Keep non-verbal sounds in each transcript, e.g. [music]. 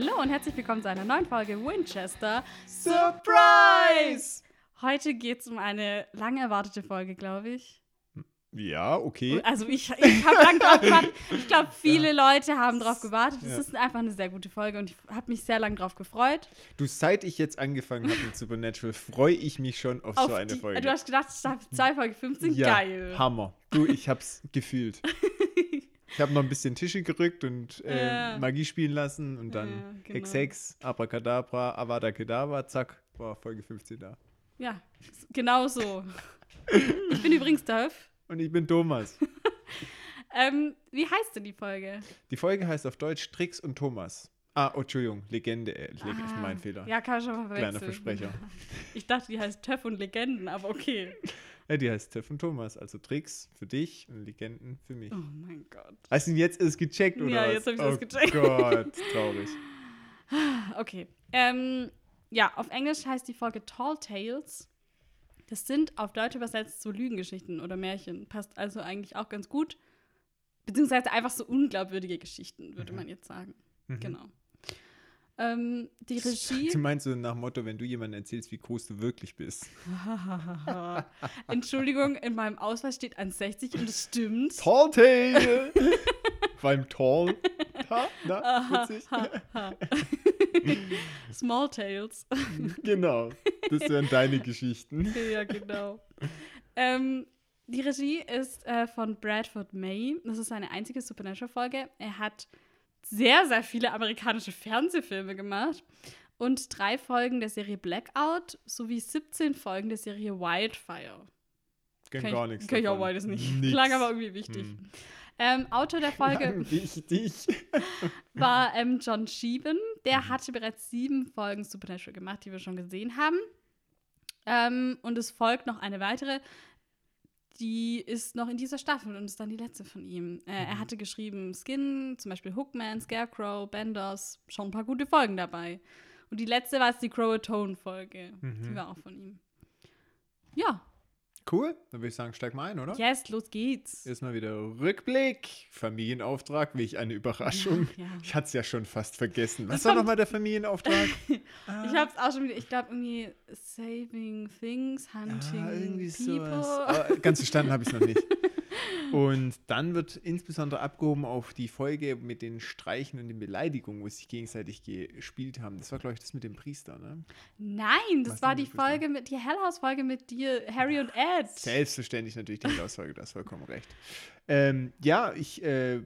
Hallo und herzlich willkommen zu einer neuen Folge Winchester Surprise! Heute geht es um eine lange erwartete Folge, glaube ich. Ja, okay. Also ich, ich habe lang drauf [laughs] gewartet. Ich glaube, viele Leute haben drauf gewartet. Es Ja. ist einfach eine sehr gute Folge und ich habe mich sehr lang drauf gefreut. Du, seit ich jetzt angefangen habe mit Supernatural, freue ich mich schon auf, so eine die, Folge. Du hast gedacht, Staffel 2, Folge 15, ja, geil. Hammer. Du, ich hab's gefühlt. [laughs] Ich habe noch ein bisschen Tische gerückt und äh, Ja. Magie spielen lassen und dann Ja, genau. Hex Hex, Abracadabra, Avada Kedavra, zack, war Folge 15 da. Ja, genau so. Ich bin übrigens Dove. Und ich bin Thomas. [laughs] Ähm, wie heißt denn die Folge? Die Folge heißt auf Deutsch Trix und Thomas. Ah, oh, Entschuldigung, Legende, äh, Leg Ah, mein Fehler. Ja, kann ich schon verwechseln. Kleiner Versprecher. [laughs] Ich dachte, die heißt Töff und Legenden, aber okay. [laughs] Ja, die heißt Tiff und Thomas, also Tricks für dich und Legenden für mich. Oh mein Gott. Hast du jetzt erst gecheckt, oder Ja, was? jetzt hab ich's oh erst gecheckt. Gott, [laughs] traurig. Okay. Ähm, ja, auf Englisch heißt die Folge Tall Tales. Das sind auf Deutsch übersetzt so Lügengeschichten oder Märchen. Passt also eigentlich auch ganz gut. Beziehungsweise einfach so unglaubwürdige Geschichten, würde man jetzt sagen. Genau. Ähm, die [laughs] Regie. Du meinst so nach Motto, wenn du jemandem erzählst, wie groß du wirklich bist. [laughs] Entschuldigung, in meinem Ausweis steht 1,60 und es stimmt. Tall Tale! [laughs] Allem Tall. Ta, na, witzig. Small Tales. genau. Das wären deine Geschichten. ja, genau. ähm, die Regie ist äh, von Bradford May. Das ist seine einzige Supernatural-Folge. Er hat sehr, sehr viele amerikanische Fernsehfilme gemacht und drei Folgen der Serie Blackout sowie 17 Folgen der Serie Wildfire. Kenn gar ich- nichts. kenn ich auch beides nicht. Nix. Klang aber irgendwie wichtig. Hm. Ähm, Autor der Folge [laughs] war ähm, John Sheehan. Der hatte bereits sieben Folgen Supernatural gemacht, die wir schon gesehen haben. Ähm, und es folgt noch eine weitere. Die ist noch in dieser Staffel und ist dann die letzte von ihm. Äh, Er hatte geschrieben Skin, zum Beispiel Hookman, Scarecrow, Benders, schon ein paar gute Folgen dabei. Und die letzte war jetzt die Crow-Tone-Folge. Die war auch von ihm. Ja, Cool. Dann würde ich sagen, steig mal ein, oder? yes, los geht's. Erstmal wieder Rückblick. Familienauftrag, wie ich eine Überraschung. Ja, ja. Ich hatte es ja schon fast vergessen. Was Das war nochmal der Familienauftrag? [laughs] Ich hab's auch schon wieder, ich glaube irgendwie Saving Things, Hunting Ah, irgendwie People. sowas. Aber [laughs] ganz verstanden habe ich es noch nicht. Und dann wird insbesondere abgehoben auf die Folge mit den Streichen und den Beleidigungen, wo sie sich gegenseitig gespielt haben. Das war, glaube ich, das mit dem Priester, ne? Nein, das Was war die Folge mit, die Hellhouse-Folge mit dir, Harry und Ed. Selbstverständlich natürlich die Ausfolge, das ist vollkommen recht. Ähm, ja, ich äh,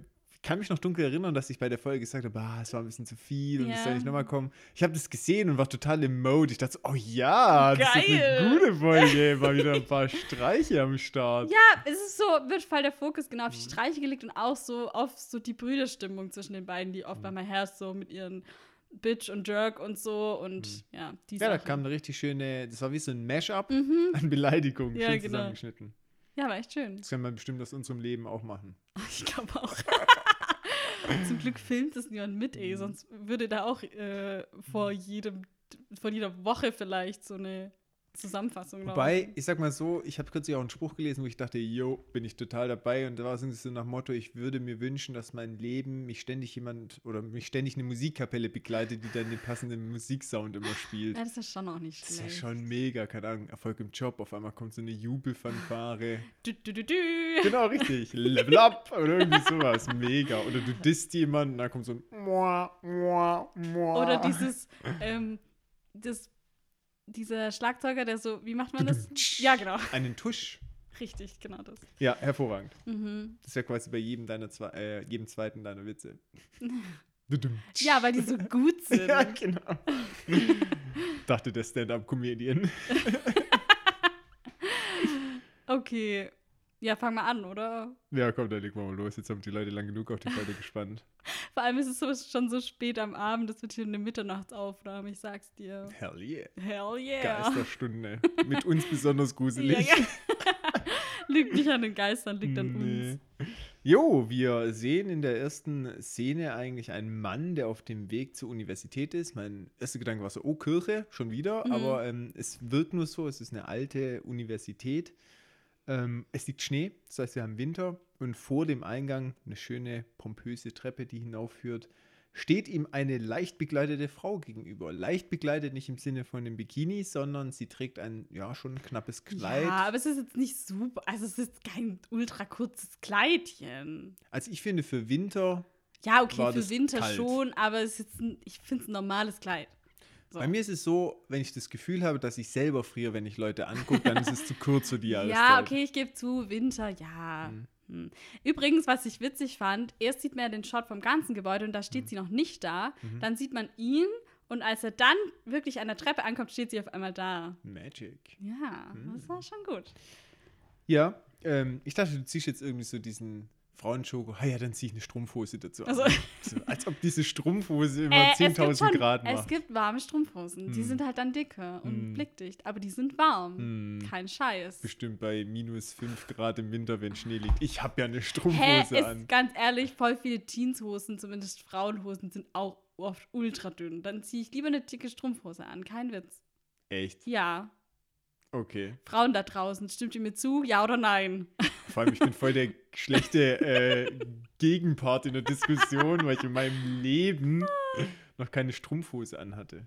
kann mich noch dunkel erinnern, dass ich bei der Folge gesagt habe, ah, es war ein bisschen zu viel und es Ja. soll nicht nochmal kommen. Ich habe das gesehen und war total im Mode. Ich dachte so, oh ja, das ist Geil. eine gute Folge. [laughs] Mal wieder ein paar Streiche am Start. Ja, es ist so, wird voll der Fokus genau Mhm. auf die Streiche gelegt und auch so auf so die Brüderstimmung zwischen den beiden, die oft bei Mhm. My Hair so mit ihren Bitch und Jerk und so und ja, die Mhm. Ja, da Sachen. kam eine richtig schöne, das war wie so ein Mash-up Mhm. an Beleidigungen, Ja, schön genau. zusammengeschnitten. Ja, war echt schön. Das kann man bestimmt aus unserem Leben auch machen. [laughs] Ich glaube auch. [laughs] Zum Glück filmt es niemand mit, Mhm. ey, sonst würde da auch äh, vor jedem, vor jeder Woche vielleicht so eine Zusammenfassung Wobei, laufen. ich sag mal so, ich habe kürzlich auch einen Spruch gelesen, wo ich dachte, yo, bin ich total dabei. Und da war es so nach Motto, ich würde mir wünschen, dass mein Leben mich ständig jemand oder mich ständig eine Musikkapelle begleitet, die dann den passenden Musiksound immer spielt. Ja, das ist schon auch nicht Das ist ja schlecht. schon mega, keine Ahnung, Erfolg im Job, auf einmal kommt so eine Jubelfanfare. [laughs] Du, du, du, du. genau, richtig. Level up oder irgendwie sowas. Mega. Oder du disst jemanden, dann kommt so ein Mua, Mua, Mua. Oder dieses, ähm, das, dieser Schlagzeuger, der so, wie macht man das? Ja, genau. Einen Tusch. Richtig, genau das. Ja, hervorragend. Mhm. Das wäre quasi bei jedem deiner zwei, äh, jedem zweiten deiner Witze. [laughs] Ja, weil die so gut [laughs] sind. Ja, genau. [laughs] Dachte der Stand-up-Comedian. Okay. Ja, fang mal an, oder? Ja, komm, dann legen wir mal los. Jetzt haben die Leute lang genug auf die Folge [laughs] gespannt. Vor allem ist es so, schon so spät am Abend, das wird hier eine Mitternachtsaufnahme, ich sag's dir. Hell yeah. Hell yeah. Geisterstunde. Mit uns besonders [laughs] gruselig. Ja, ja. [laughs] liegt nicht an den Geistern, liegt an Nee. uns. Jo, wir sehen in der ersten Szene eigentlich einen Mann, der auf dem Weg zur Universität ist. Mein erster Gedanke war so, oh, Kirche, schon wieder. Mhm. Aber ähm, es wirkt nur so, es ist eine alte Universität. Ähm, es liegt Schnee, das heißt, wir haben Winter. Und vor dem Eingang eine schöne, pompöse Treppe, die hinaufführt. steht ihm eine leicht bekleidete Frau gegenüber. Leicht bekleidet nicht im Sinne von dem Bikini, sondern sie trägt ein, ja, schon knappes Kleid. Ja, aber es ist jetzt nicht super. Also es ist kein ultra kurzes Kleidchen. Also ich finde für Winter, Ja, okay, für Winter kalt? schon, aber es ist jetzt ich finde es ein normales Kleid. So. bei mir ist es so, wenn ich das Gefühl habe, dass ich selber friere, wenn ich Leute angucke, dann ist es zu kurz für die [laughs] Jahreszeit. Ja, okay, ich gebe zu, Winter, ja. Hm. Übrigens, was ich witzig fand, erst sieht man ja den Shot vom ganzen Gebäude und da Mhm. steht sie noch nicht da. Dann sieht man ihn und als er dann wirklich an der Treppe ankommt, steht sie auf einmal da. Magic. Ja, das war schon gut. Ja, ähm, ich dachte, du ziehst jetzt irgendwie so diesen Frauenschoko. Ah ja, dann ziehe ich eine Strumpfhose dazu. Also- [laughs] So, als ob diese Strumpfhose immer Äh, es gibt 10.000 schon- Grad Es macht. gibt warme Strumpfhosen. Die Hm. sind halt dann dicke und Hm. blickdicht, aber die sind warm. Hm. Kein Scheiß. Bestimmt bei minus 5 Grad im Winter, wenn Schnee liegt. Ich habe ja eine Hä, Strumpfhose ist an. ganz ehrlich, voll viele Jeanshosen, zumindest Frauenhosen, sind auch oft ultra dünn. Dann ziehe ich lieber eine dicke Strumpfhose an. Kein Witz. Echt? Ja. Okay. Frauen da draußen, stimmt ihr mir zu? Ja oder nein? [laughs] Vor allem, ich bin voll der schlechte äh, Gegenpart in der Diskussion, weil ich in meinem Leben noch keine Strumpfhose anhatte.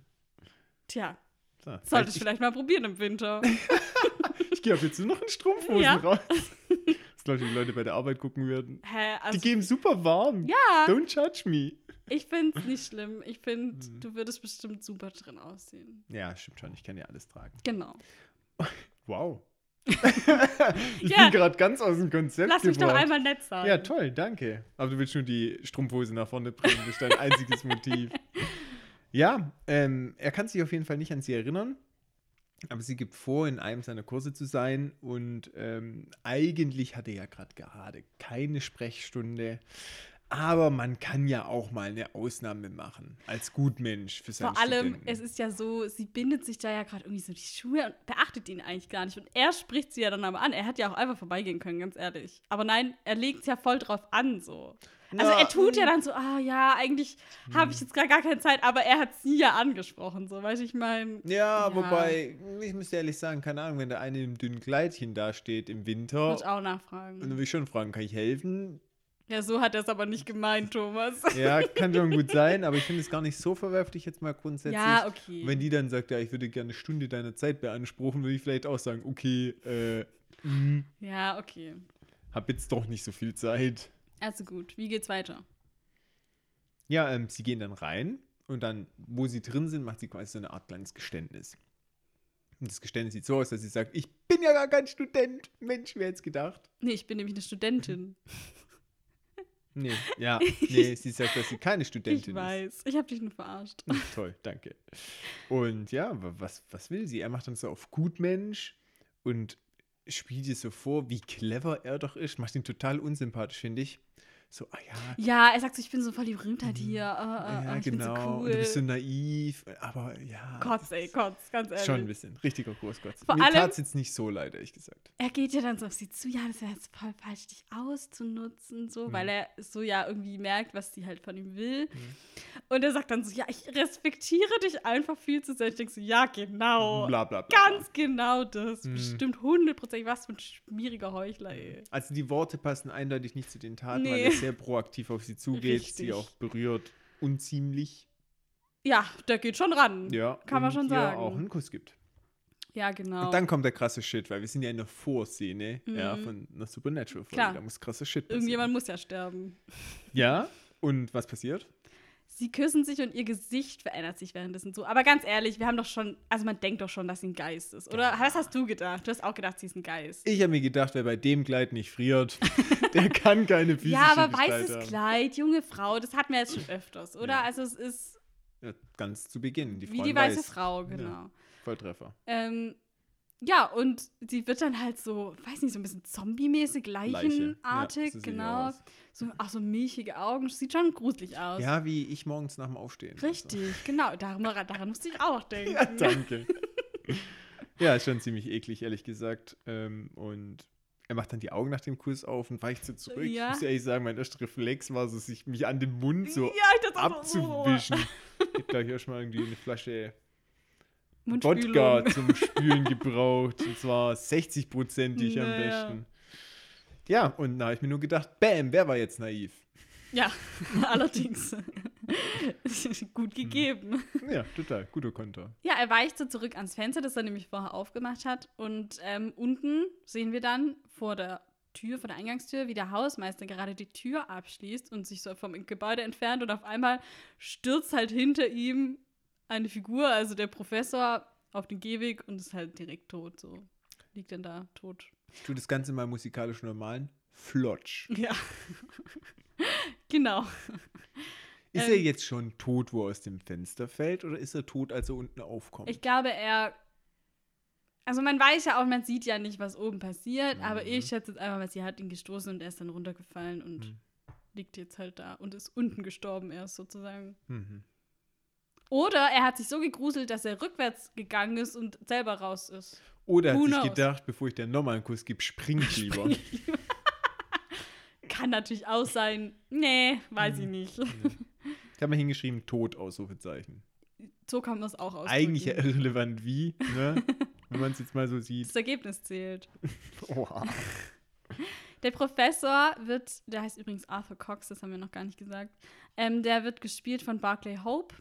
Tja, So, sollte ich ich, vielleicht mal probieren im Winter. [laughs] ich gehe ab jetzt nur noch in Strumpfhosen Ja. raus. Das glaube ich, die Leute bei der Arbeit gucken würden. Hä, Die also, geben super warm. ja, Don't judge me. ich finde es nicht schlimm. Ich finde, Hm. du würdest bestimmt super drin aussehen. Ja, stimmt schon. Ich kann ja alles tragen. Genau. Wow. [laughs] ich Ja. bin gerade ganz aus dem Konzept Lass mich doch gebracht. einmal nett sein. Ja, toll, danke. Aber du willst nur die Strumpfhose nach vorne bringen. Das ist dein einziges Motiv. [laughs] Ja, ähm, er kann sich auf jeden Fall nicht an sie erinnern. Aber sie gibt vor, in einem seiner Kurse zu sein. Und ähm, eigentlich hat er ja gerade gerade keine Sprechstunde. Aber man kann ja auch mal eine Ausnahme machen. Als Gutmensch für seinen Vor allem, Studenten. es ist ja so, sie bindet sich da ja gerade irgendwie so die Schuhe und beachtet ihn eigentlich gar nicht. Und er spricht sie ja dann aber an. Er hätte ja auch einfach vorbeigehen können, ganz ehrlich. Aber nein, er legt es ja voll drauf an, so. Also Na, er tut ja dann so, ah ja, eigentlich habe ich jetzt gar, gar keine Zeit, aber er hat sie ja angesprochen, so, weißt du, ich meine. Ja, Ja. wobei, ich muss dir ehrlich sagen, keine Ahnung, wenn der eine im dünnen Kleidchen dasteht im Winter, Würde ich auch und dann nachfragen. will ich schon fragen, kann ich helfen? Ja, so hat er es aber nicht gemeint, Thomas. [laughs] Ja, kann schon gut sein, aber ich [laughs] finde es gar nicht so verwerflich jetzt mal grundsätzlich. Ja, okay. Und Wenn die dann sagt, ja, ich würde gerne eine Stunde deiner Zeit beanspruchen, würde ich vielleicht auch sagen, okay, äh, mh, Ja, okay. hab jetzt doch nicht so viel Zeit. Also gut, wie geht's weiter? Ja, ähm, sie gehen dann rein und dann, wo sie drin sind, macht sie quasi so eine Art kleines Geständnis. Und das Geständnis sieht so aus, dass sie sagt, ich bin ja gar kein Student. Mensch, wer hätte gedacht? Nee, ich bin nämlich eine Studentin. [laughs] Nee, ja, [laughs] nee, sie sagt, dass sie keine Studentin Ich weiß. Ich habe dich nur verarscht. ist. Toll, danke. Und ja, wa- was, was will sie? Er macht dann so auf Gutmensch und spielt ihr so vor, wie clever er doch ist. Macht ihn total unsympathisch, finde ich. So, ah ja, Ja, er sagt so, ich bin so voll die Berühmtheit hier. Ah, ah, ja, genau. so Und cool. du bist so naiv, aber ja. Kotz, ey, Kotz, ganz ehrlich. Schon ein bisschen. Richtiger Großgott. Vor Mir allem- tat es jetzt nicht so leid, ehrlich gesagt. Er geht ja dann so auf sie zu, ja, das wäre jetzt voll falsch, dich auszunutzen, so, Mhm. weil er so ja irgendwie merkt, was sie halt von ihm will. Und er sagt dann so, ja, ich respektiere dich einfach viel zu sehr. Ich denke so, ja, genau. Bla bla bla. Ganz genau das. Mhm. Bestimmt hundertprozentig. Was für ein schmieriger Heuchler, ey. Also die Worte passen eindeutig nicht zu den Taten, weil Nee. er [laughs] sehr proaktiv auf sie zugeht, Richtig. sie auch berührt unziemlich. Ja, der geht schon ran. Ja, Kann man schon sagen. auch einen Kuss gibt. Ja, genau. Und dann kommt der krasse Shit, weil wir sind ja in der Vorszene ja, Mhm. von einer Supernatural-Folge. Da muss krasser Shit passieren. Irgendjemand muss ja sterben. Ja, und was passiert? Sie küssen sich und ihr Gesicht verändert sich währenddessen so. Aber ganz ehrlich, wir haben doch schon, also man denkt doch schon, dass sie ein Geist ist. Oder was hast du gedacht? Du hast auch gedacht, sie ist ein Geist. Ich habe mir gedacht, wer bei dem Kleid nicht friert, [laughs] der kann keine [laughs] physische ja, aber Gestalt weißes haben. Kleid, junge Frau, das hatten wir jetzt schon öfters, oder? Ja. Also es ist Ja, ganz zu Beginn. Die wie Frau die in weiße Weiß. Frau, genau. Volltreffer. Ähm, ja, und sie wird dann halt so, weiß nicht, so ein bisschen zombie-mäßig, Leiche. leichenartig, Ja, so genau. So, auch so milchige Augen, sieht schon gruselig aus. Ja, wie ich morgens nach dem Aufstehen. Also. Richtig, genau. Daran, daran musste ich auch denken. [laughs] Ja, danke. [laughs] ja, ist schon ziemlich eklig, ehrlich gesagt. Ähm, und er macht dann die Augen nach dem Kuss auf und weicht so zurück. Ich Ja. muss ehrlich sagen, mein erster Reflex war so, sich mich an den Mund so ja, ich so, oh. abzuwischen. Ich habe gleich erstmal irgendwie eine Flasche Mundspülung. Wodka zum Spülen gebraucht. Und zwar 60-prozentig am Naja. besten. Ja, und da habe ich mir nur gedacht, bam, wer war jetzt naiv? Ja, [laughs] allerdings. Gut gegeben. Ja, total. Guter Konter. Ja, er weicht so zurück ans Fenster, das er nämlich vorher aufgemacht hat. Und ähm, unten sehen wir dann vor der Tür, vor der Eingangstür, wie der Hausmeister gerade die Tür abschließt und sich so vom Gebäude entfernt. Und auf einmal stürzt halt hinter ihm eine Figur, also der Professor, auf den Gehweg und ist halt direkt tot. So liegt dann da tot. Ich tue das Ganze mal musikalisch normalen. Flotsch. [laughs] Ja. genau. Ist Ähm, er jetzt schon tot, wo er aus dem Fenster fällt, oder ist er tot, als er unten aufkommt? Ich glaube, er. Also man weiß ja auch, man sieht ja nicht, was oben passiert, aber Mhm. ich schätze jetzt einfach, weil sie hat ihn gestoßen und er ist dann runtergefallen und Mhm. liegt jetzt halt da und ist unten gestorben erst sozusagen. mhm. Oder er hat sich so gegruselt, dass er rückwärts gegangen ist und selber raus ist. Oder hat Who sich gedacht, bevor ich dir nochmal einen Kuss gebe, spring ich lieber. [laughs] Kann natürlich auch sein. Nee, weiß ich nicht. Ich habe mal hingeschrieben, tot, Ausrufezeichen. So kann man es auch ausdrücken. Eigentlich ja irrelevant wie, ne? [laughs] wenn man es jetzt mal so sieht. Das Ergebnis zählt. [laughs] Oha. Der Professor wird, der heißt übrigens Arthur Cox, das haben wir noch gar nicht gesagt. Ähm, der wird gespielt von Barclay Hope.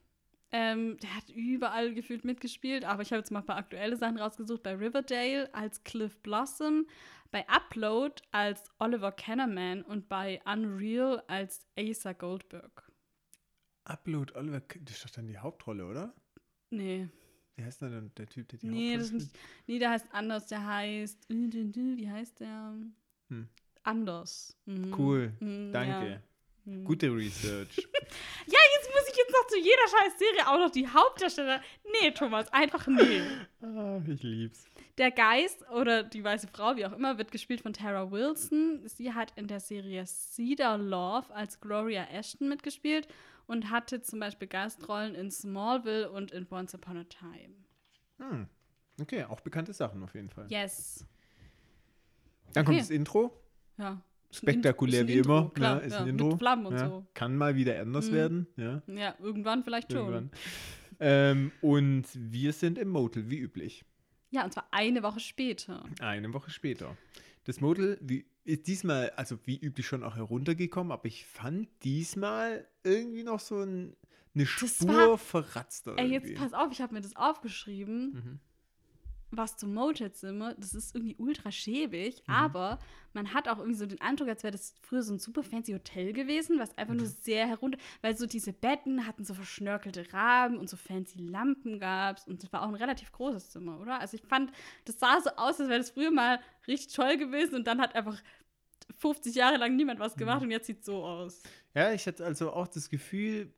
Ähm, der hat überall gefühlt mitgespielt, aber ich habe jetzt mal ein paar aktuelle Sachen rausgesucht. Bei Riverdale als Cliff Blossom, bei Upload als Oliver Kennerman und bei Unreal als Asa Goldberg. Upload Oliver, das ist doch dann die Hauptrolle, oder? Nee, Wie heißt denn dann der Typ, der die nee, das ist Hauptrolle nicht, nee, der heißt anders. Der heißt, wie heißt der? Hm. Anders. Mhm. Cool, Mhm, Danke. ja. Mhm. Gute Research. [laughs] Ja, jetzt ich jetzt noch zu jeder scheiß Serie auch noch die Hauptdarsteller. Nee, Thomas, einfach nee. ah, ich lieb's. Der Geist oder die weiße Frau, wie auch immer, wird gespielt von Tara Wilson. Sie hat in der Serie Cedar Love als Gloria Ashton mitgespielt und hatte zum Beispiel Gastrollen in Smallville und in Once Upon a Time. Hm. Okay, auch bekannte Sachen auf jeden Fall. Yes. Dann kommt Okay. das Intro. Ja. Spektakulär Int- ist wie Intro, immer. Klar, ne? Ist ja, ein Intro. Mit Flammen und ja. so. Kann mal wieder anders Mhm. werden. Ja, Ja, irgendwann vielleicht schon. irgendwann. ähm, und wir sind im Motel, wie üblich. Ja, und zwar eine Woche später. Eine Woche später. Das Motel wie, ist diesmal, also wie üblich schon auch heruntergekommen, aber ich fand diesmal irgendwie noch so ein, eine Spur war- verratzter. Ey, jetzt pass auf, ich habe mir das aufgeschrieben. Mhm. Was zum Motelzimmer, das ist irgendwie ultra schäbig, Mhm. aber man hat auch irgendwie so den Eindruck, als wäre das früher so ein super fancy Hotel gewesen, was einfach Mhm. nur sehr herunter, weil so diese Betten hatten so verschnörkelte Rahmen und so fancy Lampen gab's und das war auch ein relativ großes Zimmer, oder? Also ich fand, das sah so aus, als wäre das früher mal richtig toll gewesen und dann hat einfach 50 Jahre lang niemand was gemacht Mhm. und jetzt sieht so aus. Ja, ich hatte also auch das Gefühl,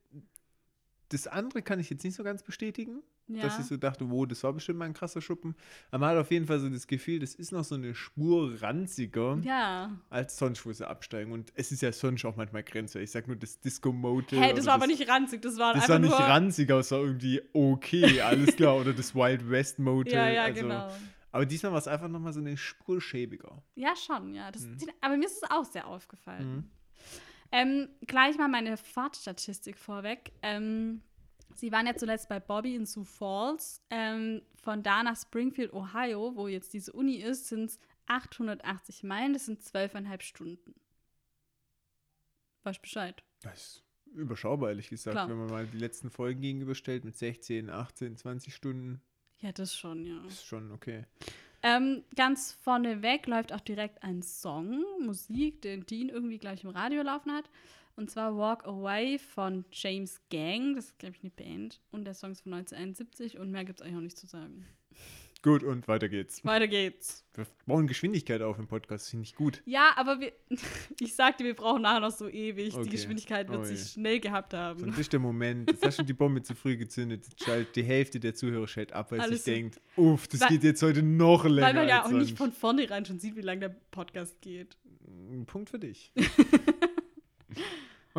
das andere kann ich jetzt nicht so ganz bestätigen, Ja. dass ich so dachte, wo, das war bestimmt mal ein krasser Schuppen. Aber man hat auf jeden Fall so das Gefühl, das ist noch so eine Spur ranziger ja. als sonst, wo sie absteigen. Und es ist ja sonst auch manchmal Grenze. Ich sag nur das Disco-Motel. Hä, das war aber nicht ranzig, das war Das war nicht ranzig, aber es war irgendwie okay, alles klar. Oder das Wild West Motel. Ja, ja, also, genau. Aber diesmal war es einfach nochmal so eine Spur schäbiger. Ja, schon, ja. Das, Mhm. Aber mir ist es auch sehr aufgefallen. Mhm. Ähm, gleich mal meine Fahrtstatistik vorweg. Ähm, sie waren ja zuletzt bei Bobby in Sioux Falls. Ähm, von da nach Springfield, Ohio, wo jetzt diese Uni ist, sind es 880 Meilen. Das sind 12,5 Stunden. Weißt Bescheid. Das ist überschaubar, ehrlich gesagt, Klar. wenn man mal die letzten Folgen gegenüberstellt mit 16, 18, 20 Stunden. Ja, das schon, ja. Ist schon okay. Ähm, ganz vorneweg läuft auch direkt ein Song, Musik, den Dean irgendwie gleich im Radio laufen hat. Und zwar Walk Away von James Gang. Das ist, glaube ich, eine Band. Und der Song ist von 1971 und mehr gibt es eigentlich auch nicht zu sagen. Gut, und weiter geht's. Weiter geht's. Wir bauen Geschwindigkeit auf im Podcast, finde ich gut. Ja, aber wir, [laughs] ich sagte, wir brauchen nachher noch so ewig. Okay. Die Geschwindigkeit wird Oh sich schnell gehabt haben. Sonst ist der Moment, jetzt hast du die Bombe zu früh gezündet, jetzt schaltet die Hälfte der Zuhörer schaltet ab, weil Alles sie so. denkt, uff, das Weil- geht jetzt heute noch länger Weil man ja auch nicht sonst. von vornherein schon sieht, wie lange der Podcast geht. Ein Punkt für dich. [laughs]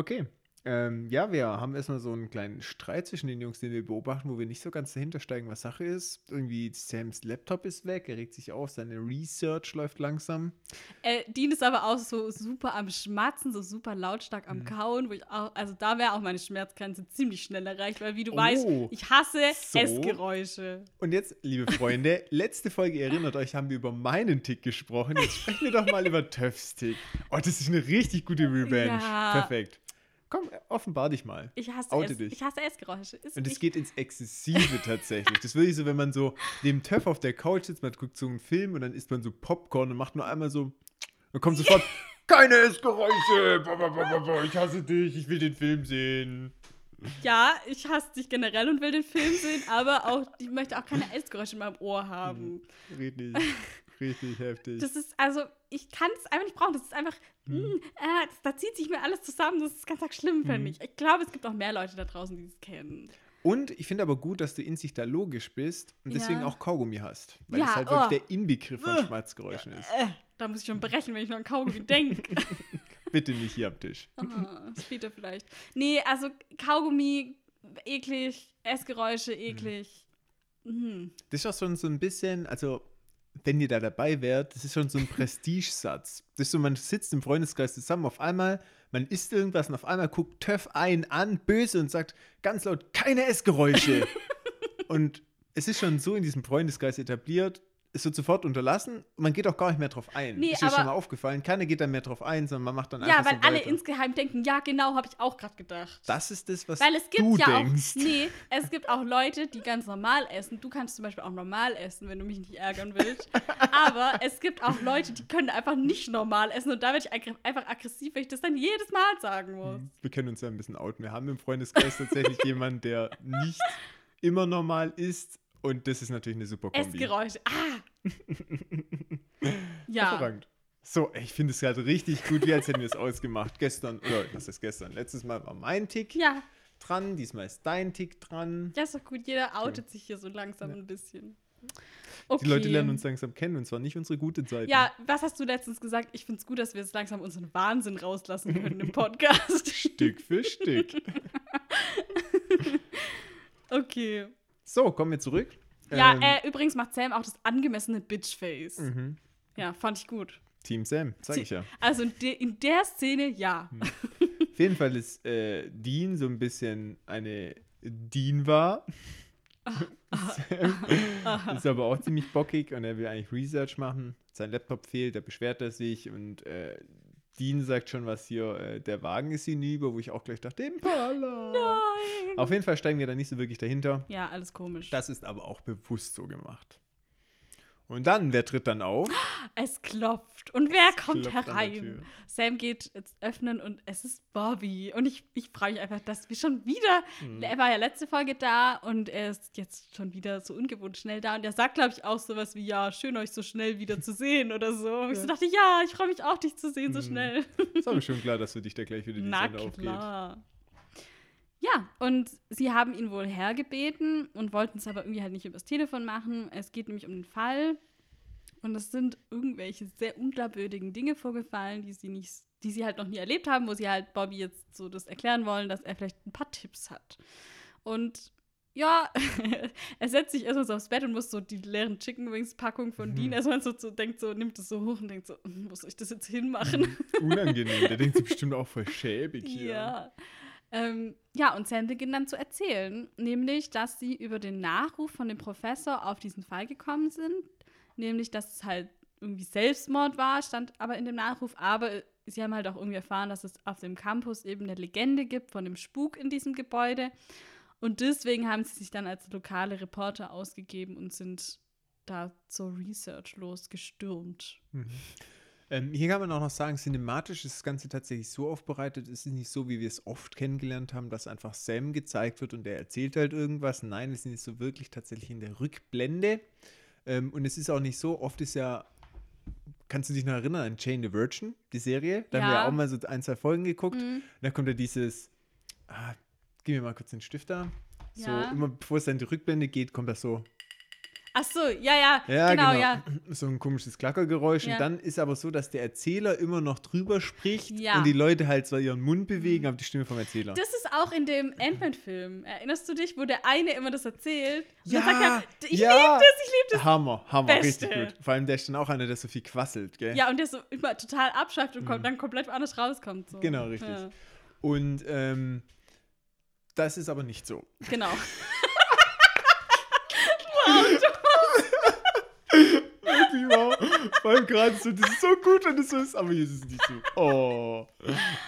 okay. Ähm, ja, wir haben erstmal so einen kleinen Streit zwischen den Jungs, den wir beobachten, wo wir nicht so ganz dahinter steigen, was Sache ist. Irgendwie Sams Laptop ist weg, er regt sich auf, seine Research läuft langsam. Äh, Dean ist aber auch so super am Schmatzen, so super lautstark Mhm. am Kauen, wo ich auch, also da wäre auch meine Schmerzgrenze ziemlich schnell erreicht, weil wie du Oh. weißt, ich hasse So. Essgeräusche. Und jetzt, liebe Freunde, [laughs] letzte Folge, erinnert euch, haben wir über meinen Tick gesprochen. Jetzt sprechen wir doch mal über Töffs Tick. Oh, das ist eine richtig gute Revenge. Ja. Perfekt. Komm, offenbar dich mal. Ich hasse Oute es. dich. Ich hasse Essgeräusche. Ist- Und es ich- geht ins Exzessive [laughs] tatsächlich. Das ist wirklich so, wenn man so neben Töff auf der Couch sitzt, man guckt so einen Film und dann isst man so Popcorn und macht nur einmal so, dann kommt sofort, [laughs] keine Essgeräusche, ich hasse dich, ich will den Film sehen. Ja, ich hasse dich generell und will den Film sehen, aber auch, ich möchte auch keine Essgeräusche in meinem Ohr haben. Richtig, [laughs] richtig heftig. Das ist, also, ich kann es einfach nicht brauchen. Das ist einfach, Mhm. mh, äh, das, da zieht sich mir alles zusammen. Das ist ganz arg schlimm, finde ich. Ich glaube, es gibt auch mehr Leute da draußen, die es kennen. Und ich finde aber gut, dass du in sich da logisch bist und deswegen Ja. auch Kaugummi hast. Weil Ja, es halt wirklich oh. der Inbegriff von Ugh. Schmerzgeräuschen ist. Äh, da muss ich schon brechen, wenn ich nur an Kaugummi denke. [laughs] Bitte nicht hier am Tisch. Ah, [laughs] später vielleicht. Nee, also Kaugummi, eklig, Essgeräusche, Mhm. eklig. Mhm. Das ist auch schon so ein bisschen, also wenn ihr da dabei wärt, das ist schon so ein Prestigesatz. Das ist so, man sitzt im Freundeskreis zusammen, auf einmal, man isst irgendwas und auf einmal guckt Töff einen an, böse und sagt ganz laut, keine Essgeräusche. [laughs] und es ist schon so in diesem Freundeskreis etabliert, es wird sofort unterlassen und man geht auch gar nicht mehr drauf ein. Nee, ist dir schon mal aufgefallen, keiner geht dann mehr drauf ein, sondern man macht dann Ja, einfach weil so alle insgeheim denken, ja, genau, habe ich auch gerade gedacht. Das ist das, was Weil es gibt du ja denkst. auch, nee, es gibt auch Leute, die ganz normal essen. Du kannst zum Beispiel auch normal essen, wenn du mich nicht ärgern willst. Aber es gibt auch Leute, die können einfach nicht normal essen und da werde ich einfach aggressiv, wenn ich das dann jedes Mal sagen muss. Wir können uns ja ein bisschen outen. Wir haben im Freundeskreis tatsächlich [laughs] jemanden, der nicht immer normal isst. Und das ist natürlich eine super Kombi. Essgeräusche. Ah! [laughs] ja. Hervorragend. So, ich finde es gerade richtig gut, wie als hätten wir es ausgemacht. Gestern, oder was ist gestern? Letztes Mal war mein Tick Ja, dran, diesmal ist dein Tick dran. ja, ist doch gut. Jeder outet sich hier so langsam ein bisschen. Okay. Die Leute lernen uns langsam kennen und zwar nicht unsere gute Seite. Ja, was hast du letztens gesagt? Ich finde es gut, dass wir jetzt langsam unseren Wahnsinn rauslassen können im Podcast. [laughs] Stück für Stück. [laughs] okay. So, kommen wir zurück. Ja, Ähm, äh, übrigens macht Sam auch das angemessene Bitchface. mhm. Ja, fand ich gut. Team Sam, sag ich ja. Also in, de in der Szene, ja. Auf jeden Fall ist äh, Dean so ein bisschen eine Dean war. Sam [laughs] ist aber auch ziemlich bockig und er will eigentlich Research machen. Sein Laptop fehlt, da beschwert er sich und äh, Dean sagt schon was hier, äh, der Wagen ist hinüber, wo ich auch gleich dachte, Impala. Nein. Auf jeden Fall steigen wir da nicht so wirklich dahinter. Ja, alles komisch. Das ist aber auch bewusst so gemacht. Und dann, wer tritt dann auf? es klopft. Und wer Es kommt herein? Sam geht jetzt öffnen und es ist Bobby. Und ich, ich freue mich einfach, dass wir schon wieder. Mhm. Er war ja letzte Folge da und er ist jetzt schon wieder so ungewohnt schnell da. Und er sagt, glaube ich, auch sowas wie: Ja, schön, euch so schnell wieder zu sehen oder so. Und ich so Ja. dachte: Ja, ich freue mich auch, dich zu sehen, so Mhm. schnell. Ist aber schon klar, dass für dich da gleich wieder die Na Sonne aufgeht. klar. Ja, und sie haben ihn wohl hergebeten und wollten es aber irgendwie halt nicht übers Telefon machen. Es geht nämlich um den Fall. Und es sind irgendwelche sehr unglaubwürdigen Dinge vorgefallen, die sie nicht, die sie halt noch nie erlebt haben, wo sie halt Bobby jetzt so das erklären wollen, dass er vielleicht ein paar Tipps hat. Und ja, [laughs] er setzt sich erstmal so aufs Bett und muss so die leeren Chicken Wings Packung von Mhm. Dean erstmal so, so denkt so, nimmt es so hoch und denkt so, "Hm, soll ich das jetzt hinmachen? Unangenehm. Der denkt sich bestimmt auch voll schäbig [laughs] hier. Ja. Ähm, ja, und Sam beginnt dann zu erzählen, nämlich, dass sie über den Nachruf von dem Professor auf diesen Fall gekommen sind, nämlich, dass es halt irgendwie Selbstmord war, stand aber in dem Nachruf, aber sie haben halt auch irgendwie erfahren, dass es auf dem Campus eben eine Legende gibt von dem Spuk in diesem Gebäude und deswegen haben sie sich dann als lokale Reporter ausgegeben und sind da zur Research losgestürmt. Ähm, hier kann man auch noch sagen, cinematisch ist das Ganze tatsächlich so aufbereitet. Es ist nicht so, wie wir es oft kennengelernt haben, dass einfach Sam gezeigt wird und der erzählt halt irgendwas. Nein, es ist nicht so wirklich tatsächlich in der Rückblende. Ähm, und es ist auch nicht so, oft ist ja, kannst du dich noch erinnern an Jane the Virgin, die Serie? Da haben wir Ja. ja auch mal so ein, zwei Folgen geguckt. Mhm. Da kommt ja dieses, ah, gib mir mal kurz den Stift da. So, Ja. immer bevor es dann in die Rückblende geht, kommt das so, Ach so, ja, ja, ja, genau, genau. ja. So ein komisches Klackergeräusch. Ja. Und dann ist aber so, dass der Erzähler immer noch drüber spricht Ja. und die Leute halt zwar ihren Mund bewegen, aber die Stimme vom Erzähler. Das ist auch in dem Ant-Man-Film. Erinnerst du dich, wo der eine immer das erzählt? Und Ja, sagt er, ich ja. liebe das, ich liebe das. Hammer, Hammer, Beste. richtig gut. Vor allem der ist dann auch einer, der so viel quasselt, gell? Ja, und der so immer total abschafft und kommt, dann komplett woanders rauskommt. So. Mhm. Genau, richtig. Ja, Und ähm, das ist aber nicht so. genau. [laughs] Wirklich wahr. Vor allem gerade so, das ist so gut, wenn das so ist, aber hier ist es nicht so. Oh.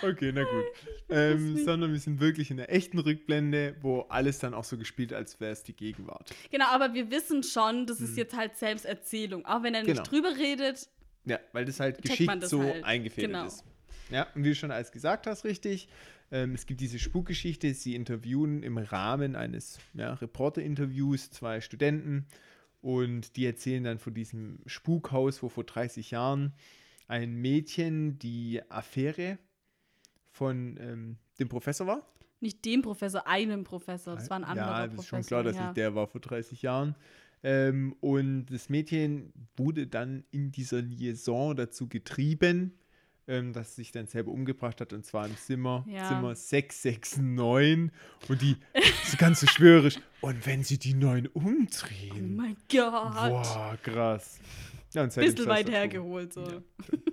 Okay, na gut. [laughs] Ähm, sondern wir sind wirklich in der echten Rückblende, wo alles dann auch so gespielt, als wäre es die Gegenwart. Genau, aber wir wissen schon, das ist jetzt halt Selbsterzählung. Auch wenn er nicht Genau. drüber redet. Ja, weil das halt geschickt das so halt. eingefädelt Genau. ist. Ja, und wie du schon alles gesagt hast, richtig. Ähm, es gibt diese Spukgeschichte. Sie interviewen im Rahmen eines ja, Reporter-Interviews zwei Studenten und die erzählen dann von diesem Spukhaus, wo vor 30 Jahren ein Mädchen die Affäre von ähm, dem Professor war. Nicht dem Professor, einem Professor. Das war ein anderer Ja, das Professor. ist schon klar, dass ja. nicht der war vor 30 Jahren. Ähm, und das Mädchen wurde dann in dieser Liaison dazu getrieben, ähm, dass sie sich dann selber umgebracht hat, und zwar im Zimmer, Ja. Zimmer 669. Und die ist ganz so schwörisch. Und wenn sie die 9 Oh umdrehen. mein Gott. Boah, krass. Ja, und Bisschen weit hergeholt. So. Ja.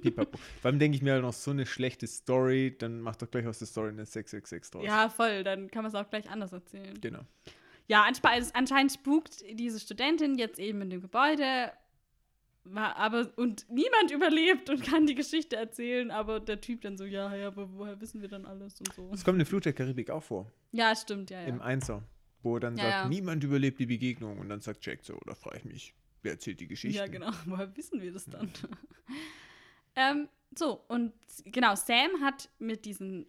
Pipapo. Allem denke ich mir halt noch so eine schlechte Story, dann macht doch gleich aus der Story eine 666 draus. Ja, voll. Dann kann man es auch gleich anders erzählen. Genau. Ja, anscheinend spukt diese Studentin jetzt eben in dem Gebäude. War aber und niemand überlebt und kann die Geschichte erzählen, aber der Typ dann so, ja, ja, aber woher wissen wir dann alles und so. Es kommt in Flut der Karibik auch vor. Ja, stimmt, ja, im ja. Einser, wo dann Ja, sagt, ja. niemand überlebt die Begegnung und dann sagt Jack so, da frage ich mich, wer erzählt die Geschichte? Ja, genau. [laughs] Woher wissen wir das dann? [laughs] ähm, so, und genau, Sam hat mit diesen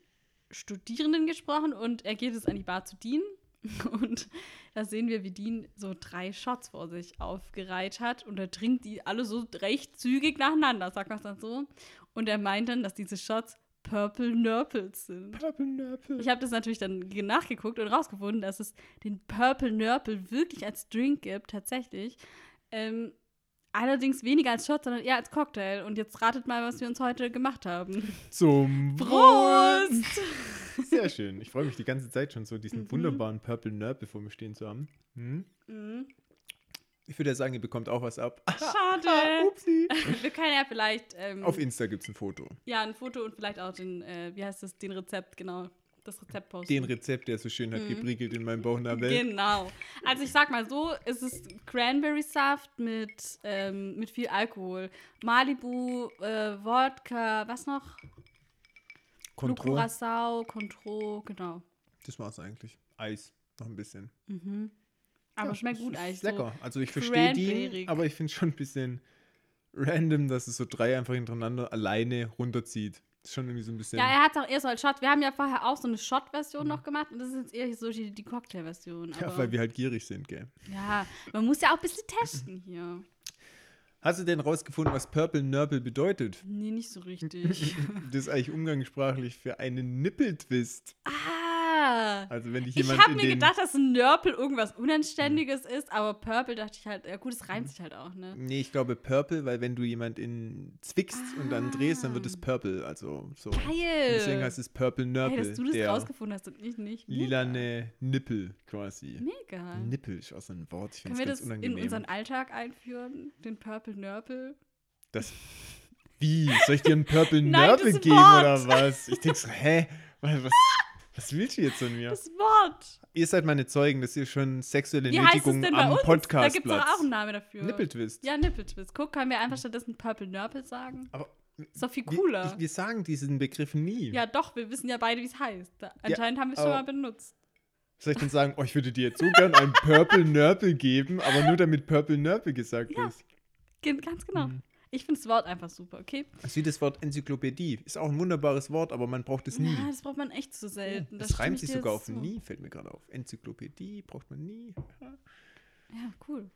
Studierenden gesprochen und er geht jetzt an die Bar zu Dean. [laughs] Und da sehen wir, wie Dean so drei Shots vor sich aufgereiht hat und er trinkt die alle so recht zügig nacheinander, sagt man es dann so. Und er meint dann, dass diese Shots Purple Nurples sind. Purple Nurple. Ich habe das natürlich dann ge- nachgeguckt und rausgefunden, dass es den Purple Nurple wirklich als Drink gibt, tatsächlich. Ähm, allerdings weniger als Shot, sondern eher als Cocktail. Und jetzt ratet mal, was wir uns heute gemacht haben. Zum Wohl. Prost! Sehr schön. Ich freue mich die ganze Zeit schon so, diesen Mhm. wunderbaren Purple Nurple vor mir stehen zu haben. Hm? Mhm. Ich würde ja sagen, ihr bekommt auch was ab. [laughs] Schade. [laughs] Upsi. [laughs] wir können ja vielleicht ähm, Auf Insta gibt es ein Foto. ja, ein Foto und vielleicht auch den, äh, wie heißt das, den Rezept, genau. Das Rezept posten. Den Rezept, der so schön hat gepriegelt in meinem Bauchnabel. Genau. Also ich sag mal so, es ist Cranberry-Saft mit, ähm, mit viel Alkohol. Malibu, äh, Wodka, was noch? Contro. Curacao, Contro, genau. Das war's eigentlich. Eis. Noch ein bisschen. Aber Ja, schmeckt es gut ist eigentlich. Lecker. Also ich verstehe die, aber ich finde schon ein bisschen random, dass es so drei einfach hintereinander alleine runterzieht. Ist schon irgendwie so ein bisschen. Ja, er hat es auch eher so als Shot. Wir haben ja vorher auch so eine Shot-Version Mhm. noch gemacht und das ist jetzt eher so die, die Cocktail-Version. Ja, aber- weil wir halt gierig sind, gell. Ja, man muss ja auch ein bisschen testen hier. [laughs] Hast du denn rausgefunden, was Purple Nurple bedeutet? Nee, nicht so richtig. [laughs] Das ist eigentlich umgangssprachlich für einen Nippeltwist. ah! Also wenn dich Ich jemand habe in mir gedacht, dass ein Nörpel irgendwas Unanständiges ist, aber Purple dachte ich halt, ja gut, es reimt sich halt auch, ne? Nee, ich glaube Purple, weil wenn du jemand in zwickst und dann drehst, dann wird es Ah. Purple. Also so. Geil! Deswegen heißt es Purple Nurple. hey, dass du das rausgefunden hast und ich nicht. Mega. lilane Nippel quasi. Mega. Nippel ist auch so ein Wort. Ich Können finde das ganz in unangenehm. unseren Alltag einführen? Den Purple Nörpel? Das, wie? Soll ich dir einen Purple [laughs] Nein, das geben Wort. oder was? Ich denke so, hä? Was, [laughs] was, willst du jetzt von mir? Das Wort! Ihr seid meine Zeugen, dass ihr schon sexuelle Wie heißt es Nötigung denn am uns? Da gibt es auch einen Namen dafür. Nippeltwist. Ja, Nippeltwist. Guck, können wir einfach stattdessen Purple Nörpel sagen? Aber Ist doch viel wir, cooler. ich, wir sagen diesen Begriff nie. ja, doch, wir wissen ja beide, wie es heißt. Anscheinend haben wir es schon mal benutzt. Soll ich dann sagen, oh, ich würde dir jetzt so gern einen Purple Nurple geben, aber nur damit Purple Nurple gesagt Ja. ist. Ganz genau. Mhm. Ich finde das Wort einfach super, okay? Das ist wie das Wort Enzyklopädie. Ist auch ein wunderbares Wort, aber man braucht es nie. Ja, das braucht man echt so selten. Das es reimt sich sogar auf zu. nie, fällt mir gerade auf. Enzyklopädie braucht man nie. Ja. Ja, cool.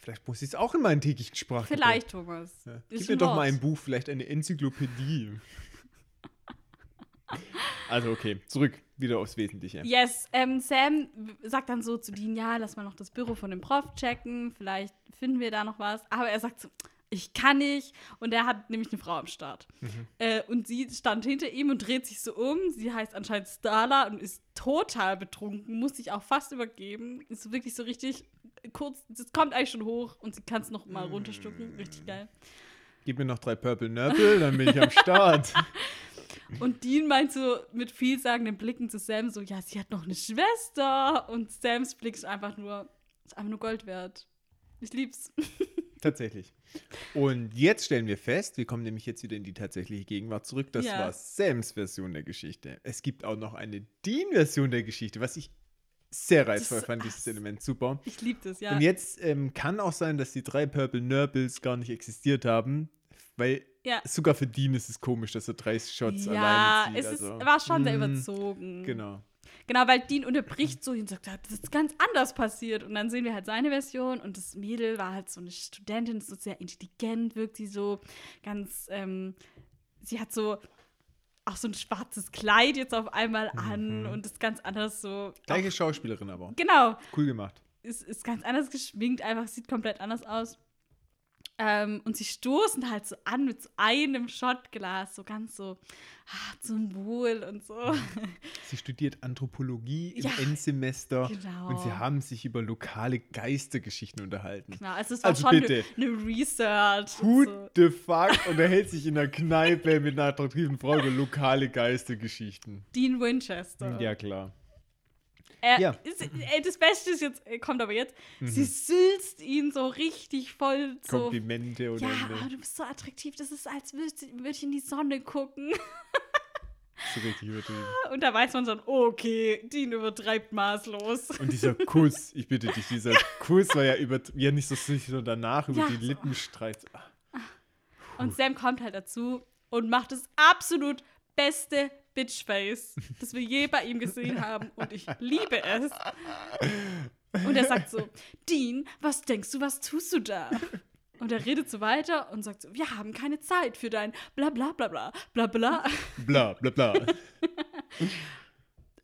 Vielleicht muss ich es auch in meinen täglichen Sprachgebrauch. Vielleicht, Thomas. Ja. Gib mir doch mal ein Buch, vielleicht eine Enzyklopädie. [laughs] also okay, zurück, wieder aufs Wesentliche. Yes, ähm, Sam sagt dann so zu Dean, ja, lass mal noch das Büro von dem Prof checken, vielleicht finden wir da noch was. Aber er sagt so, ich kann nicht. Und er hat nämlich eine Frau am Start. Mhm. Äh, und sie stand hinter ihm und dreht sich so um. Sie heißt anscheinend Starla und ist total betrunken, muss sich auch fast übergeben. Ist wirklich so richtig kurz, das kommt eigentlich schon hoch und sie kann es noch mal runterstucken. Richtig geil. Gib mir noch drei Purple Nurple, dann bin ich am Start. [laughs] [laughs] Und Dean meint so mit vielsagenden Blicken zu Sam so, ja, sie hat noch eine Schwester. Und Sams Blick ist einfach nur, ist einfach nur Gold wert. Ich lieb's. [laughs] Tatsächlich. Und jetzt stellen wir fest, wir kommen nämlich jetzt wieder in die tatsächliche Gegenwart zurück. Das Ja. war Sams Version der Geschichte. Es gibt auch noch eine Dean-Version der Geschichte, was ich sehr reizvoll Das- fand, dieses Element. Super. Ich liebe das, ja. Und jetzt ähm, kann auch sein, dass die drei Purple Nurbles gar nicht existiert haben, weil ja. sogar für Dean ist es komisch, dass er drei Shots Ja, alleine zieht. es ist, also, war schon sehr mm, überzogen. Genau. Genau, weil Dean unterbricht so und sagt, das ist ganz anders passiert. Und dann sehen wir halt seine Version und das Mädel war halt so eine Studentin, so sehr intelligent, wirkt sie so ganz, ähm, sie hat so auch so ein schwarzes Kleid jetzt auf einmal an Mhm. und ist ganz anders so. Gleiche Schauspielerin aber. Genau, Cool gemacht. ist, ist ganz anders geschminkt, einfach sieht komplett anders aus. Ähm, und sie stoßen halt so an mit so einem Shotglas, so ganz so ah, zum Wohl und so. [laughs] Sie studiert Anthropologie im Ja, Endsemester genau. und sie haben sich über lokale Geistergeschichten unterhalten. Genau, also es war Also schon bitte. eine ne Research. und Who so. the fuck unterhält sich in einer Kneipe mit einer attraktiven Frau über lokale Geistergeschichten? Dean Winchester. Ja, klar. Er, Ja. ist, ey, das Beste ist jetzt, äh, kommt aber jetzt, sie Mhm. sülzt ihn so richtig voll so. Komplimente oder Ja, oh, du bist so attraktiv, das ist, als würde würd ich in die Sonne gucken. [laughs] So richtig übertrieben. Und da weiß man schon, okay, Dean übertreibt maßlos. Und dieser Kuss, [laughs] ich bitte dich, dieser Kuss war ja über, ja nicht so sich so danach über Ja, die so. Lippen. Und Sam kommt halt dazu und macht das absolut beste Bitchface, das wir je bei ihm gesehen haben. Und ich liebe es. Und er sagt so, Dean, was denkst du, was tust du da? Und er redet so weiter und sagt so, wir haben keine Zeit für dein bla bla bla bla bla bla. Bla bla bla. [laughs]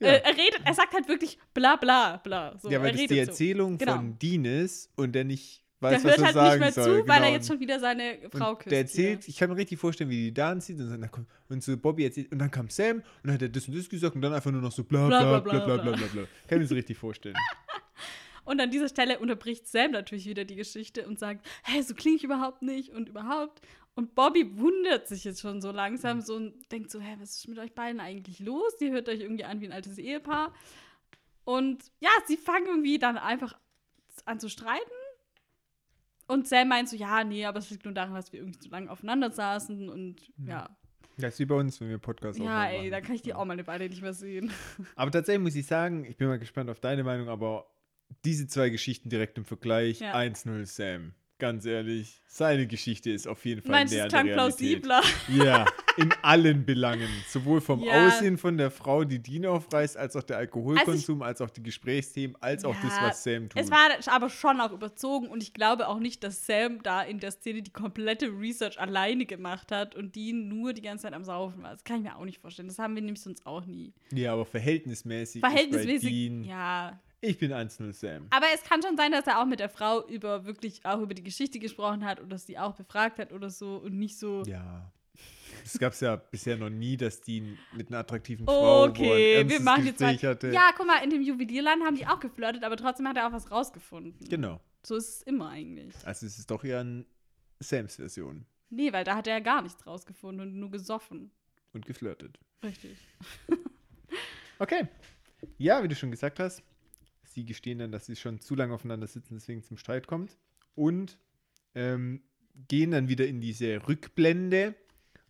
Ja. Äh, er redet, er sagt halt wirklich bla bla bla. So, ja, weil das die so. Erzählung Genau. von Dean ist und der nicht Der weiß, was hört er halt nicht mehr soll. zu, weil genau. er jetzt schon wieder seine Frau und küsst. der erzählt, ich kann mir richtig vorstellen, wie die da anzieht und, dann kommt, und so Bobby erzählt und dann kam Sam und dann hat er das und das gesagt und dann einfach nur noch so bla bla bla bla bla bla bla. bla. Kann mir das richtig vorstellen. [laughs] Und an dieser Stelle unterbricht Sam natürlich wieder die Geschichte und sagt, hä, so klinge ich überhaupt nicht und überhaupt. Und Bobby wundert sich jetzt schon so langsam so und denkt so, hä, was ist mit euch beiden eigentlich los? Ihr hört euch irgendwie an wie ein altes Ehepaar. Und ja, sie fangen irgendwie dann einfach an zu streiten. Und Sam meint so, ja, nee, aber es liegt nur daran, dass wir irgendwie zu lange aufeinander saßen und ja. Das ist wie bei uns, wenn wir Podcasts Ja, ey, da kann ich die auch meine Beine nicht mehr sehen. [laughs] Aber tatsächlich muss ich sagen, ich bin mal gespannt auf deine Meinung, aber diese zwei Geschichten direkt im Vergleich, Ja. 1-0 Sam. Ganz ehrlich, seine Geschichte ist auf jeden Fall Meinst näher der klang Realität. plausibler? Ja, in allen Belangen. Sowohl vom Ja. Aussehen von der Frau, die Dean aufreißt, als auch der Alkoholkonsum, als, auch die Gesprächsthemen, als auch das, Ja, was Sam tut. Es war aber schon auch überzogen und ich glaube auch nicht, dass Sam da in der Szene die komplette Research alleine gemacht hat und die nur die ganze Zeit am Saufen war. Das kann ich mir auch nicht vorstellen. Das haben wir nämlich sonst auch nie. ja, aber verhältnismäßig. Verhältnismäßig, Dean, ja. Ich bin 1-0 Sam. Aber es kann schon sein, dass er auch mit der Frau über wirklich auch über die Geschichte gesprochen hat oder sie auch befragt hat oder so und nicht so. Ja. Es gab es ja bisher noch nie, dass Dean mit einer attraktiven Frau ein Okay, ernstes wir machen jetzt mal. Hatte. Ja, guck mal, in dem Juwelierland haben die auch geflirtet, aber trotzdem hat er auch was rausgefunden. Genau. So ist es immer eigentlich. Also es ist doch eher eine Sams Version. Nee, weil da hat er ja gar nichts rausgefunden und nur gesoffen. Und geflirtet. Richtig. [laughs] Okay. Ja, wie du schon gesagt hast, sie gestehen dann, dass sie schon zu lange aufeinander sitzen, deswegen zum Streit kommt. Und ähm, gehen dann wieder in diese Rückblende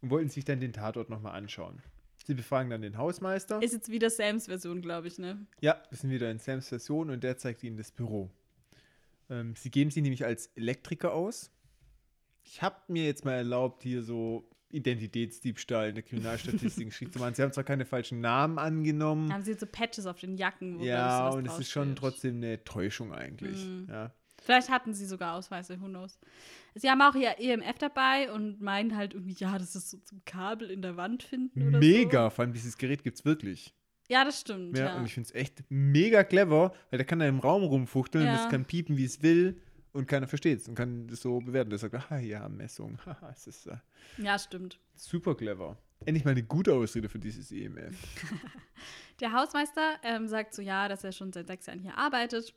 und wollten sich dann den Tatort nochmal anschauen. Sie befragen dann den Hausmeister. Ist jetzt wieder Sams Version, glaube ich, ne? Ja, wir sind wieder in Sams Version und der zeigt ihnen das Büro. Ähm, sie geben sich nämlich als Elektriker aus. Ich habe mir jetzt mal erlaubt, hier so Identitätsdiebstahl in der Kriminalstatistik [laughs] geschrieben zu machen. Sie haben zwar keine falschen Namen angenommen. Haben sie jetzt so Patches auf den Jacken, wo Ja, und es ist schon trotzdem eine Täuschung eigentlich. Mhm. Ja. Vielleicht hatten sie sogar Ausweise, who knows. Sie haben auch ihr EMF dabei und meinen halt irgendwie, ja, das ist so zum Kabel in der Wand finden oder Mega, so. vor allem dieses Gerät gibt es wirklich. Ja, das stimmt, Ja, ja. Und ich finde es echt mega clever, weil der kann da im Raum rumfuchteln, Ja. das kann piepen, wie es will und keiner versteht es und kann das so bewerten. Der sagt, aha, ja, Messung, [laughs] haha, es ist äh, ja, stimmt. super clever. Endlich mal eine gute Ausrede für dieses EMF. [laughs] Der Hausmeister ähm, sagt so, ja, dass er schon seit sechs Jahren hier arbeitet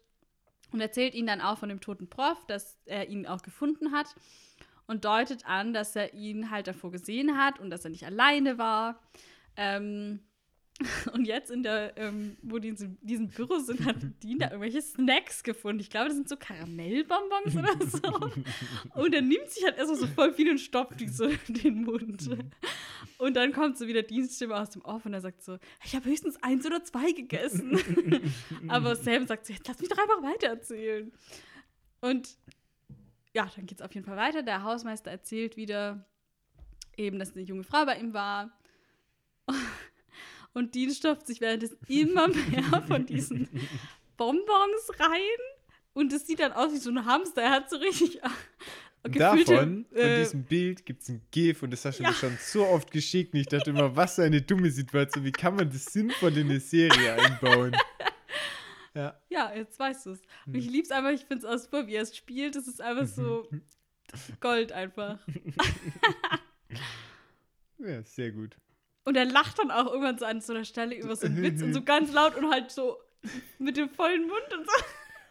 und erzählt ihnen dann auch von dem toten Prof, dass er ihn auch gefunden hat und deutet an, dass er ihn halt davor gesehen hat und dass er nicht alleine war. Ähm, [laughs] Und jetzt in der, ähm, wo die in diesem- diesem Büro sind, hat [laughs] Dean da irgendwelche Snacks gefunden. Ich glaube, das sind so Karamellbonbons oder [laughs] so. Und er nimmt sich halt erstmal so voll viel und stopft die so in den Mund. Und dann kommt so wieder Dienststimme aus dem Off und er sagt so, ich habe höchstens eins oder zwei gegessen. Aber Sam sagt so, jetzt lass mich doch einfach weitererzählen. Und ja, dann geht es auf jeden Fall weiter. Der Hausmeister erzählt wieder eben, dass eine junge Frau bei ihm war. Und Dean stopft sich währenddessen immer [laughs] mehr von diesen Bonbons rein. Und es sieht dann aus wie so ein Hamster. Er hat so richtig gefüllte, Davon, von äh, diesem Bild, gibt es ein GIF und das hast du Ja. mir schon so oft geschickt. Und ich dachte immer, was für eine dumme Situation. Wie kann man das sinnvoll in eine Serie einbauen? [laughs] Ja. Ja, jetzt weißt du es. Und Hm. ich lieb's einfach, ich finde es aus, wie er es spielt. Das ist einfach so ist Gold einfach. [laughs] ja, sehr gut. Und er lacht dann auch irgendwann so an so einer Stelle über so einen Witz und so [laughs] ganz laut und halt so mit dem vollen Mund und so.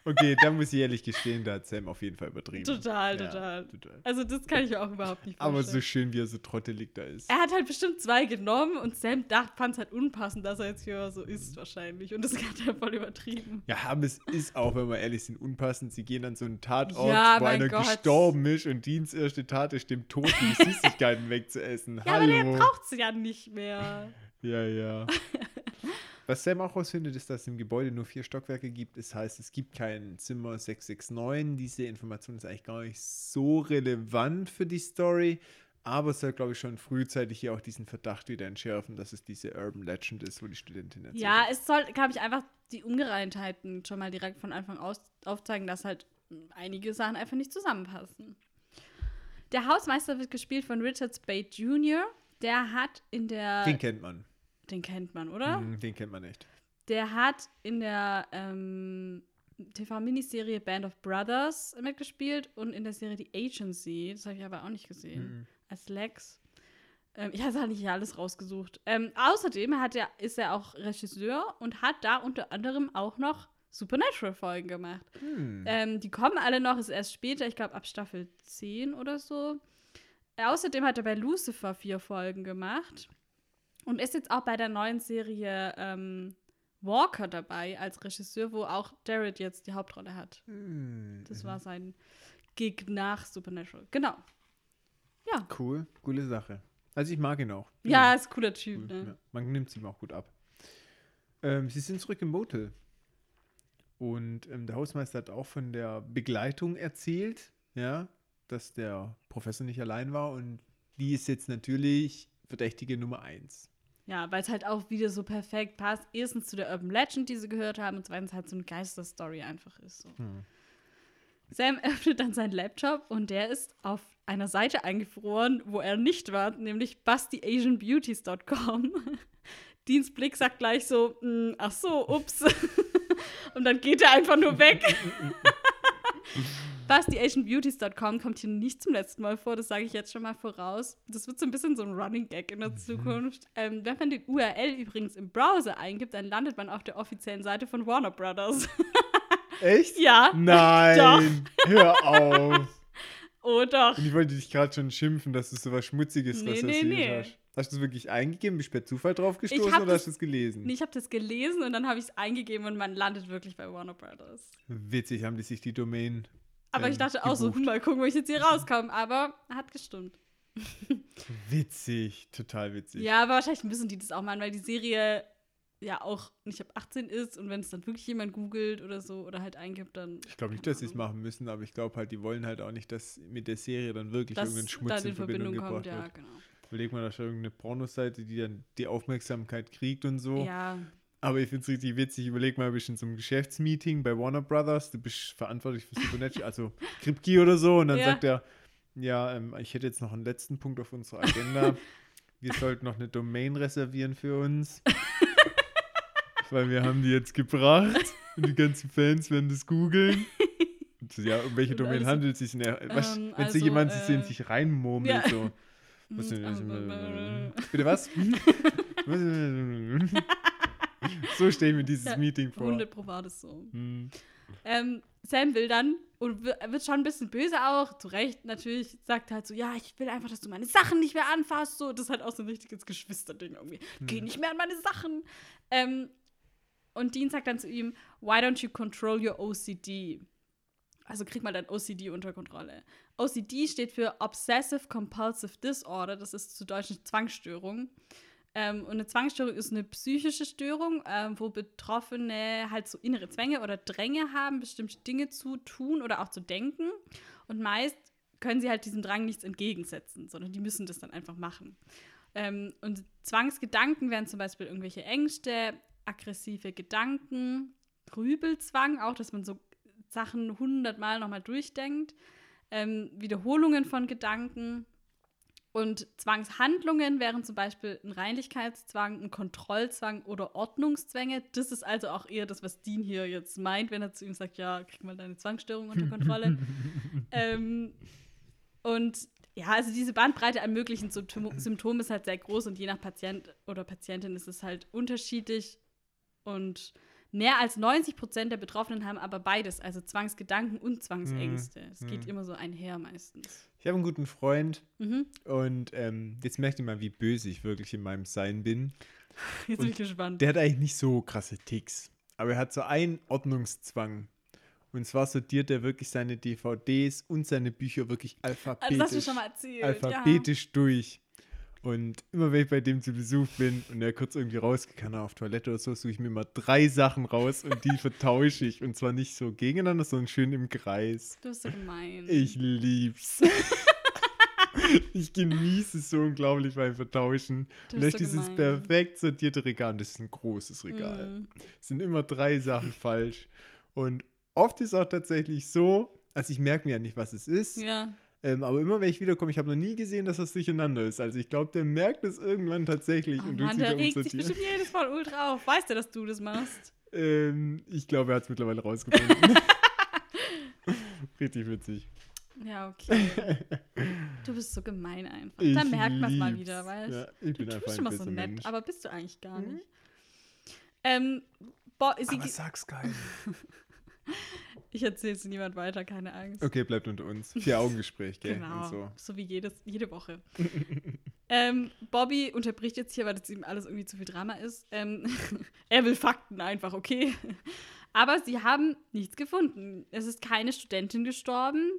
Okay, da muss ich ehrlich gestehen, da hat Sam auf jeden Fall übertrieben. Total, Ja, total. total. Also das kann ich auch überhaupt nicht vorstellen. Aber so schön, wie er so trottelig da ist. er hat halt bestimmt zwei genommen und Sam fand es halt unpassend, dass er jetzt hier so isst wahrscheinlich. Und das [laughs] hat er voll übertrieben. Ja, aber es ist auch, wenn wir ehrlich sind, unpassend. Sie gehen an so einen Tatort, Ja, wo einer Gott. gestorben ist und Diens erste Tat ist, dem Tod die [laughs] Süßigkeiten wegzuessen. Ja, aber der Hallo. braucht sie ja nicht mehr. Ja, ja. [laughs] Was Sam auch rausfindet, ist, dass es im Gebäude nur vier Stockwerke gibt. Das heißt, es gibt kein Zimmer 669. Diese Information ist eigentlich gar nicht so relevant für die Story. Aber es soll, glaube ich, schon frühzeitig hier auch diesen Verdacht wieder entschärfen, dass es diese Urban Legend ist, wo die Studentin erzählt. Ja, es soll, glaube ich, einfach die Ungereimtheiten schon mal direkt von Anfang aus aufzeigen, dass halt einige Sachen einfach nicht zusammenpassen. Der Hausmeister wird gespielt von Richard Spade Jr. Der hat in der. Den kennt man. Den kennt man, oder? Mhm, Den kennt man echt. Der hat in der ähm, TV-Miniserie Band of Brothers mitgespielt und in der Serie The Agency. Das habe ich aber auch nicht gesehen. Mhm. Als Lex. Ähm, ich habe nicht alles rausgesucht. Ähm, außerdem hat er, ist er auch Regisseur und hat da unter anderem auch noch Supernatural-Folgen gemacht. Hm. Ähm, die kommen alle noch, ist erst später, ich glaube ab Staffel 10 oder so. Außerdem hat er bei Lucifer vier Folgen gemacht und ist jetzt auch bei der neuen Serie ähm, Walker dabei als Regisseur, wo auch Jared jetzt die Hauptrolle hat. Hm. Das war sein Gig nach Supernatural. Genau. Ja. Cool, coole Sache. Also ich mag ihn auch. Ja, ist ein cooler Cool, Typ, ne? ja. Man nimmt es ihm auch gut ab. Ähm, sie sind zurück im Motel. Und ähm, der Hausmeister hat auch von der Begleitung erzählt, ja, dass der Professor nicht allein war und die ist jetzt natürlich Verdächtige Nummer eins. Ja, weil es halt auch wieder so perfekt passt. Erstens zu der Urban Legend, die sie gehört haben, und zweitens halt so eine Geisterstory einfach ist. So. Hm. Sam [laughs] öffnet dann seinen Laptop und der ist auf einer Seite eingefroren, wo er nicht war, nämlich bustyasianbeauties.com. [laughs] Deans Blick sagt gleich so, "Mm, ach so, ups. [laughs] und dann geht er einfach nur weg. bustyasianbeauties.com kommt hier nicht zum letzten Mal vor, das sage ich jetzt schon mal voraus. Das wird so ein bisschen so ein Running Gag in der Zukunft. Ähm, wenn man den URL übrigens im Browser eingibt, dann landet man auf der offiziellen Seite von Warner Brothers. [laughs] Echt? ja. Nein, hör auf. [laughs] Oh doch. Und ich wollte dich gerade schon schimpfen, dass du so was Schmutziges Nee, recherchiert nee, nee. hast. Hast du es wirklich eingegeben? Bist du per Zufall drauf gestoßen oder das- hast du es gelesen? Nee, ich habe das gelesen und dann habe ich es eingegeben und man landet wirklich bei Warner Brothers. Witzig, haben die sich die Domain. Aber ähm, ich dachte auch so, gebucht. hm, mal gucken, wo ich jetzt hier rauskomme. Aber hat gestimmt. [laughs] Witzig, total witzig. Ja, aber wahrscheinlich müssen die das auch machen, weil die Serie ja auch nicht ab 18 ist und wenn es dann wirklich jemand googelt oder so oder halt eingibt, dann. Ich glaube nicht, dass sie es machen müssen, aber ich glaube halt, die wollen halt auch nicht, dass mit der Serie dann wirklich dass irgendein Schmutz dann in in Verbindung, Verbindung kommt, gebracht ja, wird. genau. Überleg mal, da ist irgendeine Pornoseite, die dann die Aufmerksamkeit kriegt und so. Ja, Aber ich finde es richtig witzig. Überleg mal, du bist in so einem Geschäftsmeeting bei Warner Brothers, du bist verantwortlich für Supernatural, also [laughs] Kripke oder so, und dann Ja. sagt er, ja, ähm, ich hätte jetzt noch einen letzten Punkt auf unserer Agenda. [laughs] wir sollten noch eine Domain reservieren für uns. [laughs] weil wir haben die jetzt gebracht und die ganzen Fans werden das googeln. Ja, um welche Domain also, handelt es sich? was, ähm, wenn also, so jemand äh, sich reinmurmelt, ja. so. Was denn, bitte was? So stelle ich mir dieses Ja, Meeting vor. 100 Pro war das so. Hm. Ähm, Sam will dann und wi- wird schon ein bisschen böse auch, zu Recht natürlich, sagt halt so, ja, ich will einfach, dass du meine Sachen nicht mehr anfasst. So, das ist halt auch so ein richtiges Geschwisterding irgendwie. Geh nicht mehr an meine Sachen. Ähm, und Dean sagt dann zu ihm, why don't you control your OCD? Also krieg mal dein OCD unter Kontrolle. OCD steht für Obsessive Compulsive Disorder, das ist zu Deutsch eine Zwangsstörung. Ähm, und eine Zwangsstörung ist eine psychische Störung, ähm, wo Betroffene halt so innere Zwänge oder Dränge haben, bestimmte Dinge zu tun oder auch zu denken. Und meist können sie halt diesem Drang nichts entgegensetzen, sondern die müssen das dann einfach machen. Ähm, und Zwangsgedanken wären zum Beispiel irgendwelche Ängste, aggressive Gedanken, Grübelzwang, auch, dass man so Sachen hundertmal nochmal durchdenkt, ähm, Wiederholungen von Gedanken. Und Zwangshandlungen wären zum Beispiel ein Reinlichkeitszwang, ein Kontrollzwang oder Ordnungszwänge. Das ist also auch eher das, was Dean hier jetzt meint, wenn er zu ihm sagt, ja, krieg mal deine Zwangsstörung unter Kontrolle. [laughs] ähm, und ja, also diese Bandbreite an möglichen Symptom Symptomen ist halt sehr groß und je nach Patient oder Patientin ist es halt unterschiedlich. Und mehr als 90 Prozent der Betroffenen haben aber beides, also Zwangsgedanken und Zwangsängste. Es geht mhm. immer so einher meistens. Ich habe einen guten Freund Mhm. und ähm, jetzt merkt ihr mal, wie böse ich wirklich in meinem Sein bin. [laughs] Jetzt bin ich gespannt. Der hat eigentlich nicht so krasse Ticks, aber er hat so einen Ordnungszwang. Und zwar sortiert er wirklich seine DVDs und seine Bücher wirklich Ah, Das hast du alphabetisch, schon mal erzählt. alphabetisch durch. Und immer wenn ich bei dem zu Besuch bin und er kurz irgendwie rausgeht, auf Toilette oder so, suche ich mir immer drei Sachen raus und die vertausche ich. Und zwar nicht so gegeneinander, sondern schön im Kreis. Du bist so gemein. Ich lieb's. [laughs] ich genieße es so unglaublich beim Vertauschen. Du Und so dieses gemein. perfekt sortierte Regal, und das ist ein großes Regal, Mhm. es sind immer drei Sachen falsch. Und oft ist auch tatsächlich so, also ich merke mir ja nicht, was es ist, Ja. Ähm, aber immer wenn ich wiederkomme, ich habe noch nie gesehen, dass das durcheinander ist. Also ich glaube, der merkt es irgendwann tatsächlich Oh und Mann, der regt sich bestimmt jedes Mal ultra auf. Weißt du, dass du das machst? [laughs] Ähm, ich glaube, er hat es mittlerweile rausgefunden. [laughs] Richtig witzig. Ja, okay. [laughs] Du bist so gemein einfach. Ich da merkt man es mal wieder, weißt Ja, ich du? bin Du tust ein immer so nett, Mensch. aber bist du eigentlich gar Mhm. nicht. Ähm, bo Aber sag's geil. Ich erzähle es niemand weiter, keine Angst. Okay, bleibt unter uns. Vier-Augen-Gespräch, gell? Genau, Und so. so. wie jedes, jede Woche. [laughs] ähm, Bobby unterbricht jetzt hier, weil das ihm alles irgendwie zu viel Drama ist. Ähm, [laughs] er will Fakten einfach, okay? Aber sie haben nichts gefunden. Es ist keine Studentin gestorben.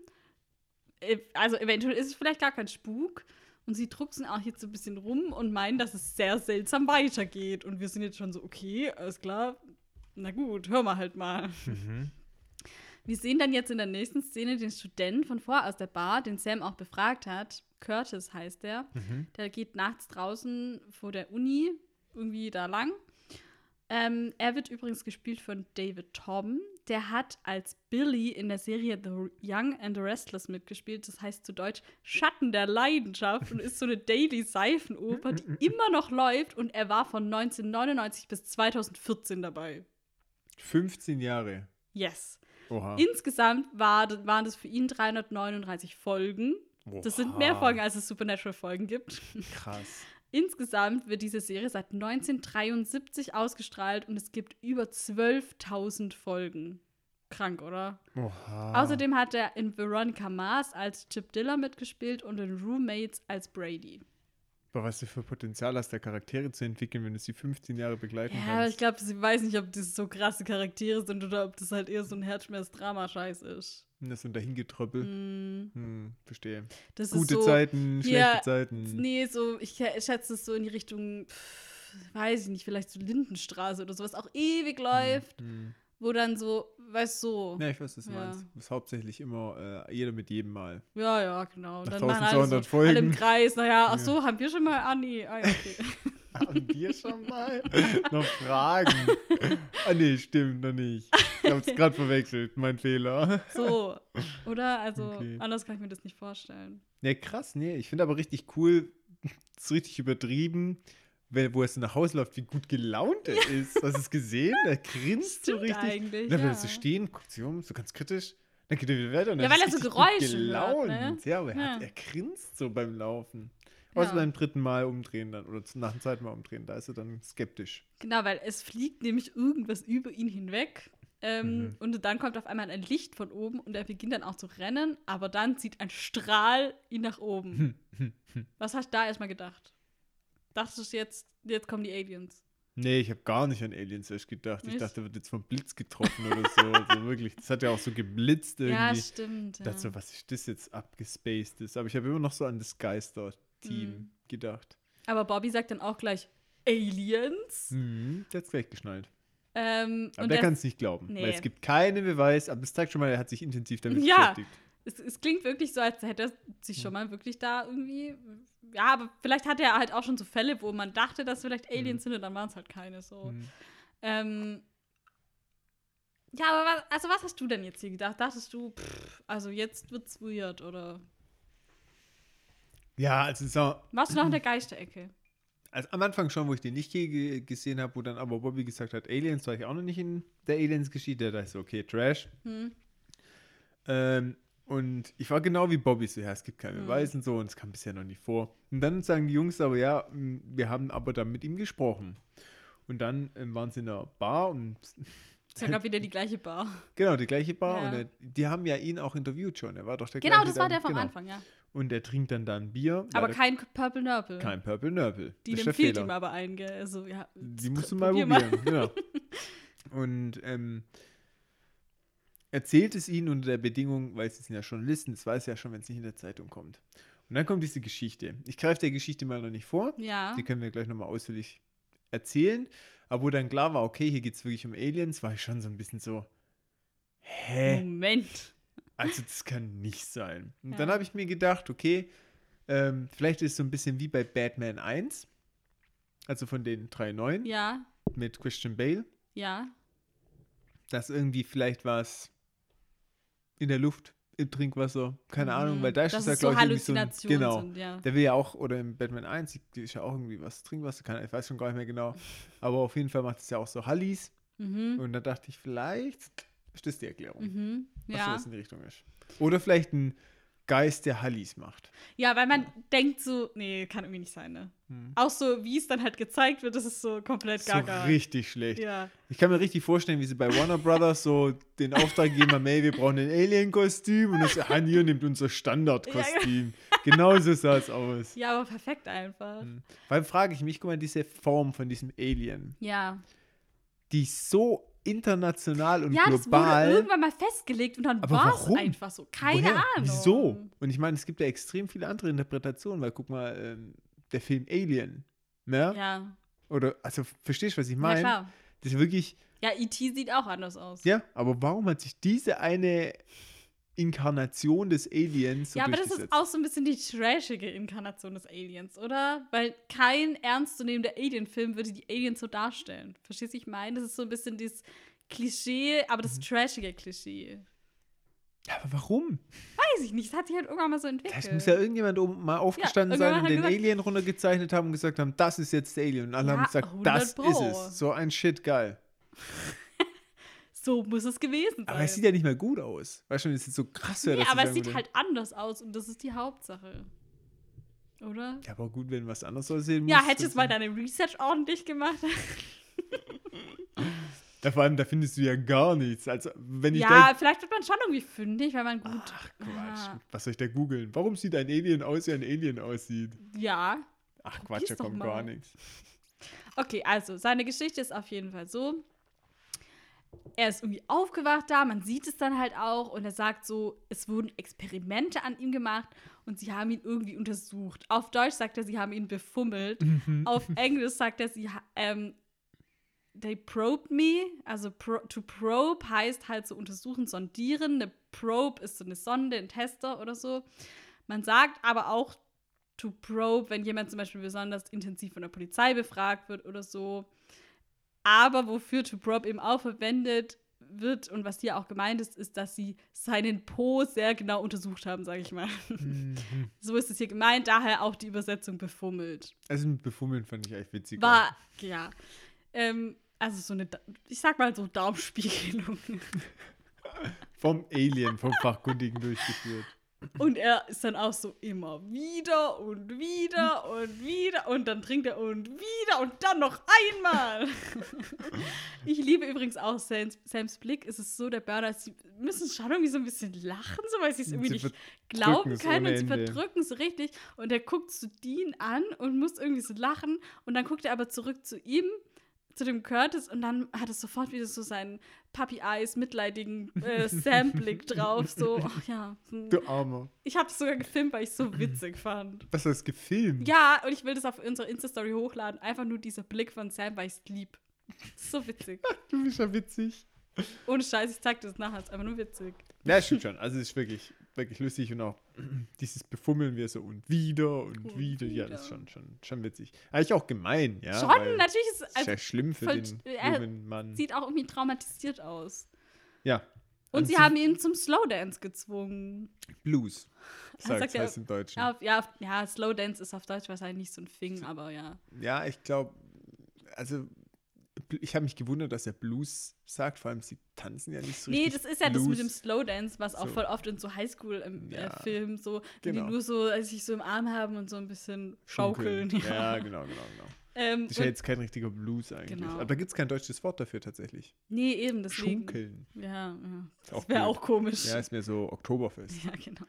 Äh, Also eventuell ist es vielleicht gar kein Spuk. Und sie drucksen auch jetzt so ein bisschen rum und meinen, dass es sehr seltsam weitergeht. Und wir sind jetzt schon so, okay, alles klar. Na gut, hör mal halt mal. Mhm. Wir sehen dann jetzt in der nächsten Szene den Studenten von vor aus der Bar, den Sam auch befragt hat. Curtis heißt der. Mhm. Der geht nachts draußen vor der Uni irgendwie da lang. Ähm, er wird übrigens gespielt von David Tobin. Der hat als Billy in der Serie The Young and the Restless mitgespielt. Das heißt zu Deutsch Schatten der Leidenschaft und ist so eine Daily Seifenoper, die [laughs] immer noch läuft. Und er war von 1999 bis 2014 dabei. 15 Jahre. Yes. Oha. Insgesamt war, waren das für ihn 339 Folgen. Das sind mehr Oha. Folgen, als es Supernatural-Folgen gibt. Krass. [laughs] Insgesamt wird diese Serie seit 1973 ausgestrahlt und es gibt über 12.000 Folgen. Krank, oder? Oha. Außerdem hat er in Veronica Mars als Chip Diller mitgespielt und in Roommates als Brady. Aber was du für Potenzial hast, da Charaktere zu entwickeln, wenn du sie 15 Jahre begleiten Ja, kannst. ich glaube, sie weiß nicht, ob das so krasse Charaktere sind oder ob das halt eher so ein Herzschmerz-Drama-Scheiß ist. Und das und dahingetröppel. Mm, Hm, verstehe. das Gute so, Zeiten, schlechte Ja, Zeiten. Nee, so, ich schätze es so in die Richtung, pff, weiß ich nicht, vielleicht so Lindenstraße oder sowas auch ewig läuft, Hm. Wo dann so, weißt du, so. Ja, ich weiß, was du Ja. meinst. Das ist hauptsächlich immer äh, jeder mit jedem Mal. Ja, ja, genau. Nach dann machen alle, so, 1200 alle im Folgen. Kreis, naja, ach Ja. so, haben wir schon mal, ah nee, ah, ja, okay. [laughs] Haben wir schon mal noch Fragen? ah, nee, stimmt, noch nicht. Ich hab's gerade verwechselt, mein Fehler. so, oder? Also, Okay. anders kann ich mir das nicht vorstellen. Ja, krass, nee. Ich finde aber richtig cool, das ist richtig übertrieben, weil, wo er so nach Hause läuft, wie gut gelaunt er ist. Hast du es gesehen? Er grinst so richtig. eigentlich, dann bleibt ja. er so stehen, guckt sich um, so ganz kritisch. Dann geht er wieder weiter. Und Ja, weil er so Geräusche hört, gelaunt. ne? Ja, aber er, Ja. hat, er grinst so beim Laufen. Außer Ja. beim dritten Mal umdrehen dann oder nach dem zweiten Mal umdrehen, da ist er dann skeptisch. Genau, weil es fliegt nämlich irgendwas über ihn hinweg. Ähm, Mhm. Und dann kommt auf einmal ein Licht von oben und er beginnt dann auch zu rennen, aber dann zieht ein Strahl ihn nach oben. [laughs] Was hast du da erstmal gedacht? Dachtest du jetzt, jetzt kommen die Aliens? Nee, ich habe gar nicht an Aliens erst gedacht. Ich Nicht? dachte, er wird jetzt vom Blitz getroffen oder so. [laughs] Also wirklich, das hat ja auch so geblitzt irgendwie. Ja, stimmt. Ich Ja. so, was ist das jetzt abgespacedes? Aber ich habe immer noch so an das Geister-Team Mhm. gedacht. Aber Bobby sagt dann auch gleich Aliens. Mhm, der hat's gleich geschnallt. Ähm, Aber und der er- kann es nicht glauben. Nee. Weil es gibt keinen Beweis, aber das zeigt schon mal, er hat sich intensiv damit Ja. beschäftigt. Es, es klingt wirklich so, als hätte er sich schon mal wirklich da irgendwie. Ja, aber vielleicht hat er halt auch schon so Fälle, wo man dachte, dass vielleicht Aliens sind und dann waren es halt keine so. Mhm. Ähm, ja, aber was, also was hast du denn jetzt hier gedacht? Dachtest du, pff, also jetzt wird's weird oder Ja, also so, warst du noch in der Geisterecke? also am Anfang schon, wo ich den nicht ge gesehen habe, wo dann aber Bobby gesagt hat, Aliens, war ich auch noch nicht in der Aliens-Geschichte. Da dachte ich so, okay, Trash. Hm? Ähm, und ich war genau wie Bobby so, ja, es gibt keine Mhm. Beweise und so und es kam bisher noch nicht vor. Und dann sagen die Jungs aber, ja, wir haben aber dann mit ihm gesprochen. Und dann ähm, waren sie in einer Bar und [laughs] Ist ja gerade wieder die gleiche Bar. genau, die gleiche Bar. Ja. Und er, die haben ja ihn auch interviewt schon. Er war doch der Genau, gleiche das war dann- der vom genau. Anfang, ja. Und er trinkt dann dann Bier. Aber Leider kein Purple Nurple. kein Purple Nurple. Die das der empfiehlt ihm aber ein, gell? Also, ja. Die musst du mal probier probieren. Genau. [laughs] Und ähm, erzählt es ihnen unter der Bedingung, weil sie sind ja Journalisten, das weiß er ja schon, wenn es nicht in der Zeitung kommt. Und dann kommt diese Geschichte. Ich greife der Geschichte mal noch nicht vor. Ja. Die können wir gleich nochmal ausführlich erzählen. Aber wo dann klar war, okay, hier geht es wirklich um Aliens, war ich schon so ein bisschen so, hä? Moment. Also das kann nicht sein. Und Ja. dann habe ich mir gedacht, okay, ähm, vielleicht ist es so ein bisschen wie bei Batman 1, also von den drei neuen Ja, mit Christian Bale, ja. dass irgendwie vielleicht was in der Luft, im Trinkwasser, keine Ahnung, weil da ist Dass es ja, so glaube ich, so ein, Halluzinationen genau, sind, ja. der will ja auch, oder im Batman 1, die ist ja auch irgendwie was Trinkwasser, kann, ich weiß schon gar nicht mehr genau, aber auf jeden Fall macht es ja auch so Hallis Mhm. und da dachte ich, vielleicht ist das die Erklärung, Mhm. was Ja. sowas in die Richtung ist. Oder vielleicht ein Geist, der Hallis macht. ja, weil man denkt so, nee, kann irgendwie nicht sein, ne? Hm. Auch so, wie es dann halt gezeigt wird, das ist so komplett So gaga. richtig schlecht. Ja. Ich kann mir richtig vorstellen, wie sie bei Warner Brothers so den Auftrag geben [laughs] haben, wir brauchen ein Alien-Kostüm und das Han hier nimmt unser Standardkostüm. genau so sah es aus. ja, aber perfekt einfach. Hm. Weil frage ich mich, guck mal, diese Form von diesem Alien, Ja. die so international und Ja, das wurde global. irgendwann mal festgelegt und dann war es einfach so. Keine Woher? Ahnung. Wieso? Und ich meine, es gibt ja extrem viele andere Interpretationen, weil guck mal, ähm, der Film Alien, ne? Ja, Oder, also verstehst du, was ich ja meine? klar. das ist wirklich, Ja, E.T. sieht auch anders aus. ja, aber warum hat sich diese eine Inkarnation des Aliens so Ja, aber das ist auch so ein bisschen die trashige Inkarnation des Aliens, oder? Weil kein ernstzunehmender Alien-Film würde die Aliens so darstellen. Verstehst du, ich meine? Das ist so ein bisschen dieses Klischee, aber Mhm. das trashige Klischee. Ja, aber warum? Weiß ich nicht, das hat sich halt irgendwann mal so entwickelt. Das muss ja irgendjemand oben mal aufgestanden sein und den gesagt- Alien runtergezeichnet haben und gesagt haben, das ist jetzt der Alien. Und alle Ja, haben gesagt, 100 das Pro. ist es. So ein Shit, geil. So muss es gewesen sein. Aber es sieht ja nicht mehr gut aus. Weißt du, es ist so krass. nee, dass aber es sieht halt anders aus und das ist die Hauptsache. Oder? Ja, aber gut, wenn was anderes aussehen muss. Ja, hättest du das jetzt mal deine Research ordentlich gemacht. [laughs] Ja, vor allem, da findest du ja gar nichts. Also, wenn ich ja, vielleicht wird man schon irgendwie fündig, weil man gut. Ach, Quatsch. Ja. Was soll ich da googeln? Warum sieht ein Alien aus, wie ein Alien aussieht? Ja. Ach, Quatsch, da kommt gar nichts. Okay, also seine Geschichte ist auf jeden Fall so. Er ist irgendwie aufgewacht da, man sieht es dann halt auch und er sagt so, es wurden Experimente an ihm gemacht und sie haben ihn irgendwie untersucht. Auf Deutsch sagt er, sie haben ihn befummelt. Mhm. Auf Englisch sagt er, sie ähm, they probed me. Also pro, to probe heißt halt so untersuchen, sondieren. Eine Probe ist so eine Sonde, ein Tester oder so. Man sagt aber auch to probe, wenn jemand zum Beispiel besonders intensiv von der Polizei befragt wird oder so. Aber wofür to probe eben auch verwendet wird und was hier auch gemeint ist, ist, dass sie seinen Po sehr genau untersucht haben, sage ich mal. Mhm. So ist es hier gemeint, daher auch die Übersetzung befummelt. Also mit Befummeln fand ich echt witzig. War, ja. Ähm, also so eine, ich sag mal so Darmspiegelung. [laughs] Vom Alien, vom Fachkundigen durchgeführt. Und er ist dann auch so immer wieder und wieder und wieder und dann trinkt er und wieder und dann noch einmal. [laughs] ich liebe übrigens auch Sams, Sams Blick. Es ist so der Burner. Sie müssen schon irgendwie so ein bisschen lachen, so weil sie es irgendwie nicht glauben können und sie verdrücken es richtig. Und er guckt zu Dean an und muss irgendwie so lachen. Und dann guckt er aber zurück zu ihm, zu dem Curtis, und dann hat es sofort wieder so seinen Puppy Eyes, mitleidigen äh, [laughs] Sam-Blick drauf. So, ach ja. hm. Du Armer. Ich habe es sogar gefilmt, weil ich es so witzig [laughs] fand. Was hast du gefilmt? Ja, und ich will das auf unsere Insta-Story hochladen. Einfach nur dieser Blick von Sam, weil ich es lieb. So witzig. [laughs] Du bist ja witzig. Ohne Scheiß, ich zeig dir das nachher. Es ist einfach nur witzig. Ja, stimmt schon. Also es ist wirklich, wirklich lustig und auch [clears throat] dieses Befummeln wir so und wieder und, Und wieder. Ja, das ist wieder. schon, schon, schon witzig. Eigentlich auch gemein, ja. Schon, natürlich ist es. Also, ja schlimm für voll- den jungen Mann. sieht auch irgendwie traumatisiert aus. Ja. Und sie haben ihn zum Slowdance gezwungen. Blues. Sagt sagt ja- heißt im Deutschen. Ja, ja, ja, Slowdance ist auf Deutsch wahrscheinlich nicht so ein Thing, aber ja. Ja, ich glaube, also ich habe mich gewundert, dass er Blues sagt, vor allem sie tanzen ja nicht so Nee, richtig das ist ja das mit dem Blues. Slowdance, was auch So. voll oft in so Highschool-Filmen Ja. äh, Filmen so, wenn Genau. die nur so äh, sich so im Arm haben und so ein bisschen schaukeln. Ja, genau, genau, genau. Ähm, Das ist ja jetzt kein richtiger Blues eigentlich. Genau. Aber da gibt es kein deutsches Wort dafür tatsächlich. nee, eben, deswegen. Schunkeln. Ja, ja. Das wäre auch komisch. Ja, ist mir so Oktoberfest. Ja, genau.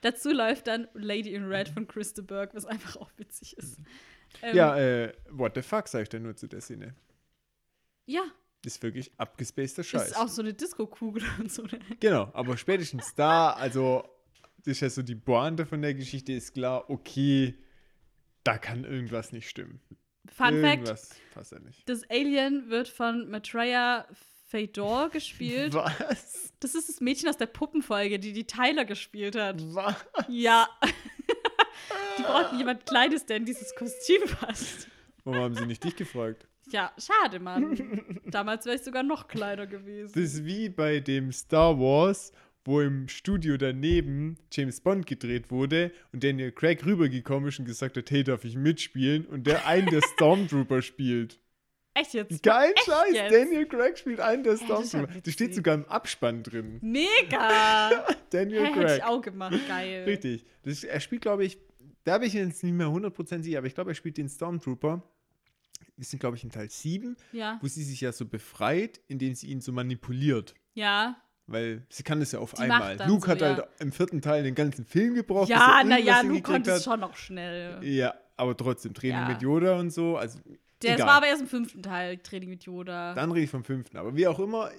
Dazu läuft dann Lady in Red von Krista Burke, was einfach auch witzig ist. Ähm, Ja, äh, what the fuck, sag ich dann nur zu der Szene. Ja, Ist wirklich abgespaceter Scheiß. ist auch so eine Disco-Kugel [laughs] und so. Ne? Genau, aber spätestens da, also, das ist ja so die Pointe von der Geschichte, ist klar, okay, da kann irgendwas nicht stimmen. Fun Fact: irgendwas passt ja nicht. Das Alien wird von Matreya Fedor [laughs] gespielt. Was? Das ist das Mädchen aus der Puppenfolge, die die Tyler gespielt hat. Was? Ja. [laughs] die brauchten jemand Kleines, der in dieses Kostüm passt. Warum haben sie nicht dich gefragt? Ja, schade, Mann. [laughs] Damals wäre ich sogar noch kleiner gewesen. Das ist wie bei dem Star Wars, wo im Studio daneben James Bond gedreht wurde und Daniel Craig rübergekommen ist und gesagt hat, hey, darf ich mitspielen? Und der einen der [laughs] Stormtrooper spielt. Echt jetzt? Geil, Scheiß, jetzt? Daniel Craig spielt einen der Stormtrooper. Das steht sogar im Abspann drin. Mega! [laughs] Daniel hätte Craig. ich auch gemacht. Geil. Richtig. Das, er spielt, glaube ich, da bin ich jetzt nicht mehr 100% sicher, aber ich glaube, er spielt den Stormtrooper. Wir sind, glaube ich, in Teil 7, Ja. wo sie sich ja so befreit, indem sie ihn so manipuliert. Ja. Weil sie kann das ja auf Die einmal. Luke so, hat ja. halt im vierten Teil den ganzen Film gebraucht. Ja, naja, Luke konnte es schon noch schnell. Ja, aber trotzdem, Training Ja. mit Yoda und so. Also, Der, das egal. war aber erst im fünften Teil, Training mit Yoda. Dann rede ich vom fünften. Aber wie auch immer,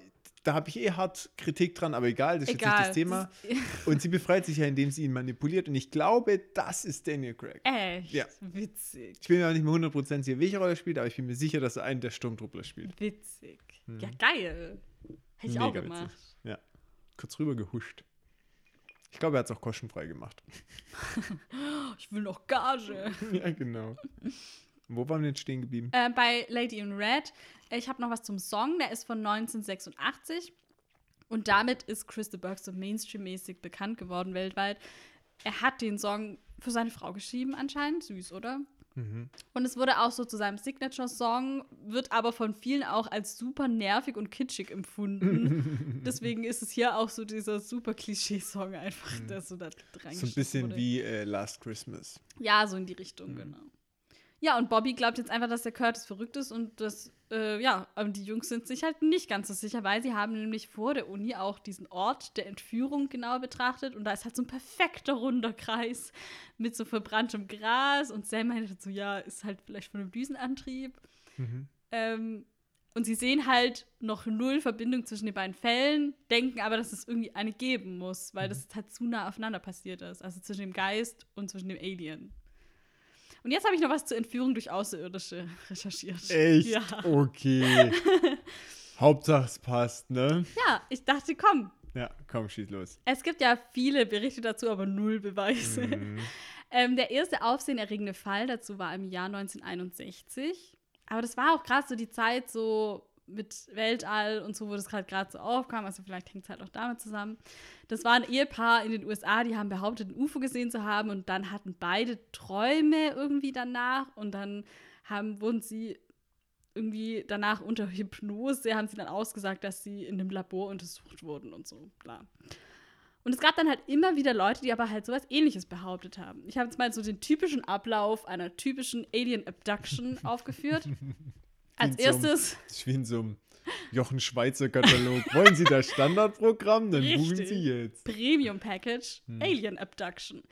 da habe ich eh hart Kritik dran, aber egal, das ist jetzt Egal. nicht das Thema. Das- Und sie befreit sich ja, indem sie ihn manipuliert. Und ich glaube, das ist Daniel Craig. Echt? Ja. Witzig. Ich bin mir auch nicht mehr 100% sicher, welche Rolle er spielt, aber ich bin mir sicher, dass er einen der Sturmtruppler spielt. Witzig. Ja, geil. Hätte ich auch Hm. Mega gemacht. witzig. Ja. Kurz rüber gehuscht. Ich glaube, er hat es auch kostenfrei gemacht. [laughs] Ich will noch Gage. ja, genau. Wo waren wir jetzt stehen geblieben? äh, bei Lady in Red. Ich habe noch was zum Song. Der ist von 1986. Und damit ist Krista Burke so Mainstream-mäßig bekannt geworden weltweit. Er hat den Song für seine Frau geschrieben, anscheinend. Süß, oder? Mhm. Und es wurde auch so zu seinem Signature-Song, wird aber von vielen auch als super nervig und kitschig empfunden. [laughs] Deswegen ist es hier auch so dieser super Klischee-Song einfach, der so da Mhm. So ein bisschen wurde. wie äh, Last Christmas. Ja, so in die Richtung, Mhm. genau. Ja, und Bobby glaubt jetzt einfach, dass der Curtis verrückt ist und das, äh, ja, die Jungs sind sich halt nicht ganz so sicher, weil sie haben nämlich vor der Uni auch diesen Ort der Entführung genau betrachtet und da ist halt so ein perfekter runder Kreis mit so verbranntem Gras und Sam meinte so, ja, ist halt vielleicht von einem Düsenantrieb. Mhm. Ähm, und sie sehen halt noch null Verbindung zwischen den beiden Fällen, denken aber, dass es irgendwie eine geben muss, weil das halt zu nah aufeinander passiert ist. Also zwischen dem Geist und zwischen dem Alien. Und jetzt habe ich noch was zur Entführung durch Außerirdische [laughs] recherchiert. Echt? Ja. Okay. [laughs] Hauptsache es passt, ne? ja, ich dachte, komm, Ja, komm, schieß los. es gibt ja viele Berichte dazu, aber null Beweise. Mhm. [laughs] Ähm, der erste aufsehenerregende Fall dazu war im Jahr 1961. Aber das war auch gerade so die Zeit so mit Weltall und so, wo das gerade gerade so aufkam. Also vielleicht hängt es halt auch damit zusammen. Das war ein Ehepaar in den USA, die haben behauptet, ein UFO gesehen zu haben und dann hatten beide Träume irgendwie danach und dann haben, wurden sie irgendwie danach unter Hypnose, haben sie dann ausgesagt, dass sie in einem Labor untersucht wurden und so, bla. Und es gab dann halt immer wieder Leute, die aber halt sowas ähnliches behauptet haben. Ich habe jetzt mal so den typischen Ablauf einer typischen Alien Abduction aufgeführt. [laughs] Als in so einem- erstes, Das [laughs] ist wie in so einem Jochen Schweizer Katalog. [laughs] Wollen Sie das Standardprogramm? Dann buchen Richtig. Sie jetzt. Premium Package, Hm. Alien Abduction.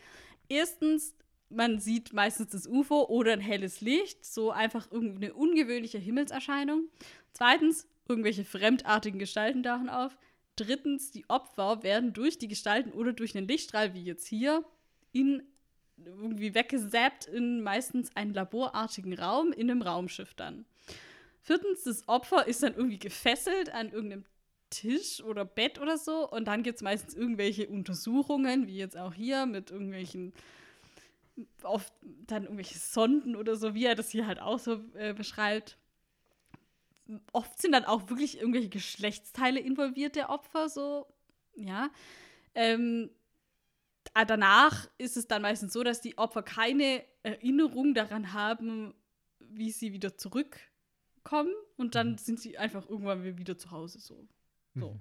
Erstens, man sieht meistens das UFO oder ein helles Licht, so einfach irgendeine ungewöhnliche Himmelserscheinung. Zweitens, irgendwelche fremdartigen Gestalten tauchen auf. Drittens, die Opfer werden durch die Gestalten oder durch einen Lichtstrahl, wie jetzt hier, in irgendwie weggesappt in meistens einen laborartigen Raum in einem Raumschiff dann. Viertens, das Opfer ist dann irgendwie gefesselt an irgendeinem Tisch oder Bett oder so. Und dann gibt es meistens irgendwelche Untersuchungen, wie jetzt auch hier, mit irgendwelchen, oft dann irgendwelche Sonden oder so, wie er das hier halt auch so äh, beschreibt. Oft sind dann auch wirklich irgendwelche Geschlechtsteile involviert der Opfer, so, ja. Ähm, ah, danach ist es dann meistens so, dass die Opfer keine Erinnerung daran haben, wie sie wieder zurückkommen und dann sind sie einfach irgendwann wieder zu Hause so. So,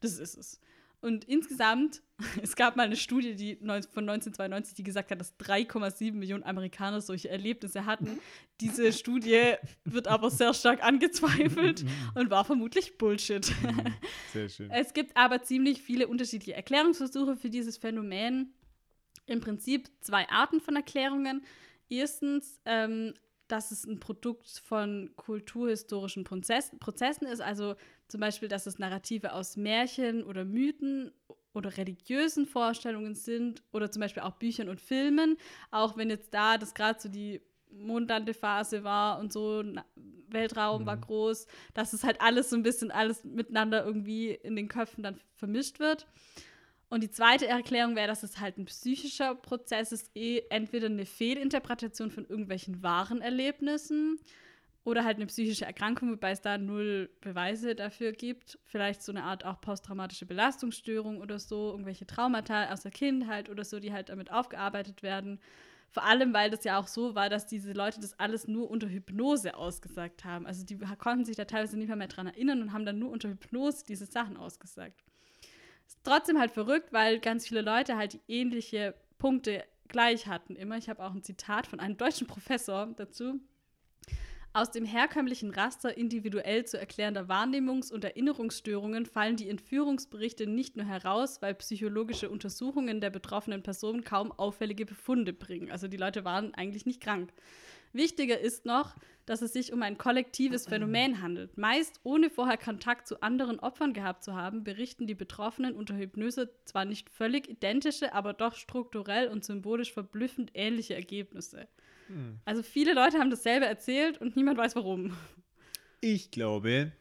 das ist es. Und insgesamt, [laughs] es gab mal eine Studie die von 1992, die gesagt hat, dass 3,7 Millionen Amerikaner solche Erlebnisse hatten. Diese [laughs] Studie wird aber sehr stark angezweifelt und war vermutlich Bullshit. Mhm. [laughs] Sehr schön. Es gibt aber ziemlich viele unterschiedliche Erklärungsversuche für dieses Phänomen. Im Prinzip zwei Arten von Erklärungen. Erstens, ähm, dass es ein Produkt von kulturhistorischen Prozess Prozessen ist, also zum Beispiel, dass es Narrative aus Märchen oder Mythen oder religiösen Vorstellungen sind oder zum Beispiel auch Büchern und Filmen, auch wenn jetzt da das gerade so die Mondlandephase war und so, Weltraum war Mhm. groß, dass es halt alles so ein bisschen alles miteinander irgendwie in den Köpfen dann vermischt wird. Und die zweite Erklärung wäre, dass es halt ein psychischer Prozess ist, eh entweder eine Fehlinterpretation von irgendwelchen wahren Erlebnissen oder halt eine psychische Erkrankung, wobei es da null Beweise dafür gibt. Vielleicht so eine Art auch posttraumatische Belastungsstörung oder so, irgendwelche Traumata aus der Kindheit oder so, die halt damit aufgearbeitet werden. Vor allem, weil das ja auch so war, dass diese Leute das alles nur unter Hypnose ausgesagt haben. Also die konnten sich da teilweise nicht mehr, mehr dran erinnern und haben dann nur unter Hypnose diese Sachen ausgesagt. Trotzdem halt verrückt, weil ganz viele Leute halt ähnliche Punkte gleich hatten immer. Ich habe auch ein Zitat von einem deutschen Professor dazu. Aus dem herkömmlichen Raster individuell zu erklärender Wahrnehmungs- und Erinnerungsstörungen fallen die Entführungsberichte nicht nur heraus, weil psychologische Untersuchungen der betroffenen Person kaum auffällige Befunde bringen. Also die Leute waren eigentlich nicht krank. Wichtiger ist noch, dass es sich um ein kollektives Phänomen handelt. Meist ohne vorher Kontakt zu anderen Opfern gehabt zu haben, berichten die Betroffenen unter Hypnose zwar nicht völlig identische, aber doch strukturell und symbolisch verblüffend ähnliche Ergebnisse. Hm. Also viele Leute haben dasselbe erzählt und niemand weiß warum. Ich glaube,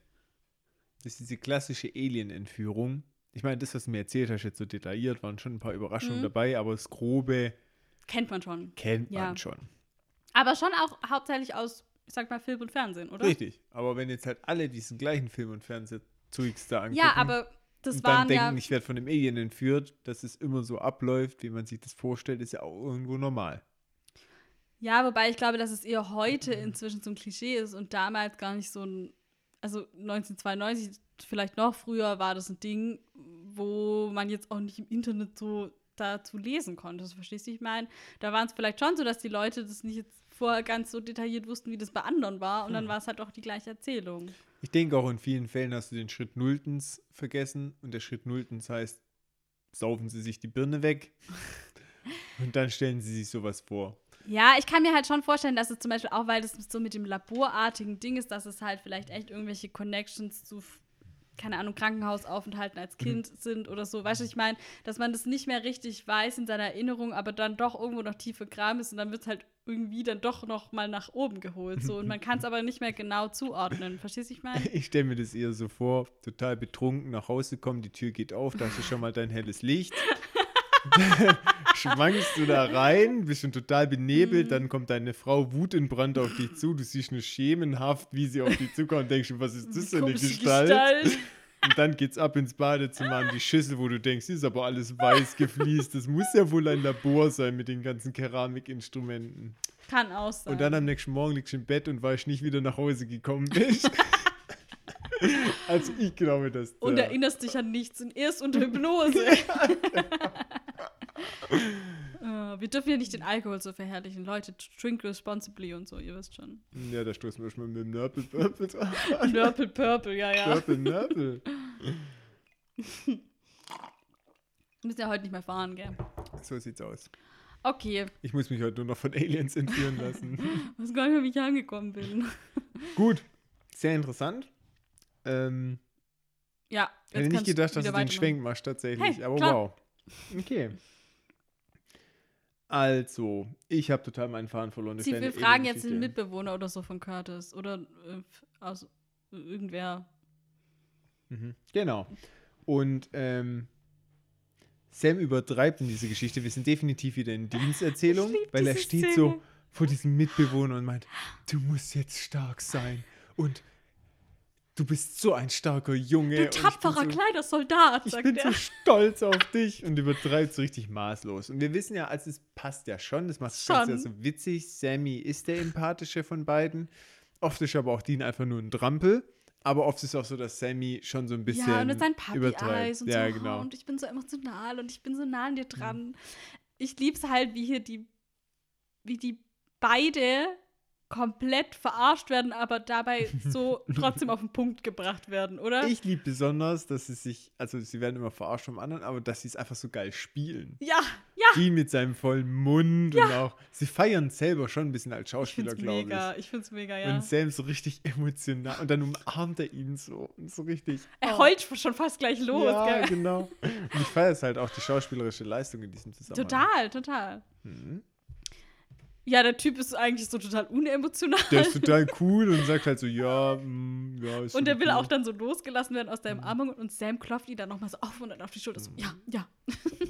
dass diese klassische Alien-Entführung, ich meine, das, was du mir erzählt hast, jetzt so detailliert, waren schon ein paar Überraschungen Mhm. dabei, aber das Grobe Kennt man schon. kennt Ja. man schon. Aber schon auch hauptsächlich aus, ich sag mal, Film und Fernsehen, oder? Richtig. Aber wenn jetzt halt alle diesen gleichen Film- und Fernsehzeugs da angucken Ja, aber das und dann denken, ja. ich werde von einem Alien entführt, dass es immer so abläuft, wie man sich das vorstellt, ist ja auch irgendwo normal. Ja, wobei ich glaube, dass es eher heute inzwischen so ein Klischee ist und damals gar nicht so ein. Also 1992, vielleicht noch früher, war das ein Ding, wo man jetzt auch nicht im Internet so dazu lesen konnte. Das verstehst du, ich meine? Da waren es vielleicht schon so, dass die Leute das nicht jetzt vorher ganz so detailliert wussten, wie das bei anderen war. Und dann war es halt auch die gleiche Erzählung. Ich denke auch in vielen Fällen hast du den Schritt Nulltens vergessen und der Schritt Nulltens heißt, saufen sie sich die Birne weg [laughs] und dann stellen sie sich sowas vor. Ja, ich kann mir halt schon vorstellen, dass es zum Beispiel auch, weil das so mit dem laborartigen Ding ist, dass es halt vielleicht echt irgendwelche Connections zu, keine Ahnung, Krankenhausaufenthalten als Kind sind oder so. Weißt du, ich meine, dass man das nicht mehr richtig weiß in seiner Erinnerung, aber dann doch irgendwo noch tiefer Kram ist und dann wird es halt irgendwie dann doch noch mal nach oben geholt. So. Und man kann es aber nicht mehr genau zuordnen. Verstehst du, ich meine? [laughs] Ich stelle mir das eher so vor, total betrunken nach Hause kommen, die Tür geht auf, da hast du schon mal dein helles Licht. [laughs] Schwankst du da rein, bist schon total benebelt, Mhm. dann kommt deine Frau wutentbrannt auf dich zu, du siehst nur schemenhaft, wie sie auf dich zukommt und denkst, was ist das für eine Komische Gestalt? Und dann geht's ab ins Badezimmer an die Schüssel, wo du denkst, ist aber alles weiß gefliest. Das muss ja wohl ein Labor sein mit den ganzen Keramikinstrumenten. Kann auch sein. Und dann am nächsten Morgen liegst du im Bett und weißt nicht, wie du nach Hause gekommen bist. [laughs] Also ich glaube, dass Und der- erinnerst dich an nichts und erst unter Hypnose. Äh, [laughs] [laughs] wir dürfen ja nicht den Alkohol so verherrlichen. Leute, drink responsibly und so, ihr wisst schon. Ja, da stoßen wir schon mal mit dem Nörpel, Purple drauf. Nörpel Purple, ja, ja. Nörpel, Nörpel. Wir müssen ja heute nicht mehr fahren, gell? So sieht's aus. Okay, Ich muss mich heute nur noch von Aliens entführen lassen. [laughs] ich weiß gar nicht wie ich angekommen bin. Gut, sehr interessant. Ähm, Ja, hätte nicht gedacht, dass du den. Schwenk machst tatsächlich, Hey, aber klar. wow. Okay. Also, ich habe total meinen Faden verloren. Sie, wir fragen jetzt den Mitbewohner oder so von Curtis. Oder äh, äh, irgendwer. Mhm. Genau. Und ähm, Sam übertreibt in dieser Geschichte. Wir sind definitiv wieder in Diensterzählung, weil er diese steht Szene. so vor diesem Mitbewohner und meint, du musst jetzt stark sein und du bist so ein starker Junge. Du tapferer so, kleiner Soldat, Ich bin er. so stolz auf dich und übertreibt so richtig maßlos. Und wir wissen ja, also es passt ja schon, das macht Ganze ja so witzig. Sammy ist der empathische von beiden. Oft ist aber auch Dean einfach nur ein Trampel. Aber oft ist es auch so, dass Sammy schon so ein bisschen ja, und mit seinen übertreibt. Und ja, so. genau. Und ich bin so emotional und ich bin so nah an dir dran. Ich lieb's halt, wie hier die, wie die beide komplett verarscht werden, aber dabei [laughs] so trotzdem auf den Punkt gebracht werden, oder? Ich liebe besonders, dass sie sich, also sie werden immer verarscht vom anderen, aber dass sie es einfach so geil spielen. ja, ja. Dean mit seinem vollen Mund und auch, sie feiern selber schon ein bisschen als Schauspieler, glaube ich. mega. Ich find's mega, ja. Und Sam so richtig emotional. Und dann umarmt er ihn so. Und so richtig. er oh. heult schon fast gleich los, Ja, gell? genau. Und ich feiere es halt auch, die schauspielerische Leistung in diesem Zusammenhang. Total, total. Mhm. Ja, der Typ ist eigentlich so total unemotional. Der ist [laughs] total cool und sagt halt so, ja, mm, ja, ist und der will okay. auch dann so losgelassen werden aus der Umarmung und Sam klopft ihn dann nochmal so auf und dann auf die Schulter. So, ja, ja,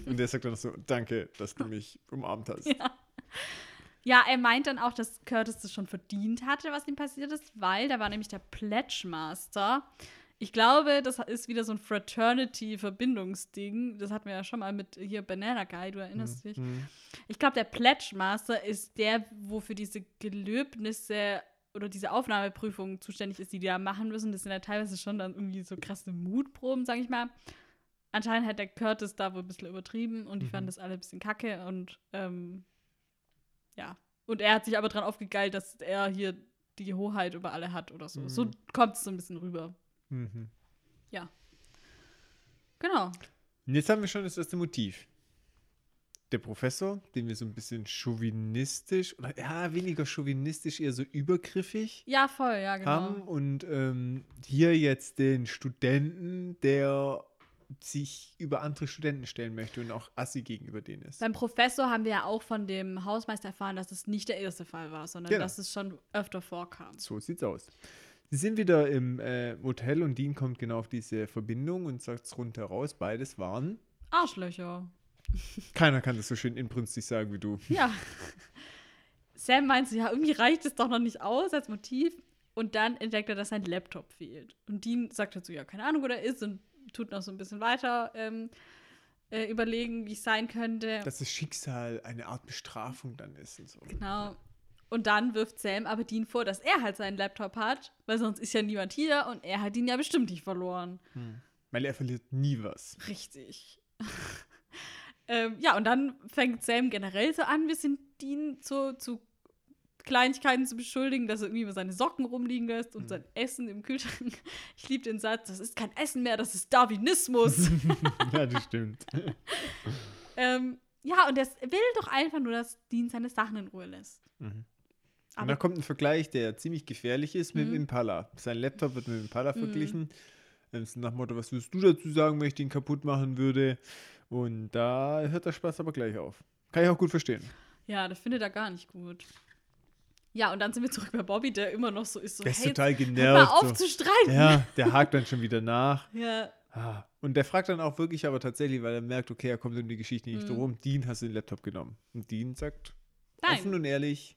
Und der sagt dann so, danke, dass du [laughs] mich umarmt hast. ja. Ja, er meint dann auch, dass Curtis das schon verdient hatte, was ihm passiert ist, weil da war nämlich der Pledge Master. Ich glaube, das ist wieder so ein Fraternity-Verbindungsding. Das hatten wir ja schon mal mit hier Banana Guy, du erinnerst dich. Mhm. Ich glaube, der Pledge Master ist der, wo für diese Gelöbnisse oder diese Aufnahmeprüfungen zuständig ist, die die da machen müssen. Das sind ja teilweise schon dann irgendwie so krasse Mutproben, sag ich mal. Anscheinend hat der Curtis da wohl ein bisschen übertrieben und die Mhm. fanden das alle ein bisschen kacke und ähm, ja. Und er hat sich aber dran aufgegeilt, dass er hier die Hoheit über alle hat oder so. So Mhm. kommt es so ein bisschen rüber. Mhm. Genau. Und jetzt haben wir schon das erste Motiv. Der Professor, den wir so ein bisschen chauvinistisch, oder ja, weniger chauvinistisch, eher so übergriffig Ja, voll, ja, genau. haben. Und ähm, hier jetzt den Studenten, der sich über andere Studenten stellen möchte und auch assi gegenüber denen ist. Beim Professor haben wir ja auch von dem Hausmeister erfahren, dass es nicht der erste Fall war, sondern Genau. dass es schon öfter vorkam. So sieht's aus. Sie sind wieder im äh, Hotel und Dean kommt genau auf diese Verbindung und sagt es rundheraus. Beides waren. Arschlöcher. Keiner kann das so schön inbrünstig sagen wie du. Ja. Sam meint so, ja, irgendwie reicht es doch noch nicht aus als Motiv. Und dann entdeckt er, dass sein Laptop fehlt. Und Dean sagt dazu, ja, keine Ahnung, wo der ist und tut noch so ein bisschen weiter ähm, äh, überlegen, wie es sein könnte. Dass das Schicksal eine Art Bestrafung dann ist und so. Genau. Und dann wirft Sam aber Dean vor, dass er halt seinen Laptop hat, weil sonst ist ja niemand hier und er hat ihn ja bestimmt nicht verloren. Weil er verliert nie was. Richtig. [laughs] ähm, ja, und dann fängt Sam generell so an, ein bisschen Dean zu, zu Kleinigkeiten zu beschuldigen, dass er irgendwie über seine Socken rumliegen lässt und sein Essen im Kühlschrank. [laughs] Ich liebe den Satz, das ist kein Essen mehr, das ist Darwinismus. [laughs] ja, das stimmt. ähm, ja, und er will doch einfach nur, dass Dean seine Sachen in Ruhe lässt. Mhm. Und Aber- da kommt ein Vergleich, der ziemlich gefährlich ist mit Mhm. dem Impala. Sein Laptop wird mit dem Impala Mhm. verglichen. Ähm, nach dem Motto, was würdest du dazu sagen, wenn ich den kaputt machen würde? Und da hört der Spaß aber gleich auf. Kann ich auch gut verstehen. Ja, das findet er gar nicht gut. Ja, und dann sind wir zurück bei Bobby, der immer noch so ist, so, Der ist hey, total hör mal genervt. auf so. zu streiten. Ja, der hakt dann schon wieder nach. [laughs] ja. Ah, Und der fragt dann auch wirklich aber tatsächlich, weil er merkt, okay, er kommt um die Geschichte nicht Mhm. drum. Dean, hast du den Laptop genommen? Und Dean sagt Nein. offen und ehrlich,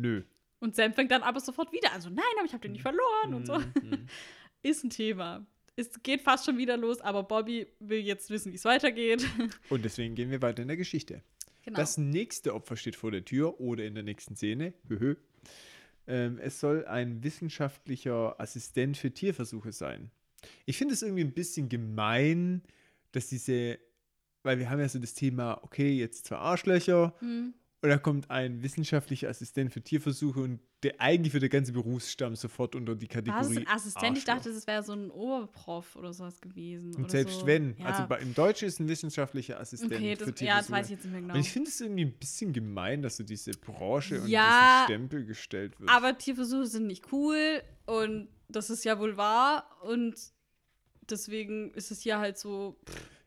nö. Und Sam fängt dann aber sofort wieder an, so, nein, aber ich habe den nicht verloren und so. Mhm. [laughs] Ist ein Thema. Es geht fast schon wieder los, aber Bobby will jetzt wissen, wie es weitergeht. [laughs] Und deswegen gehen wir weiter in der Geschichte. genau. Das nächste Opfer steht vor der Tür oder in der nächsten Szene. Höhö. ähm, es soll ein wissenschaftlicher Assistent für Tierversuche sein. Ich finde es irgendwie ein bisschen gemein, dass diese, weil wir haben ja so das Thema, okay, jetzt zwei Arschlöcher Hm. Und da kommt ein wissenschaftlicher Assistent für Tierversuche und der eigentlich wird der ganze Berufsstamm sofort unter die War es Kategorie ein Assistent? Ich Arschloch. dachte, es wäre so ein Oberprof oder sowas gewesen. Und selbst so. wenn, Ja. also bei, im Deutschen ist ein wissenschaftlicher Assistent Okay, für das, ja, das Tierversuche. weiß ich jetzt nicht mehr genau. Und ich finde es irgendwie ein bisschen gemein, dass so diese Branche und Ja, diesen Stempel gestellt wird. Aber Tierversuche sind nicht cool und das ist ja wohl wahr und deswegen ist es hier halt so.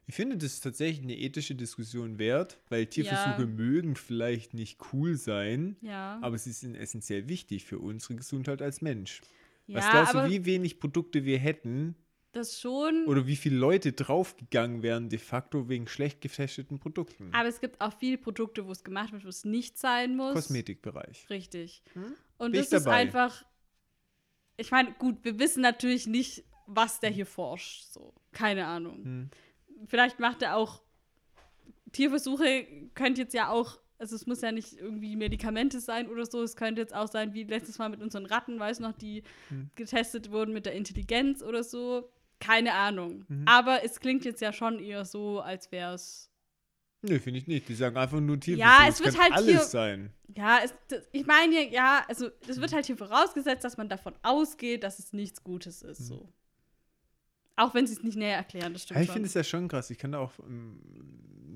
Ich finde, das ist tatsächlich eine ethische Diskussion wert, weil Tierversuche Ja. mögen vielleicht nicht cool sein, Ja. aber sie sind essentiell wichtig für unsere Gesundheit als Mensch. ja, Was glaubst du, wie wenig Produkte wir hätten das schon. oder wie viele Leute draufgegangen wären de facto wegen schlecht getesteten Produkten? aber es gibt auch viele Produkte, wo es gemacht wird, wo es nicht sein muss. Kosmetikbereich. Richtig. Hm? Und Bin das ich ist einfach. Ich meine, gut, wir wissen natürlich nicht, was der hier forscht. So, keine Ahnung. Hm. Vielleicht macht er auch Tierversuche, könnte jetzt ja auch, also es muss ja nicht irgendwie Medikamente sein oder so, es könnte jetzt auch sein, wie letztes Mal mit unseren Ratten, weiß noch, die Hm. getestet wurden mit der Intelligenz oder so. Keine Ahnung. Mhm. Aber es klingt jetzt ja schon eher so, als wäre es. Nö, finde ich nicht. Die sagen einfach nur Tierversuche. Ja, es wird kann halt alles hier- sein. Ja, es, das, ich meine, ja, ja, also es wird halt hier vorausgesetzt, dass man davon ausgeht, dass es nichts Gutes ist. So. Auch wenn sie es nicht näher erklären, das stimmt Ja, ich finde es ja schon krass. Ich kann da auch ähm,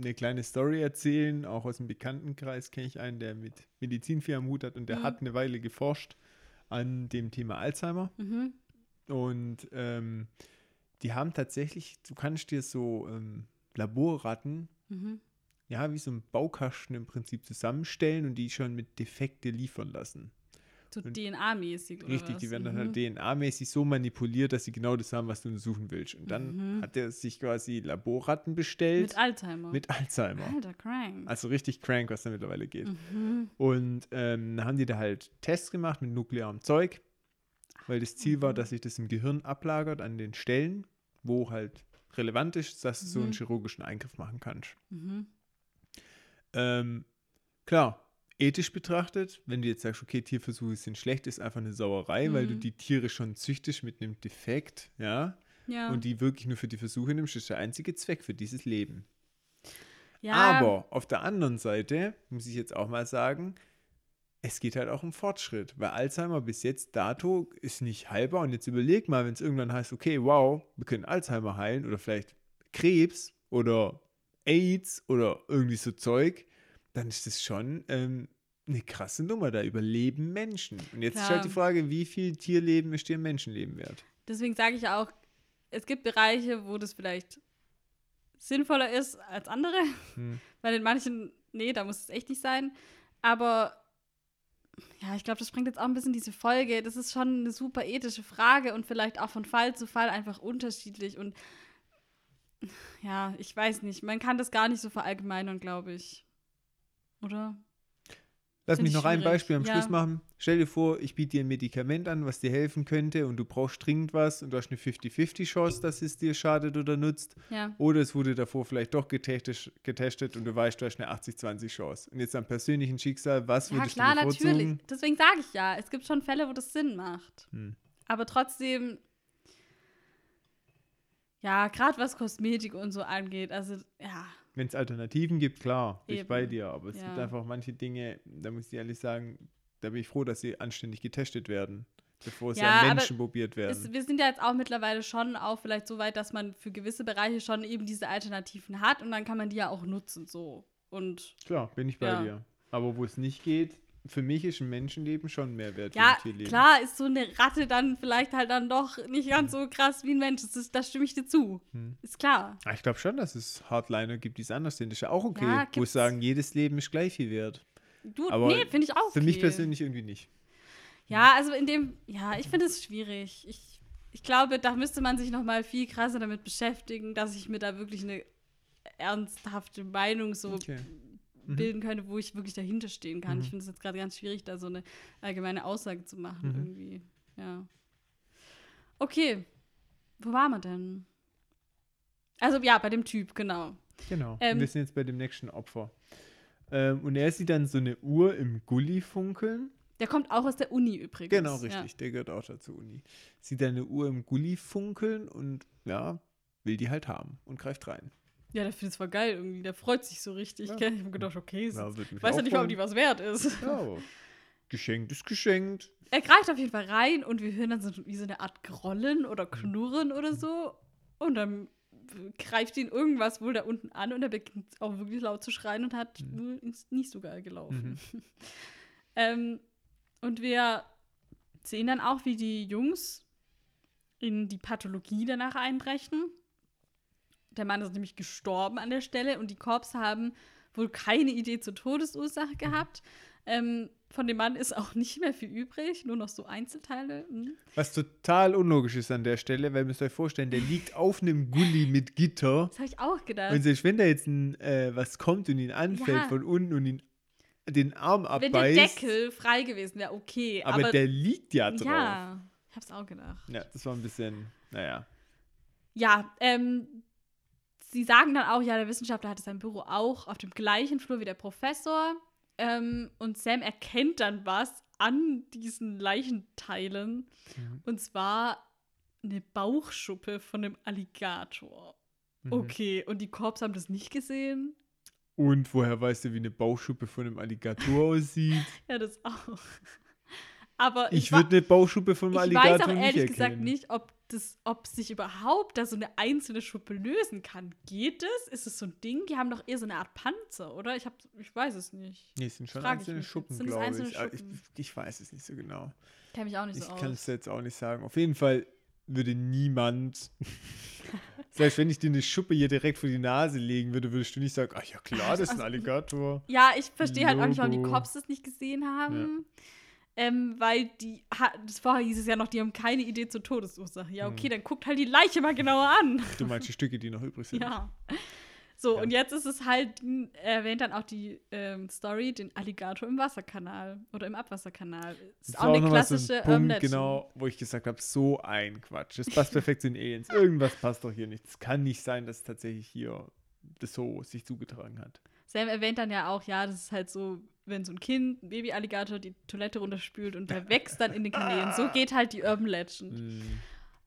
eine kleine Story erzählen. Auch aus dem Bekanntenkreis kenne ich einen, der mit Medizin viel am Hut hat und der Mhm. hat eine Weile geforscht an dem Thema Alzheimer. mhm. Und ähm, die haben tatsächlich, du kannst dir so ähm, Laborratten, Mhm. ja, wie so ein Baukasten im Prinzip zusammenstellen und die schon mit Defekte liefern lassen. So DNA-mäßig oder Richtig, was? die werden dann Mhm. halt DNA-mäßig so manipuliert, dass sie genau das haben, was du untersuchen willst. Und dann Mhm. hat er sich quasi Laborratten bestellt Mit Alzheimer. mit Alzheimer. Alter, crank. Also richtig crank, was da mittlerweile geht. Mhm. Und ähm, dann haben die da halt Tests gemacht mit nuklearem Zeug, weil das Ziel war, Mhm. dass sich das im Gehirn ablagert an den Stellen, wo halt relevant ist, dass du so einen Mhm. chirurgischen Eingriff machen kannst. Ähm, klar, ethisch betrachtet, wenn du jetzt sagst, okay, Tierversuche sind schlecht, ist einfach eine Sauerei, weil du Mhm. die Tiere schon züchtest mit einem Defekt, ja, Ja. und die wirklich nur für die Versuche nimmst, ist der einzige Zweck für dieses Leben. ja. Aber auf der anderen Seite muss ich jetzt auch mal sagen, es geht halt auch um Fortschritt, weil Alzheimer bis jetzt dato ist nicht heilbar. Und jetzt überleg mal, wenn es irgendwann heißt, okay, wow, wir können Alzheimer heilen oder vielleicht Krebs oder AIDS oder irgendwie so Zeug, dann ist das schon ähm, eine krasse Nummer. Da überleben Menschen. Und jetzt ist Klar. halt die Frage, wie viel Tierleben ist dir Menschenleben wert? Deswegen sage ich auch, es gibt Bereiche, wo das vielleicht sinnvoller ist als andere. Hm. [laughs] Weil in manchen, nee, da muss es echt nicht sein. Aber ja, ich glaube, das sprengt jetzt auch ein bisschen diese Folge. Das ist schon eine super ethische Frage und vielleicht auch von Fall zu Fall einfach unterschiedlich. Und ja, ich weiß nicht. Man kann das gar nicht so verallgemeinern, glaube ich. Oder? Lass mich ich noch ein schwierig. Beispiel am Ja. Schluss machen. Stell dir vor, ich biete dir ein Medikament an, was dir helfen könnte und du brauchst dringend was und du hast eine 50-50 Chance, dass es dir schadet oder nutzt. Ja. Oder es wurde davor vielleicht doch getestet, getestet und du weißt, du hast eine 80-20 Chance. Und jetzt am persönlichen Schicksal, was Ja, würdest klar, du bevorzugen? natürlich. Deswegen sage ich ja, es gibt schon Fälle, wo das Sinn macht. Hm. Aber trotzdem, ja, gerade was Kosmetik und so angeht, also ja, Wenn es Alternativen gibt, klar, bin ich bei dir. Aber es Ja. gibt einfach manche Dinge, da muss ich ehrlich sagen, da bin ich froh, dass sie anständig getestet werden, bevor sie Ja, an Menschen probiert werden. es, wir sind ja jetzt auch mittlerweile schon auch vielleicht so weit, dass man für gewisse Bereiche schon eben diese Alternativen hat und dann kann man die ja auch nutzen so. Und Klar, bin ich bei Ja. dir. Aber wo es nicht geht, für mich ist ein Menschenleben schon mehr wert ja, wie ein Tierleben. klar ist so eine Ratte dann vielleicht halt dann doch nicht ganz so krass wie ein Mensch. Das, ist, das stimme ich dir zu. Hm. Ist klar. Ah, Ich glaube schon, dass es Hardliner gibt, die es anders sind. Das ist ja auch okay. Ja, wo ich sagen, jedes Leben ist gleich viel wert. Du, Aber nee, finde ich auch. Für mich okay. persönlich irgendwie nicht. Ja, also in dem, ja, ich finde es schwierig. Ich, ich glaube, da müsste man sich noch mal viel krasser damit beschäftigen, dass ich mir da wirklich eine ernsthafte Meinung so Okay. Mhm. bilden könnte, wo ich wirklich dahinter stehen kann. Mhm. Ich finde es jetzt gerade ganz schwierig, da so eine allgemeine Aussage zu machen Mhm. irgendwie. Ja. Okay, wo waren wir denn? Also ja, bei dem Typ, genau. Genau. Ähm, und wir sind jetzt bei dem nächsten Opfer. Ähm, und er sieht dann so eine Uhr im Gully funkeln Der kommt auch aus der Uni übrigens. Genau, richtig. Ja. Der gehört auch dazu Uni. Sieht eine Uhr im Gully funkeln und ja, will die halt haben und greift rein. Ja, der findet es voll geil irgendwie. Der freut sich so richtig. Ja. Ich habe gedacht, okay, ja, weiß ja nicht mal, ob die was wert ist. [laughs] Ja, geschenkt ist geschenkt. Er greift auf jeden Fall rein und wir hören dann so wie so eine Art Grollen oder Knurren oder so. Und dann greift ihn irgendwas wohl da unten an und er beginnt auch wirklich laut zu schreien und hat mhm. ist nicht so geil gelaufen. Mhm. [laughs] ähm, und wir sehen dann auch, wie die Jungs in die Pathologie danach einbrechen. Der Mann ist nämlich gestorben an der Stelle und die Korps haben wohl keine Idee zur Todesursache gehabt. Ähm, von dem Mann ist auch nicht mehr viel übrig, nur noch so Einzelteile. Hm. Was total unlogisch ist an der Stelle, weil ihr müsst euch vorstellen, der liegt auf einem Gully mit Gitter. Das habe ich auch gedacht. Und selbst wenn da jetzt ein, äh, was kommt und ihn anfällt ja. von unten und ihn den Arm abbeißt. Wenn der Deckel frei gewesen wäre, okay. Aber, aber, der liegt ja drauf. Ja, ich habe es auch gedacht. Ja, das war ein bisschen, naja. Ja, ähm, sie sagen dann auch, ja, der Wissenschaftler hatte sein Büro auch auf dem gleichen Flur wie der Professor. Ähm, und Sam erkennt dann was an diesen Leichenteilen. Mhm. Und zwar eine Bauchschuppe von einem Alligator. Mhm. Okay, und die Korps haben das nicht gesehen? Und woher weißt du, wie eine Bauchschuppe von einem Alligator aussieht? [laughs] ja, das auch. Aber ich, ich würde eine Bauchschuppe von einem Alligator nicht Ich weiß auch ehrlich erkennen. gesagt nicht, ob, das, ob sich überhaupt da so eine einzelne Schuppe lösen kann. Geht es? Ist es so ein Ding? Die haben doch eher so eine Art Panzer, oder? Ich, hab, ich weiß es nicht. Nee, es sind schon Frag einzelne Schuppen, glaube ich. Ich. ich. weiß es nicht so genau. Kenn mich auch nicht ich so aus. Ich kann es jetzt auch nicht sagen. Auf jeden Fall würde niemand, [laughs] selbst wenn ich dir eine Schuppe hier direkt vor die Nase legen würde, würdest du nicht sagen, ach ja klar, das ist ein also, Alligator. Ja, ich verstehe halt auch nicht, warum die Cops das nicht gesehen haben. Ja. Ähm, weil die, das vorher hieß es ja noch, die haben keine Idee zur Todesursache. Ja, okay, mhm. dann guckt halt die Leiche mal genauer an. Du meinst die Stücke, die noch übrig sind. Ja. So, ja. und jetzt ist es halt, erwähnt dann auch die ähm, Story, den Alligator im Wasserkanal oder im Abwasserkanal. Das ist auch, auch eine klassische so ein Punkt, Genau, wo ich gesagt habe, so ein Quatsch. Das passt perfekt zu den Aliens. Irgendwas passt doch hier nicht. Es kann nicht sein, dass tatsächlich hier das so sich zugetragen hat. Sam erwähnt dann ja auch, ja, das ist halt so, wenn so ein Kind, ein Babyalligator, die Toilette runterspült und der wächst dann in den Kanälen. So geht halt die Urban Legend. Mm.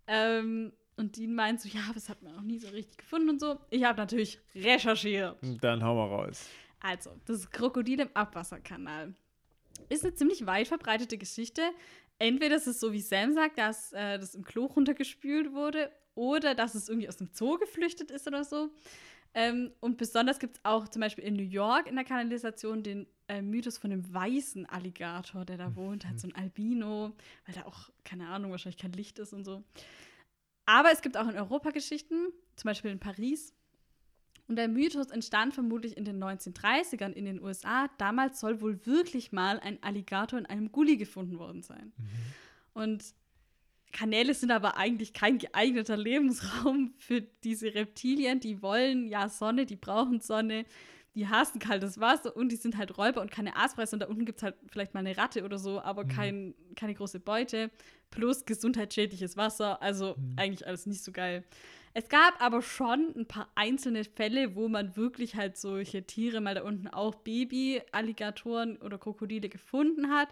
Ähm, und Dean meint so, ja, das hat man auch nie so richtig gefunden und so. Ich habe natürlich recherchiert. Dann hau mal raus. Also, das Krokodil im Abwasserkanal ist eine ziemlich weit verbreitete Geschichte. Entweder ist es so, wie Sam sagt, dass äh, das im Klo runtergespült wurde oder dass es irgendwie aus dem Zoo geflüchtet ist oder so. Ähm, und besonders gibt es auch zum Beispiel in New York in der Kanalisation den äh, Mythos von dem weißen Alligator, der da wohnt, halt so ein Albino, weil da auch, keine Ahnung, wahrscheinlich kein Licht ist und so. Aber es gibt auch in Europa Geschichten, zum Beispiel in Paris. Und der Mythos entstand vermutlich in den 1930ern in den USA. Damals soll wohl wirklich mal ein Alligator in einem Gully gefunden worden sein. Mhm. Und Kanäle sind aber eigentlich kein geeigneter Lebensraum für diese Reptilien. Die wollen ja Sonne, die brauchen Sonne, die hassen kaltes Wasser und die sind halt Räuber und keine Aasfresser. Und da unten gibt es halt vielleicht mal eine Ratte oder so, aber mhm. kein, keine große Beute plus gesundheitsschädliches Wasser. Also mhm. eigentlich alles nicht so geil. Es gab aber schon ein paar einzelne Fälle, wo man wirklich halt solche Tiere, mal da unten auch Baby-Alligatoren oder Krokodile gefunden hat.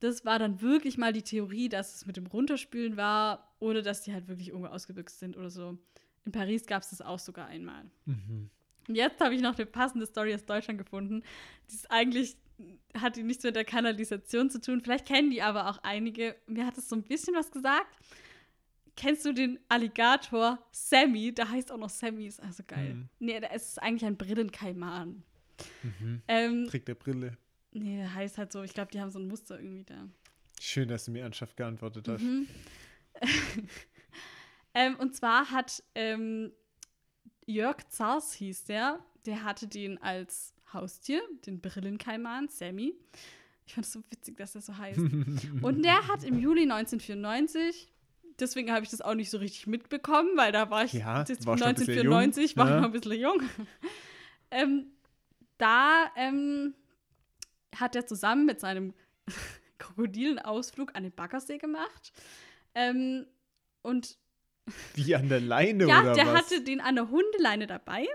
Das war dann wirklich mal die Theorie, dass es mit dem Runterspülen war oder dass die halt wirklich irgendwo ausgebüxt sind oder so. In Paris gab es das auch sogar einmal. Mhm. Und jetzt habe ich noch eine passende Story aus Deutschland gefunden. Die ist eigentlich hat die nichts mit der Kanalisation zu tun. Vielleicht kennen die aber auch einige. Mir hat es so ein bisschen was gesagt. Kennst du den Alligator Sammy? Der heißt auch noch Sammy, ist also geil. Mhm. Nee, der ist eigentlich ein Brillenkaiman. Mhm. Ähm, Trägt der Brille. Nee, der heißt halt so, ich glaube, die haben so ein Muster irgendwie da. Schön, dass du mir ernsthaft geantwortet hast. Mhm. [laughs] ähm, und zwar hat ähm, Jörg Zars hieß der, der hatte den als Haustier, den Brillenkaiman, Sammy. Ich fand es so witzig, dass er so heißt. [laughs] Und der hat im Juli 1994, deswegen habe ich das auch nicht so richtig mitbekommen, weil da war ich ja, war 1994, war ich noch ein bisschen jung. [laughs] ähm, da ähm, hat er zusammen mit seinem [laughs] Krokodilenausflug an den Baggersee gemacht. Ähm, und [laughs] wie an der Leine ja, oder was? Ja, der hatte den an der Hundeleine dabei.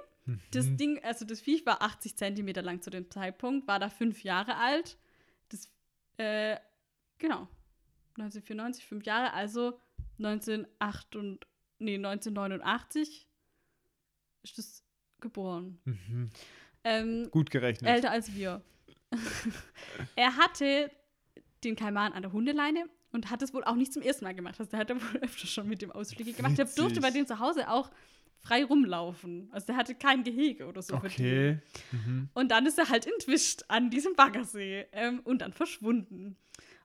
Das mhm. Ding, also das Viech war 80 Zentimeter lang zu dem Zeitpunkt, war da fünf Jahre alt. Das Äh, genau. 1994, fünf Jahre, also 1908 und, nee, 1989 ist das geboren. Mhm. Ähm, Gut gerechnet. älter als wir. [laughs] er hatte den Kaiman an der Hundeleine und hat es wohl auch nicht zum ersten Mal gemacht. Also der hat da wohl [laughs] öfter schon mit dem Ausflüge gemacht. Der durfte bei dem zu Hause auch frei rumlaufen. Also der hatte kein Gehege oder so. okay. Mhm. Und dann ist er halt entwischt an diesem Baggersee ähm, und dann verschwunden.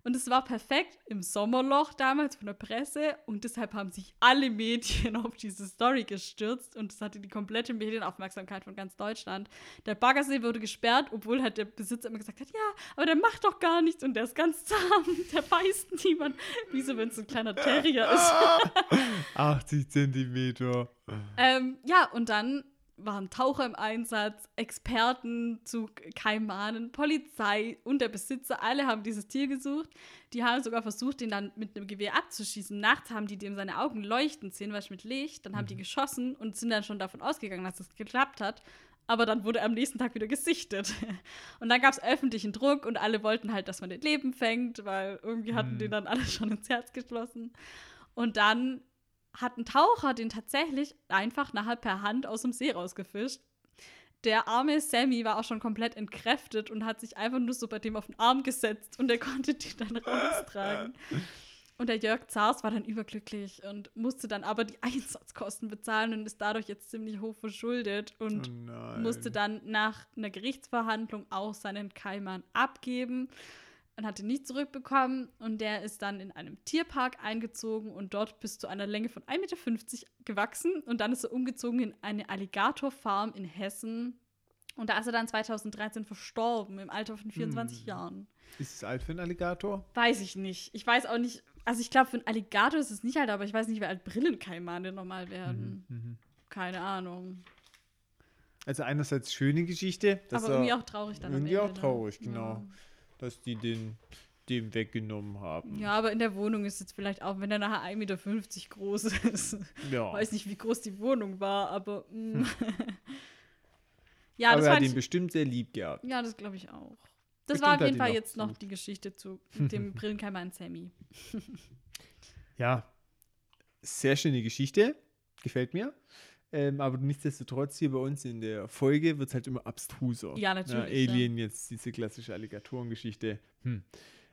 Und es war perfekt im Sommerloch damals von der Presse und deshalb haben sich alle Medien [laughs] auf diese Story gestürzt und es hatte die komplette Medienaufmerksamkeit von ganz Deutschland. Der Baggersee wurde gesperrt, obwohl halt der Besitzer immer gesagt hat, ja, aber der macht doch gar nichts und der ist ganz zahm, [laughs] der beißt niemand. Wie so, wenn es ein kleiner Terrier ist. [laughs] 80 Zentimeter. Ähm, ja, und dann waren Taucher im Einsatz, Experten zu Kaimanen, Polizei und der Besitzer, alle haben dieses Tier gesucht. Die haben sogar versucht, den dann mit einem Gewehr abzuschießen. Nachts haben die dem seine Augen leuchten sehen, weil mit Licht. Dann haben die geschossen und sind dann schon davon ausgegangen, dass es geklappt hat. Aber dann wurde er am nächsten Tag wieder gesichtet. [laughs] Und dann gab es öffentlichen Druck und alle wollten halt, dass man den Leben fängt, weil irgendwie hatten Hm. den dann alle schon ins Herz geschlossen. Und dann hat ein Taucher den tatsächlich einfach nachher per Hand aus dem See rausgefischt. Der arme Sammy war auch schon komplett entkräftet und hat sich einfach nur so bei dem auf den Arm gesetzt und er [laughs] konnte die dann raustragen. Und der Jörg Zars war dann überglücklich und musste dann aber die [laughs] Einsatzkosten bezahlen und ist dadurch jetzt ziemlich hoch verschuldet und oh musste dann nach einer Gerichtsverhandlung auch seinen Kaiman abgeben und hatte nicht zurückbekommen. Und der ist dann in einem Tierpark eingezogen und dort bis zu einer Länge von 1,50 Meter gewachsen. Und dann ist er umgezogen in eine Alligatorfarm in Hessen. Und da ist er dann 2013 verstorben, im Alter von 24 Hm. Jahren. Ist es alt für einen Alligator? Weiß ich nicht. Ich weiß auch nicht. Also ich glaube, für einen Alligator ist es nicht alt, aber ich weiß nicht, wie alt Brillenkaimane normal werden. Mhm. Keine Ahnung. Also einerseits schöne Geschichte, aber irgendwie auch traurig dann irgendwie auch traurig, genau. Dass die den dem weggenommen haben. Ja, aber in der Wohnung ist jetzt vielleicht auch, wenn er nachher 1,50 Meter groß ist. Ja. [laughs] Weiß nicht, wie groß die Wohnung war, aber. mm. [laughs] ja, aber das er hat ihn bestimmt sehr lieb gehabt. Ja, das glaube ich auch. Das Bestimmt war auf jeden Fall jetzt noch die Geschichte zu dem [laughs] Brillenkeimer an Sammy. Ja, sehr schöne Geschichte. Gefällt mir. Ähm, aber nichtsdestotrotz hier bei uns in der Folge wird es halt immer abstruser. Ja, natürlich, Alien, jetzt diese klassische Alligatorengeschichte. Hm.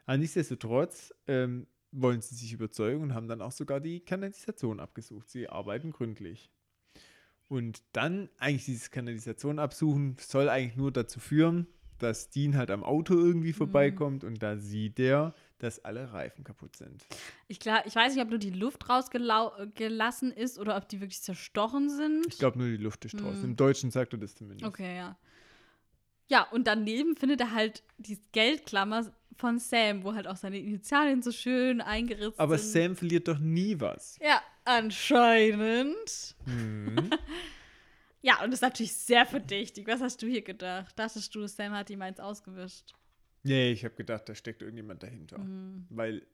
Aber nichtsdestotrotz ähm, wollen sie sich überzeugen und haben dann auch sogar die Kanalisation abgesucht. Sie arbeiten gründlich. Und dann eigentlich dieses Kanalisation absuchen soll eigentlich nur dazu führen, dass Dean halt am Auto Mhm. irgendwie vorbeikommt und da sieht er, dass alle Reifen kaputt sind. Ich, klar, ich weiß nicht, ob nur die Luft rausgelassen ist oder ob die wirklich zerstochen sind. Ich glaube nur die Luft ist draußen. Hm. Im Deutschen sagt er das zumindest. Okay, ja. Ja, und daneben findet er halt die Geldklammer von Sam, wo halt auch seine Initialien so schön eingeritzt Aber sind. Sam verliert doch nie was. Ja, anscheinend. Hm. [laughs] Ja, und das ist natürlich sehr verdächtig. Was hast du hier gedacht? Dachtest du, Sam hat ihm eins ausgewischt? Nee, ich habe gedacht, da steckt irgendjemand dahinter. Mhm. Weil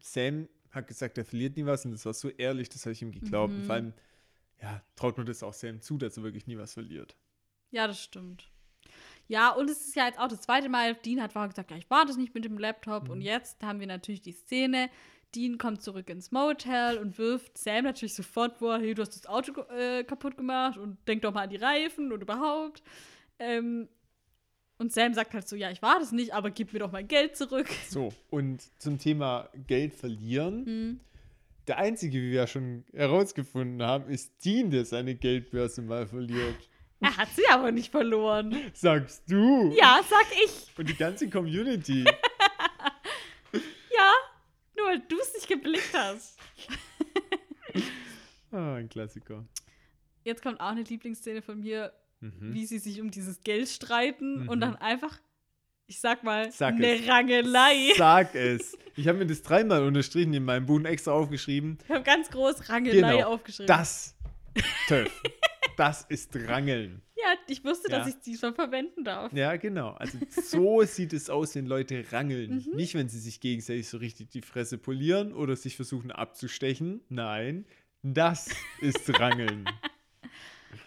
Sam hat gesagt, er verliert nie was und das war so ehrlich, das habe ich ihm geglaubt. Und Mhm. vor allem, ja, traut man das auch Sam zu, dass er wirklich nie was verliert. Ja, das stimmt. Ja, und es ist ja jetzt auch das zweite Mal, Dean hat vorher gesagt, ja, ich war das nicht mit dem Laptop. Und jetzt haben wir natürlich die Szene, Dean kommt zurück ins Motel und wirft Sam natürlich sofort vor, hey, du hast das Auto äh, kaputt gemacht und denk doch mal an die Reifen und überhaupt. Ähm, und Sam sagt halt so, ja, ich war das nicht, aber gib mir doch mein Geld zurück. So, und zum Thema Geld verlieren. Mhm. Der einzige, wie wir ja schon herausgefunden haben, ist Dean, der seine Geldbörse mal verliert. Er hat sie aber nicht verloren. Sagst du? Ja, sag ich. Und die ganze Community. [laughs] Ja, nur weil du es nicht geblickt hast. ah, ein Klassiker. Jetzt kommt auch eine Lieblingsszene von mir, Mhm. wie sie sich um dieses Geld streiten Mhm. und dann einfach, ich sag mal, Sag eine es. Rangelei. Sag es. [laughs] Ich habe mir das dreimal unterstrichen in meinem Buch und extra aufgeschrieben. Ich habe ganz groß Rangelei Genau. aufgeschrieben. Das, [laughs] Töff, das ist Rangeln. Ja, ich wusste, dass Ja. ich diesmal verwenden darf. Ja, genau. Also so [laughs] sieht es aus, wenn Leute rangeln. Mhm. Nicht, wenn sie sich gegenseitig so richtig die Fresse polieren oder sich versuchen abzustechen. Nein, das ist Rangeln.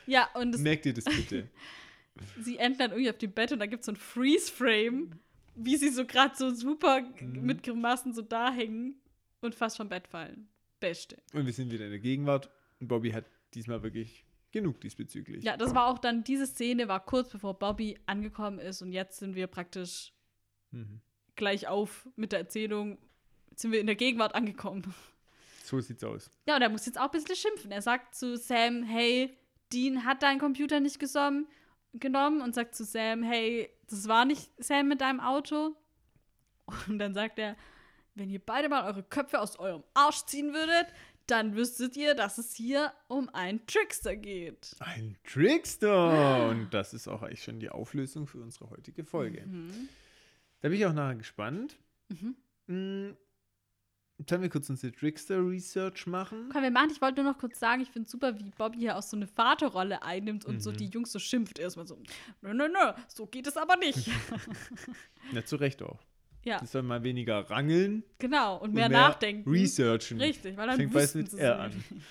Ja, und es, Merkt ihr das bitte? [laughs] sie enden dann irgendwie auf dem Bett und da gibt es so ein Freeze-Frame wie sie so gerade so super Mhm. mit Grimassen so da hängen und fast vom Bett fallen. Beste. Und wir sind wieder in der Gegenwart. Und Bobby hat diesmal wirklich genug diesbezüglich. Ja, das war auch dann, diese Szene war kurz bevor Bobby angekommen ist und jetzt sind wir praktisch Mhm. gleich auf mit der Erzählung. Jetzt sind wir in der Gegenwart angekommen. So sieht's aus. Ja, und er muss jetzt auch ein bisschen schimpfen. Er sagt zu Sam, hey, Dean hat deinen Computer nicht gesom- genommen und sagt zu Sam, hey, das war nicht Sam mit deinem Auto. Und dann sagt er, wenn ihr beide mal eure Köpfe aus eurem Arsch ziehen würdet, dann wüsstet ihr, dass es hier um einen Trickster geht. Ein Trickster! Und das ist auch eigentlich schon die Auflösung für unsere heutige Folge. Mhm. Da bin ich auch nachher gespannt. Mhm. Sollen wir kurz unsere Trickster-Research machen? Komm, wir machen, ich wollte nur noch kurz sagen, ich finde super, wie Bobby hier auch so eine Vaterrolle einnimmt und so Mhm. die Jungs so schimpft erstmal so, nö, nö, nö, so geht es aber nicht. [laughs] Ja, zu Recht auch. ja, Die sollen mal weniger rangeln genau, und und mehr, nachdenken. researchen. Richtig, weil dann Fängt wüssten mit R an. [laughs]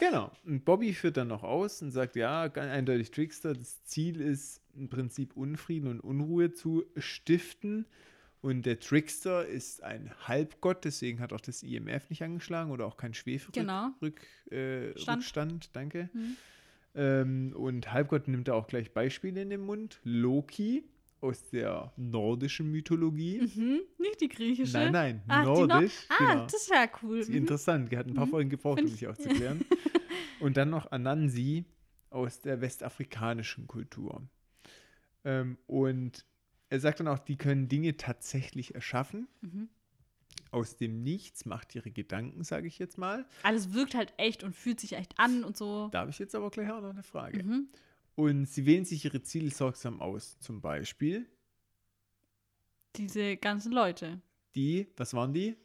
Genau. Und Bobby führt dann noch aus und sagt, ja, ganz eindeutig Trickster. Das Ziel ist im Prinzip Unfrieden und Unruhe zu stiften. Und der Trickster ist ein Halbgott, deswegen hat auch das IMF nicht angeschlagen oder auch kein Schwefelrückstand. Genau. Äh, Stand. Rückstand, danke. Mhm. Ähm, und Halbgott nimmt da auch gleich Beispiele in den Mund. Loki aus der nordischen Mythologie. Mhm, nicht die griechische. Nein, nein, Ach, nordisch. Ah, genau. das ist ja cool. Ist Mhm. interessant. Die hat ein paar Mhm. Folgen gebraucht, um sich ich- aufzuklären. [laughs] Und dann noch Anansi aus der westafrikanischen Kultur. Ähm, und er sagt dann auch, die können Dinge tatsächlich erschaffen. Mhm. Aus dem Nichts, macht ihre Gedanken, sage ich jetzt mal. Alles wirkt halt echt und fühlt sich echt an und so. Da habe ich jetzt aber gleich auch noch eine Frage. Mhm. Und sie wählen sich ihre Ziele sorgsam aus. Zum Beispiel Diese ganzen Leute. die, was waren die?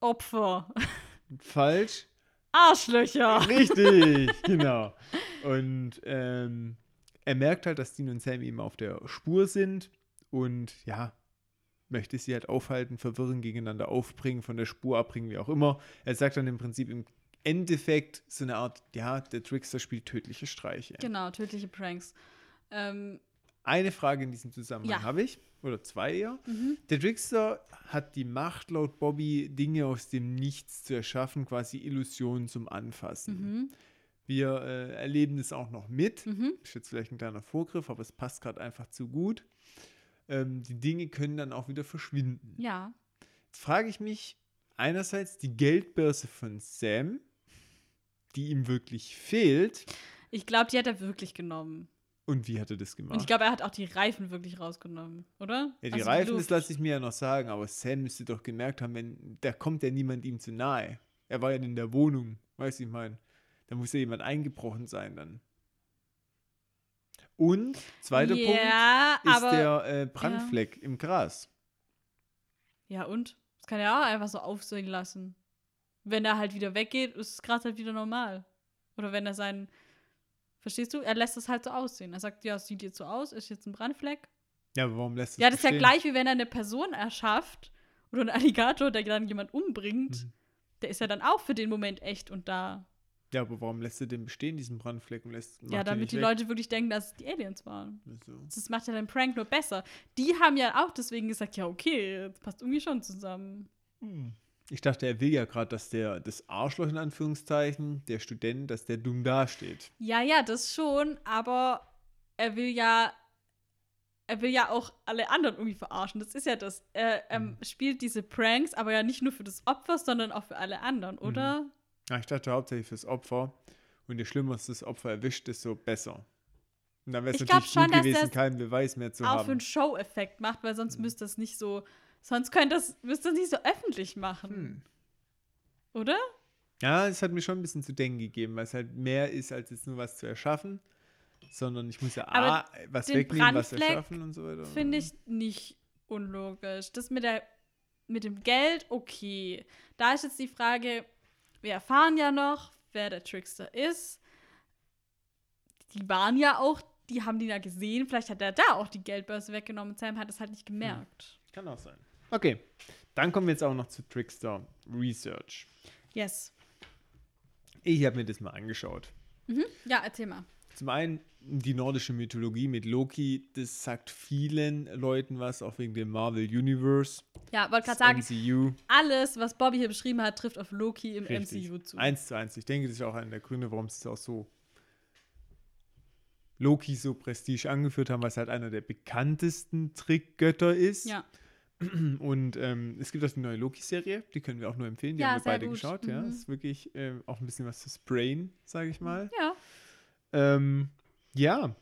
Opfer. [laughs] Falsch. Arschlöcher. Richtig, genau. Und ähm, er merkt halt, dass Dean und Sam ihm auf der Spur sind und ja, möchte sie halt aufhalten, verwirren, gegeneinander aufbringen, von der Spur abbringen, wie auch immer. Er sagt dann im Prinzip im Endeffekt so eine Art, ja, der Trickster spielt tödliche Streiche. Genau, tödliche Pranks. Ähm, Eine Frage in diesem Zusammenhang Ja. habe ich, oder zwei eher. mhm. Der Trickster hat die Macht, laut Bobby, Dinge aus dem Nichts zu erschaffen, quasi Illusionen zum Anfassen. Mhm. Wir äh, erleben das auch noch mit. Mhm. Ist jetzt vielleicht ein kleiner Vorgriff, aber es passt gerade einfach zu gut. Ähm, die Dinge können dann auch wieder verschwinden. Ja. Jetzt frage ich mich einerseits die Geldbörse von Sam, die ihm wirklich fehlt. Ich glaube, die hat er wirklich genommen. Und wie hat er das Und ich gemacht? glaube, er hat auch die Reifen wirklich rausgenommen, oder? Ja, die Also Reifen, das lasse ich mir ja noch sagen, aber Sam müsste doch gemerkt haben, wenn da kommt ja niemand ihm zu nahe. Er war ja in der Wohnung, weißt du, ich meine. Da muss ja jemand eingebrochen sein dann. Und, zweiter Punkt, Ja, ist aber. der äh, Brandfleck im Gras. ja, und? Das kann er auch einfach so aufsehen lassen. Wenn er halt wieder weggeht, ist das Gras halt wieder normal. Oder wenn er seinen. Verstehst du? Er lässt es halt so aussehen. Er sagt, ja, es sieht jetzt so aus, ist jetzt ein Brandfleck. Ja, aber warum lässt Ja, das ist ja gleich, wie wenn er eine Person erschafft oder einen Alligator, der dann jemand umbringt. Mhm. Der ist ja dann auch für den Moment echt und da. Ja, aber warum lässt er den bestehen, diesen Brandfleck? Und lässt, ja, damit die weg? Leute wirklich denken, dass es die Aliens waren. Also, Das macht ja den Prank nur besser. Die haben ja auch deswegen gesagt, ja, okay, das passt irgendwie schon zusammen. Ich dachte, er will ja gerade, dass der, das Arschloch in Anführungszeichen, der Student, dass der dumm dasteht. Ja, ja, das schon, aber er will ja, er will ja auch alle anderen irgendwie verarschen. Das ist ja das. Er ähm, spielt diese Pranks, aber ja nicht nur für das Opfer, sondern auch für alle anderen, oder? Ja, ich dachte hauptsächlich fürs Opfer. Und je schlimmer es das Opfer erwischt, desto besser. Und dann wäre es natürlich schon, gut gewesen, das keinen Beweis mehr zu auch für haben. einen Show-Effekt macht, weil sonst müsste das nicht so, sonst könnte das, müsste das nicht so öffentlich machen, Hm. oder? Ja, es hat mir schon ein bisschen zu denken gegeben, weil es halt mehr ist, als jetzt nur was zu erschaffen, sondern ich muss ja A, was wegnehmen, was erschaffen und so weiter. Finde ich nicht unlogisch. Das mit, der, mit dem Geld, okay. Da ist jetzt die Frage, wir erfahren ja noch, wer der Trickster ist. Die waren ja auch, die haben die ja gesehen. Vielleicht hat er da auch die Geldbörse weggenommen. Sam hat es halt nicht gemerkt. Kann auch sein. Okay, dann kommen wir jetzt auch noch zu Trickster Research. Yes. Ich habe mir das mal angeschaut. Mhm. Ja, erzähl mal. zum einen die nordische Mythologie mit Loki, das sagt vielen Leuten was, auch wegen dem Marvel Universe. Ja, wollte gerade sagen, MCU. alles, was Bobby hier beschrieben hat, trifft auf Loki im Richtig. MCU zu. Eins zu eins. Ich denke, das ist auch einer der Gründe, warum sie es auch so Loki so Prestige angeführt haben, weil es halt einer der bekanntesten Trickgötter ist. Ja, [clears throat] Und ähm, es gibt auch die neue Loki-Serie, die können wir auch nur empfehlen. Die Ja, haben wir beide gut. geschaut. Ja, Mhm. ist wirklich ähm, auch ein bisschen was zu sprayen, sage ich mal. ja. Ähm, ja,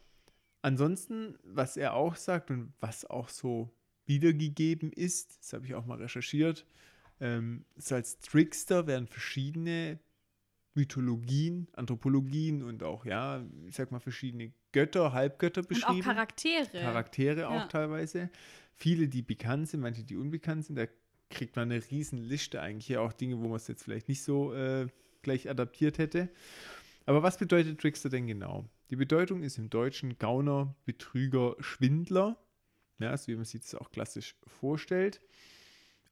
ansonsten, was er auch sagt und was auch so wiedergegeben ist, das habe ich auch mal recherchiert, ähm, ist als Trickster werden verschiedene Mythologien, Anthropologien und auch, ja, ich sag mal, verschiedene Götter, Halbgötter Und auch beschrieben. Charaktere. Charaktere auch Ja. teilweise. Viele, die bekannt sind, manche, die unbekannt sind. Da kriegt man eine riesen Liste eigentlich. Hier auch Dinge, wo man es jetzt vielleicht nicht so äh, gleich adaptiert hätte. Aber was bedeutet Trickster denn genau? Die Bedeutung ist im Deutschen Gauner, Betrüger, Schwindler. Ja, so wie man sich das auch klassisch vorstellt.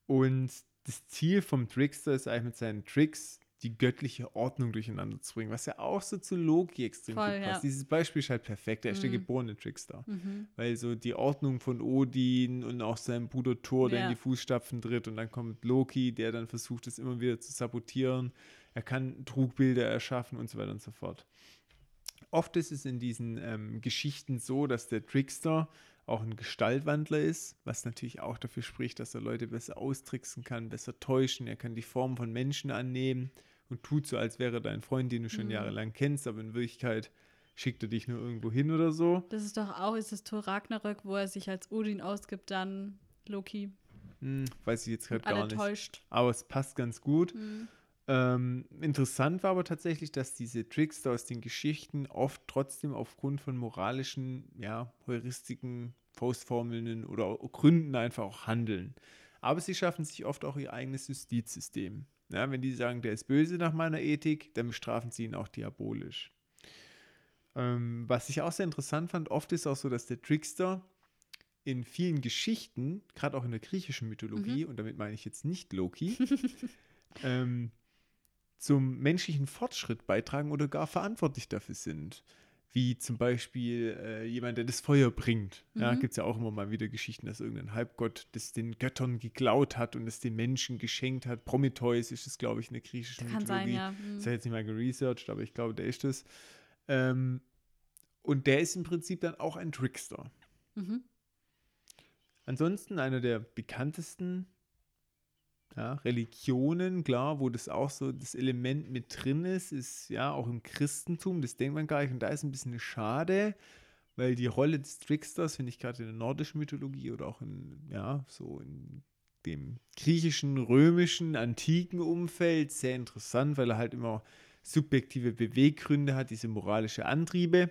Und das Ziel vom Trickster ist eigentlich mit seinen Tricks die göttliche Ordnung durcheinander zu bringen, was ja auch so zu Loki extrem Voll, gut passt. ja. Dieses Beispiel ist halt perfekt. Er ist der Mhm. geborene Trickster. Mhm. Weil so die Ordnung von Odin und auch sein Bruder Thor, der Ja. in die Fußstapfen tritt und dann kommt Loki, der dann versucht, es immer wieder zu sabotieren. Er kann Trugbilder erschaffen und so weiter und so fort. Oft ist es in diesen ähm, Geschichten so, dass der Trickster auch ein Gestaltwandler ist, was natürlich auch dafür spricht, dass er Leute besser austricksen kann, besser täuschen. Er kann die Form von Menschen annehmen und tut so, als wäre dein Freund, den du schon Mhm. jahrelang kennst, aber in Wirklichkeit schickt er dich nur irgendwo hin oder so. Das ist doch auch, ist das Thor Ragnarök, wo er sich als Odin ausgibt, dann Loki Hm, weiß ich jetzt gerade gar nicht. täuscht. Aber es passt ganz gut. Mhm. Ähm, interessant war aber tatsächlich, dass diese Trickster aus den Geschichten oft trotzdem aufgrund von moralischen, ja, Heuristiken, Faustformeln oder Gründen einfach auch handeln. Aber sie schaffen sich oft auch ihr eigenes Justizsystem. Ja, wenn die sagen, der ist böse nach meiner Ethik, dann bestrafen sie ihn auch diabolisch. Ähm, was ich auch sehr interessant fand, oft ist auch so, dass der Trickster in vielen Geschichten, gerade auch in der griechischen Mythologie, und damit meine ich jetzt nicht Loki, [laughs] ähm, zum menschlichen Fortschritt beitragen oder gar verantwortlich dafür sind. Wie zum Beispiel äh, jemand, der das Feuer bringt. Ja, Mhm. gibt es ja auch immer mal wieder Geschichten, dass irgendein Halbgott das den Göttern geklaut hat und es den Menschen geschenkt hat. Prometheus ist es, glaube ich, in der griechischen Kann sein, Mythologie. ja. Mhm. Das habe ich jetzt nicht mal geresearched, aber ich glaube, der ist es. Ähm, und der ist im Prinzip dann auch ein Trickster. Mhm. Ansonsten einer der bekanntesten ja, Religionen, klar, wo das auch so das Element mit drin ist, ist ja auch im Christentum, das denkt man gar nicht. Und da ist ein bisschen schade, weil die Rolle des Tricksters, finde ich gerade in der nordischen Mythologie oder auch in, ja, so in dem griechischen, römischen, antiken Umfeld sehr interessant, weil er halt immer subjektive Beweggründe hat, diese moralische Antriebe.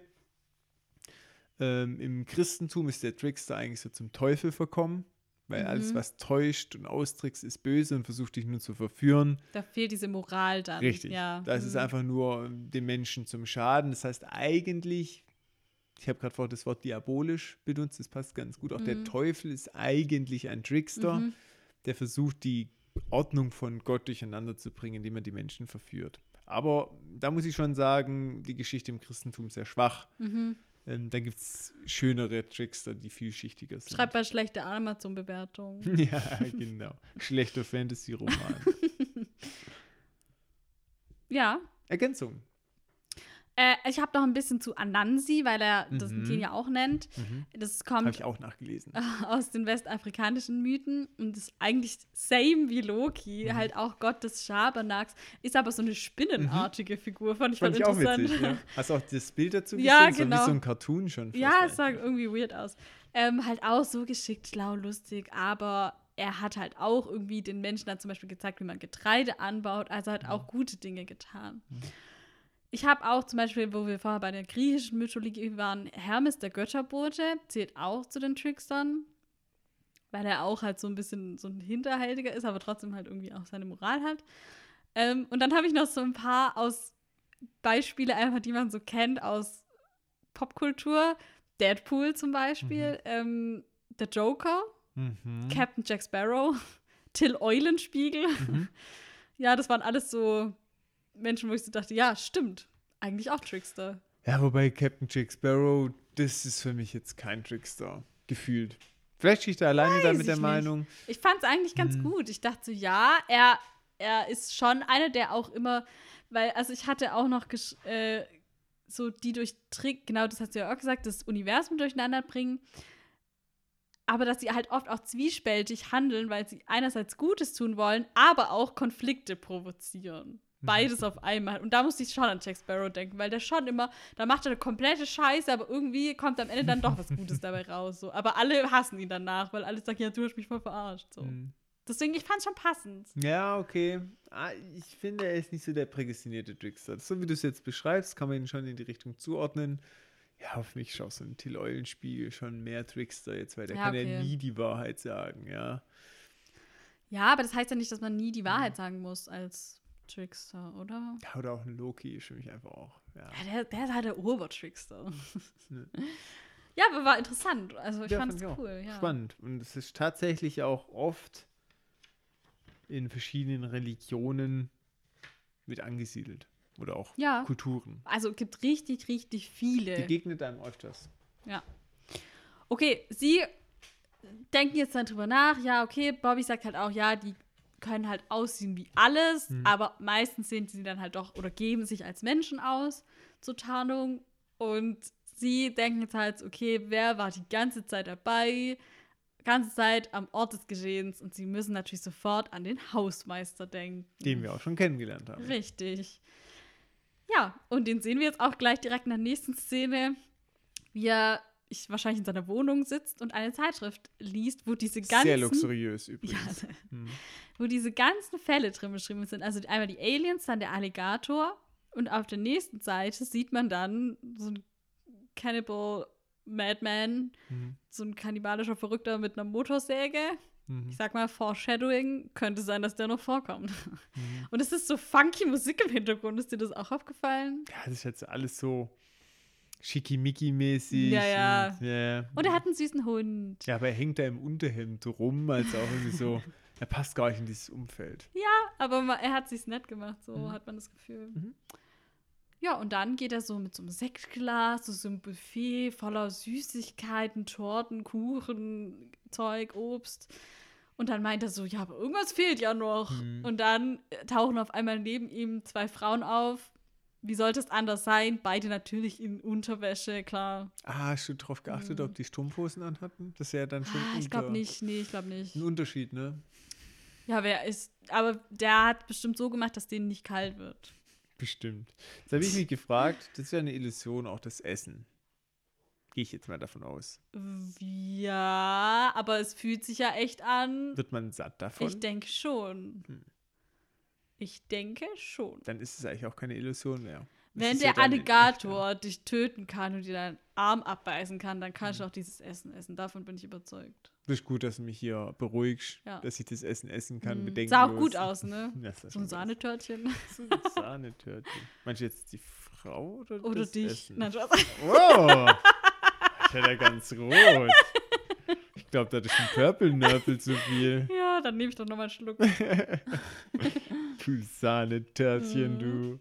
Ähm, Im Christentum ist der Trickster eigentlich so zum Teufel verkommen, weil Mhm. alles, was täuscht und austrickst, ist böse und versucht dich nur zu verführen. Da fehlt diese Moral dann. Richtig. Ja. Das ist Mhm. einfach nur dem Menschen zum Schaden. Das heißt, eigentlich, ich habe gerade das Wort diabolisch benutzt, das passt ganz gut. Auch der Mhm. Teufel ist eigentlich ein Trickster, Mhm. der versucht, die Ordnung von Gott durcheinander zu bringen, indem er die Menschen verführt. Aber da muss ich schon sagen, die Geschichte im Christentum ist sehr schwach. Ähm, da gibt es schönere Trickster, die vielschichtiger sind. Schreibt mal schlechte Amazon-Bewertungen. [laughs] ja, genau. Schlechter Fantasy-Roman. [laughs] ja. Ergänzung. Äh, ich habe noch ein bisschen zu Anansi, weil er das Mhm. den ja auch nennt. Mhm. Das Habe kommt ich auch nachgelesen. [laughs] aus den westafrikanischen Mythen und ist eigentlich same wie Loki, Mhm. halt auch Gott des Schabernacks, ist aber so eine spinnenartige Figur, fand ich Fand voll ich auch interessant. witzig. Ja. [laughs] Hast du auch das Bild dazu gesehen? Ja, So genau. wie so ein Cartoon schon. Ja, es sah irgendwie weird aus. Ähm, halt auch so geschickt, schlau, lustig, aber er hat halt auch irgendwie den Menschen dann zum Beispiel gezeigt, wie man Getreide anbaut, also hat auch gute Dinge getan. Ich habe auch zum Beispiel, wo wir vorher bei der griechischen Mythologie waren, Hermes, der Götterbote, zählt auch zu den Trickstern, weil er auch halt so ein bisschen so ein Hinterhältiger ist, aber trotzdem halt irgendwie auch seine Moral hat. Ähm, und dann habe ich noch so ein paar aus Beispiele einfach, die man so kennt aus Popkultur. Deadpool zum Beispiel, ähm, der Joker, Mhm. Captain Jack Sparrow, [laughs] Till Eulenspiegel. Mhm. [laughs] Ja, das waren alles so Menschen, wo ich so dachte, ja, stimmt. Eigentlich auch Trickster. Ja, wobei Captain Jack Sparrow, das ist für mich jetzt kein Trickster. Gefühlt. Vielleicht stehe ich da alleine da Weiß mit der ich nicht. Meinung. Ich fand es eigentlich ganz Hm. gut. Ich dachte so, ja, er, er ist schon einer, der auch immer, weil, also ich hatte auch noch äh, so die durch Trick, genau das hast du ja auch gesagt, das Universum durcheinander bringen. Aber dass sie halt oft auch zwiespältig handeln, weil sie einerseits Gutes tun wollen, aber auch Konflikte provozieren. Beides auf einmal. Und da musste ich schon an Jack Sparrow denken, weil der schon immer, da macht er eine komplette Scheiße, aber irgendwie kommt am Ende dann doch was Gutes dabei raus. So. Aber alle hassen ihn danach, weil alle sagen, ja, du hast mich voll verarscht. So. Hm. Deswegen, ich fand es schon passend. Ja, okay. Ah, Ich finde, er ist nicht so der prädestinierte Trickster. So wie du es jetzt beschreibst, kann man ihn schon in die Richtung zuordnen. Ja, auf mich schaut so ein Till Eulenspiegel schon mehr Trickster jetzt, weil der Ja, kann ja nie die Wahrheit sagen, ja. Ja, aber das heißt ja nicht, dass man nie die Wahrheit sagen muss als Trickster, oder? Ja, Oder auch ein Loki für mich einfach auch. Ja, Ja, der, der ist halt der Obertrickster. Ne. [laughs] ja, aber war interessant. Also ich Ja, fand es cool, ja. Spannend. Und es ist tatsächlich auch oft in verschiedenen Religionen mit angesiedelt. Oder auch Ja. Kulturen. Also es gibt richtig, richtig viele. Begegnet einem öfters. Okay, sie denken jetzt dann drüber nach. Ja, okay, Bobby sagt halt auch, ja, die können halt aussehen wie alles, Mhm. aber meistens sehen sie dann halt doch oder geben sich als Menschen aus zur Tarnung. Und sie denken jetzt halt, okay, wer war die ganze Zeit dabei? Ganze Zeit am Ort des Geschehens und sie müssen natürlich sofort an den Hausmeister denken. Den wir auch schon kennengelernt haben. Richtig. Ja, und den sehen wir jetzt auch gleich direkt in der nächsten Szene, wie er ich, wahrscheinlich in seiner Wohnung sitzt und eine Zeitschrift liest, wo diese ganzen, Sehr luxuriös [laughs] ja, übrigens. Hm. wo diese ganzen Fälle drin beschrieben sind. Also einmal die Aliens, dann der Alligator und auf der nächsten Seite sieht man dann so ein Cannibal Madman, Mhm. so ein kannibalischer Verrückter mit einer Motorsäge. Mhm. Ich sag mal, Foreshadowing könnte sein, dass der noch vorkommt. Mhm. Und es ist so funky Musik im Hintergrund. Ist dir das auch aufgefallen? Ja, das ist jetzt alles so schickimicki-mäßig. Ja, ja. Und, ja. Und er hat einen süßen Hund. ja, aber er hängt da im Unterhemd rum, also auch irgendwie so, [laughs] er passt gar nicht in dieses Umfeld. Aber ma- er hat sich's nett gemacht, so Mhm. hat man das Gefühl. Mhm. Ja, und dann geht er so mit so einem Sektglas, so, so einem Buffet voller Süßigkeiten, Torten, Kuchen, Zeug, Obst. Und dann meint er so, ja, aber irgendwas fehlt ja noch. Mhm. Und dann tauchen auf einmal neben ihm zwei Frauen auf. Wie sollte es anders sein? Beide natürlich in Unterwäsche, klar. Ah, hast du drauf geachtet, Mhm. ob die Strumpfhosen anhatten? Das ist ja dann schon Ah, ich glaube nicht, nee, ich glaube nicht. ein Unterschied, ne? Ja, wer ist, aber der hat bestimmt so gemacht, dass denen nicht kalt wird. Bestimmt. Jetzt habe ich mich gefragt, das ist ja eine Illusion, auch das Essen. Gehe ich jetzt mal davon aus. Ja, aber es fühlt sich ja echt an. Wird man satt davon? Ich denke schon. Hm. Ich denke schon. dann ist es eigentlich auch keine Illusion mehr. Das Wenn ja der dann in echt, Alligator [laughs] dich töten kann und dir deinen Arm abbeißen kann, dann kannst Mhm. du auch dieses Essen essen. Davon bin ich überzeugt. Das ist gut, dass du mich hier beruhigst, Ja. dass ich das Essen essen kann. Mhm. Sah auch gut aus, ne? [laughs] Ja, So ein Sahnetörtchen. So ein [laughs] Sahnetörtchen. Meinst du jetzt die Frau oder, Oder das dich. Essen? Nein, Spaß. Wow! Ich werde ja ganz rot. Ich glaube, da ist ein Purple-Nörpel zu viel. Ja, dann nehme ich doch nochmal einen Schluck. [laughs] Du Sahnetörtchen, Mhm. du.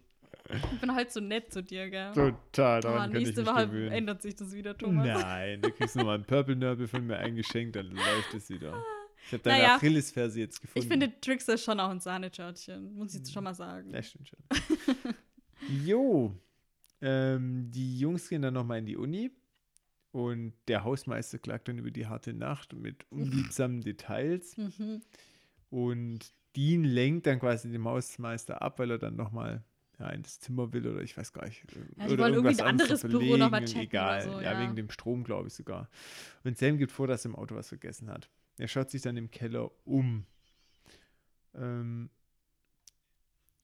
Ich bin heute so nett zu dir, gell? Total, daran kann ich nächste mich Woche gewöhnen. ändert sich das wieder, Thomas. Nein, du kriegst nochmal einen Purple-Nörpel von mir eingeschenkt, dann läuft es wieder. Ich habe deine Naja. Achillesferse jetzt gefunden. Ich finde, Trickster ist schon auch ein Sahnetörtchen. Muss ich jetzt schon mal sagen. Das stimmt schon. jo. Ähm, die Jungs gehen dann nochmal in die Uni und der Hausmeister klagt dann über die harte Nacht mit unliebsamen Details Mhm. und Dean lenkt dann quasi den Hausmeister ab, weil er dann nochmal ja, in das Zimmer will oder ich weiß gar nicht. Ja, die oder wollen irgendwie irgendwas ein anderes Büro noch mal verlegen, checken Egal, so, ja, ja. wegen dem Strom, glaube ich sogar. Und Sam gibt vor, dass er im Auto was vergessen hat. Er schaut sich dann im Keller um. Ähm,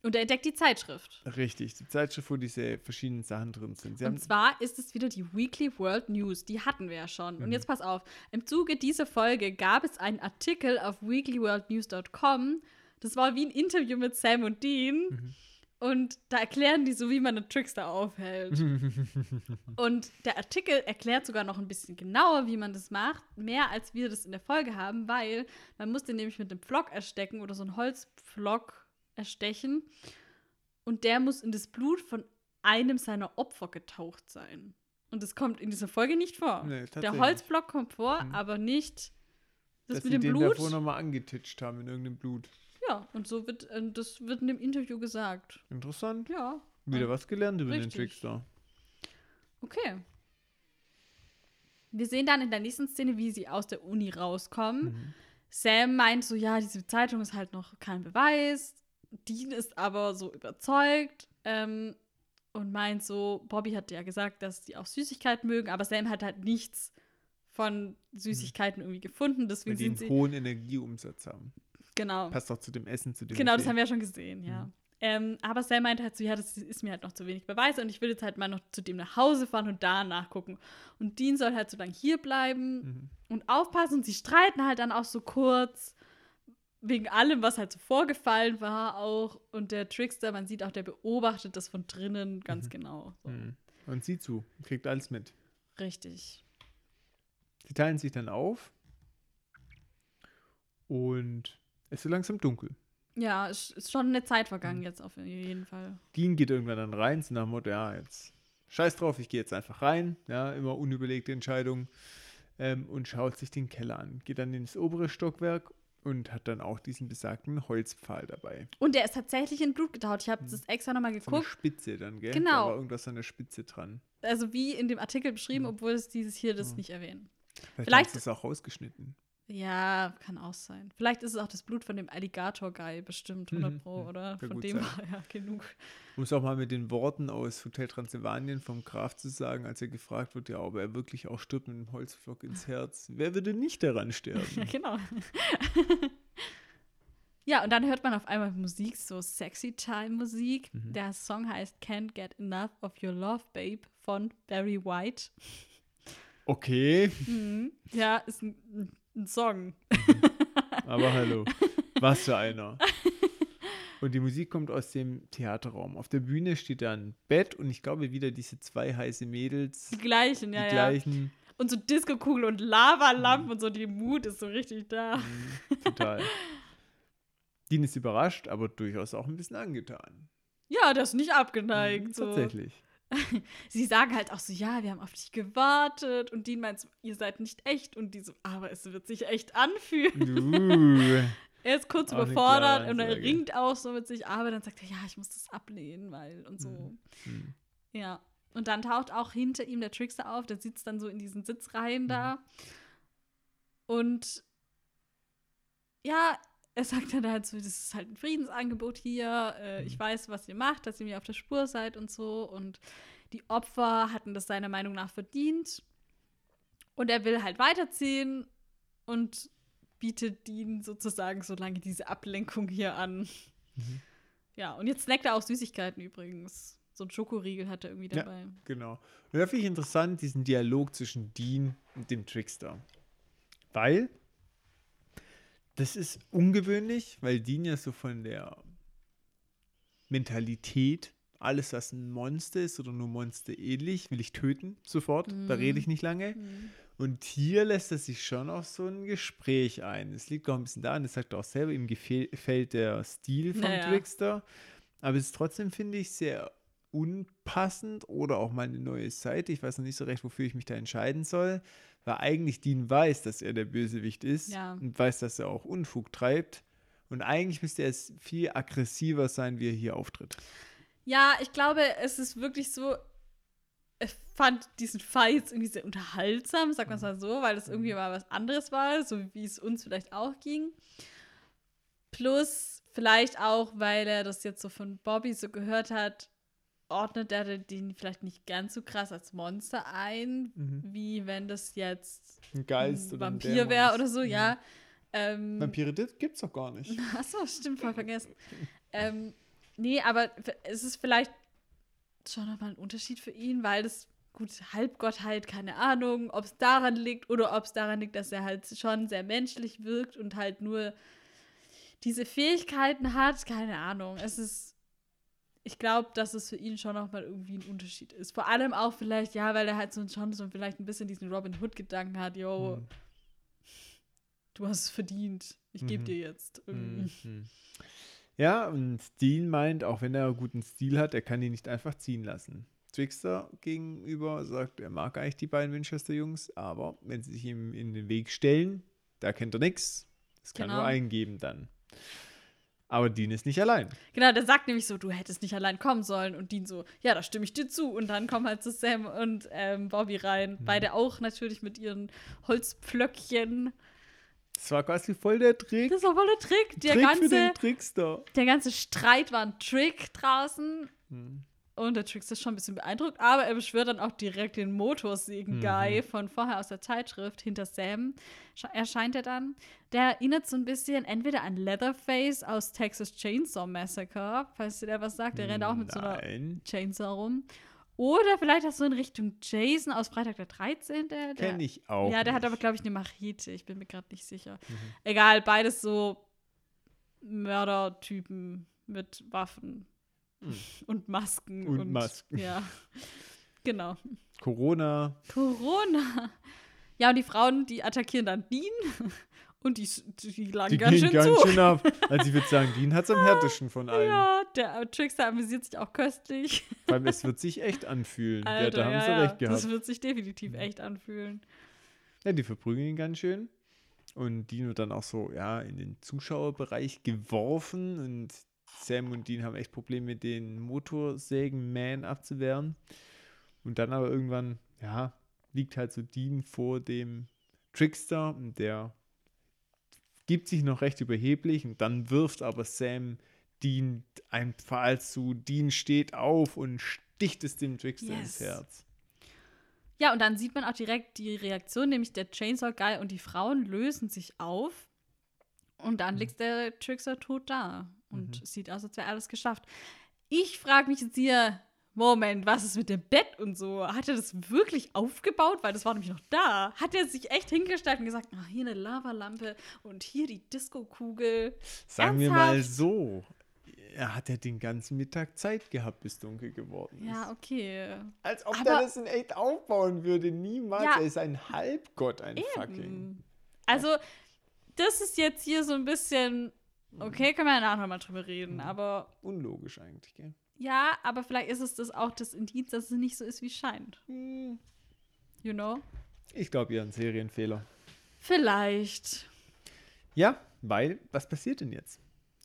Und er entdeckt die Zeitschrift. Richtig, die Zeitschrift, wo diese verschiedenen Sachen drin sind. Sie Und zwar ist es wieder die Weekly World News. Die hatten wir ja schon. Und Mhm. jetzt pass auf. Im Zuge dieser Folge gab es einen Artikel auf weeklyworldnews.com. Das war wie ein Interview mit Sam und Dean. Mhm. Und da erklären die so, wie man einen Trickster aufhält. [laughs] Und der Artikel erklärt sogar noch ein bisschen genauer, wie man das macht, mehr als wir das in der Folge haben, weil man muss den nämlich mit einem Pflock erstecken oder so einen Holzpflock erstechen. Und der muss in das Blut von einem seiner Opfer getaucht sein. Und das kommt in dieser Folge nicht vor. Nee, Der. Holzblock kommt vor, Mhm. aber nicht das Dass mit dem den Blut. davor nochmal angetitscht haben in irgendeinem Blut. Ja, und so wird äh, das wird in dem Interview gesagt. Interessant. Ja. Wieder was gelernt über den Richtig. Trickster. Okay. Wir sehen dann in der nächsten Szene, wie sie aus der Uni rauskommen. Mhm. Sam meint so, ja, diese Zeitung ist halt noch kein Beweis. Dean ist aber so überzeugt ähm, und meint so, Bobby hat ja gesagt, dass die auch Süßigkeiten mögen, aber Sam hat halt nichts von Süßigkeiten irgendwie gefunden. Weil Deswegen die sind einen sie. hohen Energieumsatz haben. Genau. Passt auch zu dem Essen, zu dem Genau, das haben wir ja schon gesehen, ja. Mhm. Ähm, aber Sam meinte halt so, ja, das ist mir halt noch zu wenig Beweise und ich will jetzt halt mal noch zu dem nach Hause fahren und da nachgucken. Und Dean soll halt so lange hier bleiben Mhm. und aufpassen und sie streiten halt dann auch so kurz wegen allem, was halt so vorgefallen war auch. Und der Trickster, man sieht auch, der beobachtet das von drinnen ganz genau. So. Mhm. Und sieh zu, kriegt alles mit. Richtig. Sie teilen sich dann auf und es wird langsam dunkel. Ja, es ist schon eine Zeit vergangen Mhm. jetzt auf jeden Fall. Dean geht irgendwann dann rein, so nach dem Motto, ja, jetzt scheiß drauf, ich gehe jetzt einfach rein. Ja, immer unüberlegte Entscheidung. Ähm, und schaut sich den Keller an. Geht dann ins obere Stockwerk und hat dann auch diesen besagten Holzpfahl dabei. Und der ist tatsächlich in Blut getaucht. Ich habe Mhm. das extra nochmal Von der geguckt. Spitze dann, gell? Genau. Da war irgendwas an der Spitze dran. Also wie in dem Artikel beschrieben, obwohl es dieses hier das Mhm. nicht erwähnt. Vielleicht, Vielleicht- ist es auch rausgeschnitten. Ja, kann auch sein. Vielleicht ist es auch das Blut von dem Alligator-Guy, bestimmt, 100 Mhm, Pro, oder? Kann Von dem sein. war ja genug. Um es auch mal mit den Worten aus Hotel Transylvanien vom Graf zu sagen, als er gefragt wird, ja, ob er wirklich auch stirbt mit einem Holzpflock ins Herz. Wer würde nicht daran sterben? [laughs] Ja, genau. [laughs] ja, und dann hört man auf einmal Musik, so Sexy Time Musik. Mhm. Der Song heißt Can't Get Enough of Your Love, Babe von Barry White. Okay, Mhm. Ja, ist ein, ein Song. aber hallo. [laughs] Was für einer. Und die Musik kommt aus dem Theaterraum. Auf der Bühne steht da ein Bett und ich glaube wieder diese zwei heiße Mädels, Die gleichen, ja, die ja. gleichen. Und so Disco-Kugel und Lavalampen und so, die Mut ist so richtig da. Mhm, total. Dean ist überrascht, aber durchaus auch ein bisschen angetan. Ja, das ist nicht abgeneigt. Mhm, so. Tatsächlich. [laughs] Sie sagen halt auch so, ja, wir haben auf dich gewartet. Und Dean meint ihr seid nicht echt. Und die so, aber es wird sich echt anfühlen. Uh. [laughs] Er ist kurz überfordert und er ringt auch so mit sich, aber dann sagt er, ja, ich muss das ablehnen, weil und so. Mhm. Mhm. Ja. Und dann taucht auch hinter ihm der Trickster auf, der sitzt dann so in diesen Mhm. Sitzreihen da. Und ja, er sagt dann halt so, das ist halt ein Friedensangebot hier. Äh, Ich Mhm. weiß, was ihr macht, dass ihr mir auf der Spur seid und so. Und die Opfer hatten das seiner Meinung nach verdient. Und er will halt weiterziehen und bietet Dean sozusagen so lange diese Ablenkung hier an. Mhm. Ja, und jetzt snackt er auch Süßigkeiten übrigens. So ein Schokoriegel hat er irgendwie Ja. dabei. Genau. Und da finde ich interessant, diesen Dialog zwischen Dean und dem Trickster. Weil das ist ungewöhnlich, weil Dean ja so von der Mentalität, alles was ein Monster ist oder nur Monster ähnlich, will ich töten, sofort. Da Mhm. rede ich nicht lange. Und hier lässt er sich schon auf so ein Gespräch ein. Es liegt auch ein bisschen daran, das sagt er auch selber, ihm gefäll- gefällt der Stil vom Naja. Trickster. Aber es ist trotzdem, finde ich, sehr unpassend oder auch mal eine neue Seite. Ich weiß noch nicht so recht, wofür ich mich da entscheiden soll. Weil eigentlich Dean weiß, dass er der Bösewicht ist Ja. und weiß, dass er auch Unfug treibt. Und eigentlich müsste er es viel aggressiver sein, wie er hier auftritt. Ja, ich glaube, es ist wirklich so. Ich fand diesen Fight irgendwie sehr unterhaltsam, sag man es mal so, weil es irgendwie mal was anderes war, so wie es uns vielleicht auch ging. Plus vielleicht auch, weil er das jetzt so von Bobby so gehört hat, ordnet er den vielleicht nicht ganz so krass als Monster ein, Mhm. wie wenn das jetzt Ein Geist ein oder ein Vampir wäre oder so, Mhm. ja. Ähm, Vampire gibt's doch gar nicht. [laughs] Achso, stimmt, voll vergessen. [laughs] ähm, nee, aber es ist vielleicht schon nochmal ein Unterschied für ihn, weil das, gut, Halbgottheit, keine Ahnung, ob es daran liegt oder ob es daran liegt, dass er halt schon sehr menschlich wirkt und halt nur diese Fähigkeiten hat, keine Ahnung. Es ist, ich glaube, dass es für ihn schon nochmal irgendwie ein Unterschied ist. Vor allem auch vielleicht, ja, weil er halt so schon so vielleicht ein bisschen diesen Robin Hood-Gedanken hat, yo, Mhm. du hast es verdient, ich gebe Mhm. dir jetzt. Mhm. Ja, und Dean meint, auch wenn er einen guten Stil hat, er kann ihn nicht einfach ziehen lassen. Trickster gegenüber sagt, er mag eigentlich die beiden Winchester-Jungs, aber wenn sie sich ihm in den Weg stellen, da kennt er nichts. Es kann Genau. nur einen geben dann. Aber Dean ist nicht allein. Genau, der sagt nämlich so, du hättest nicht allein kommen sollen. Und Dean so, ja, da stimme ich dir zu. Und dann kommen halt so Sam und ähm, Bobby rein. Mhm. Beide auch natürlich mit ihren Holzpflöckchen. Das war quasi voll der Trick. Das war voll der Trick. Der, Trick ganze, der ganze Streit war ein Trick draußen. Hm. Und der Trickster ist schon ein bisschen beeindruckt, aber er beschwört dann auch direkt den Motorsägen-Guy von vorher aus der Zeitschrift hinter Sam. Sche- Erscheint er dann. Der erinnert so ein bisschen entweder an Leatherface aus Texas Chainsaw Massacre, falls dir der was sagt. Der rennt auch mit so einer Chainsaw rum. Oder vielleicht auch so in Richtung Jason aus Freitag der 13. Der, kenne ich auch. Ja, der hat nicht. aber, glaube ich, eine Machete. Ich bin mir gerade nicht sicher. Mhm. Egal, beides so Mördertypen mit Waffen Mhm. und Masken. Und Masken. Ja, genau. Corona. Corona. Ja, und die Frauen, die attackieren dann Dean [laughs] und die, die lagen Die ganz schön ganz zu. schön ab. Also ich würde sagen, Dean hat es am härtesten von allen. Ja, der Trickster amüsiert sich auch köstlich. Allem, es wird sich echt anfühlen. ja, Alter, da haben ja, sie ja. recht gehabt. Das wird sich definitiv echt anfühlen. Ja, die verprügeln ihn ganz schön. Und Dean wird dann auch so, ja, in den Zuschauerbereich geworfen. Und Sam und Dean haben echt Probleme, den Motorsägen-Man abzuwehren. Und dann aber irgendwann, ja, liegt halt so Dean vor dem Trickster und der gibt sich noch recht überheblich und dann wirft aber Sam Dean ein Pfahl zu. Dean steht auf und sticht es dem Trickster ins Yes. Herz. Ja, und dann sieht man auch direkt die Reaktion, nämlich der Chainsaw Guy und die Frauen lösen sich auf. Und Mhm. dann liegt der Trickster tot da. Und es sieht aus, als wäre alles geschafft. Ich frage mich jetzt hier, Moment, was ist mit dem Bett und so? Hat er das wirklich aufgebaut? Weil das war nämlich noch da. Hat er sich echt hingestellt und gesagt, ach, hier eine Lavalampe und hier die Disco-Kugel. Sagen wir mal Ernsthaft? so. Er hat ja den ganzen Mittag Zeit gehabt, bis dunkel geworden ist. Ja, okay. Als ob der das in echt aufbauen würde. Niemals. Ja. Er ist ein Halbgott, ein fucking. Eben. Also, das ist jetzt hier so ein bisschen. Okay, können wir ja nachher mal drüber reden. Aber Unlogisch eigentlich, gell? ja, aber vielleicht ist es das auch das Indiz, dass es nicht so ist, wie es scheint. Hm, You know? Ich glaube, ihr ein Serienfehler. Vielleicht. Ja, weil, was passiert denn jetzt?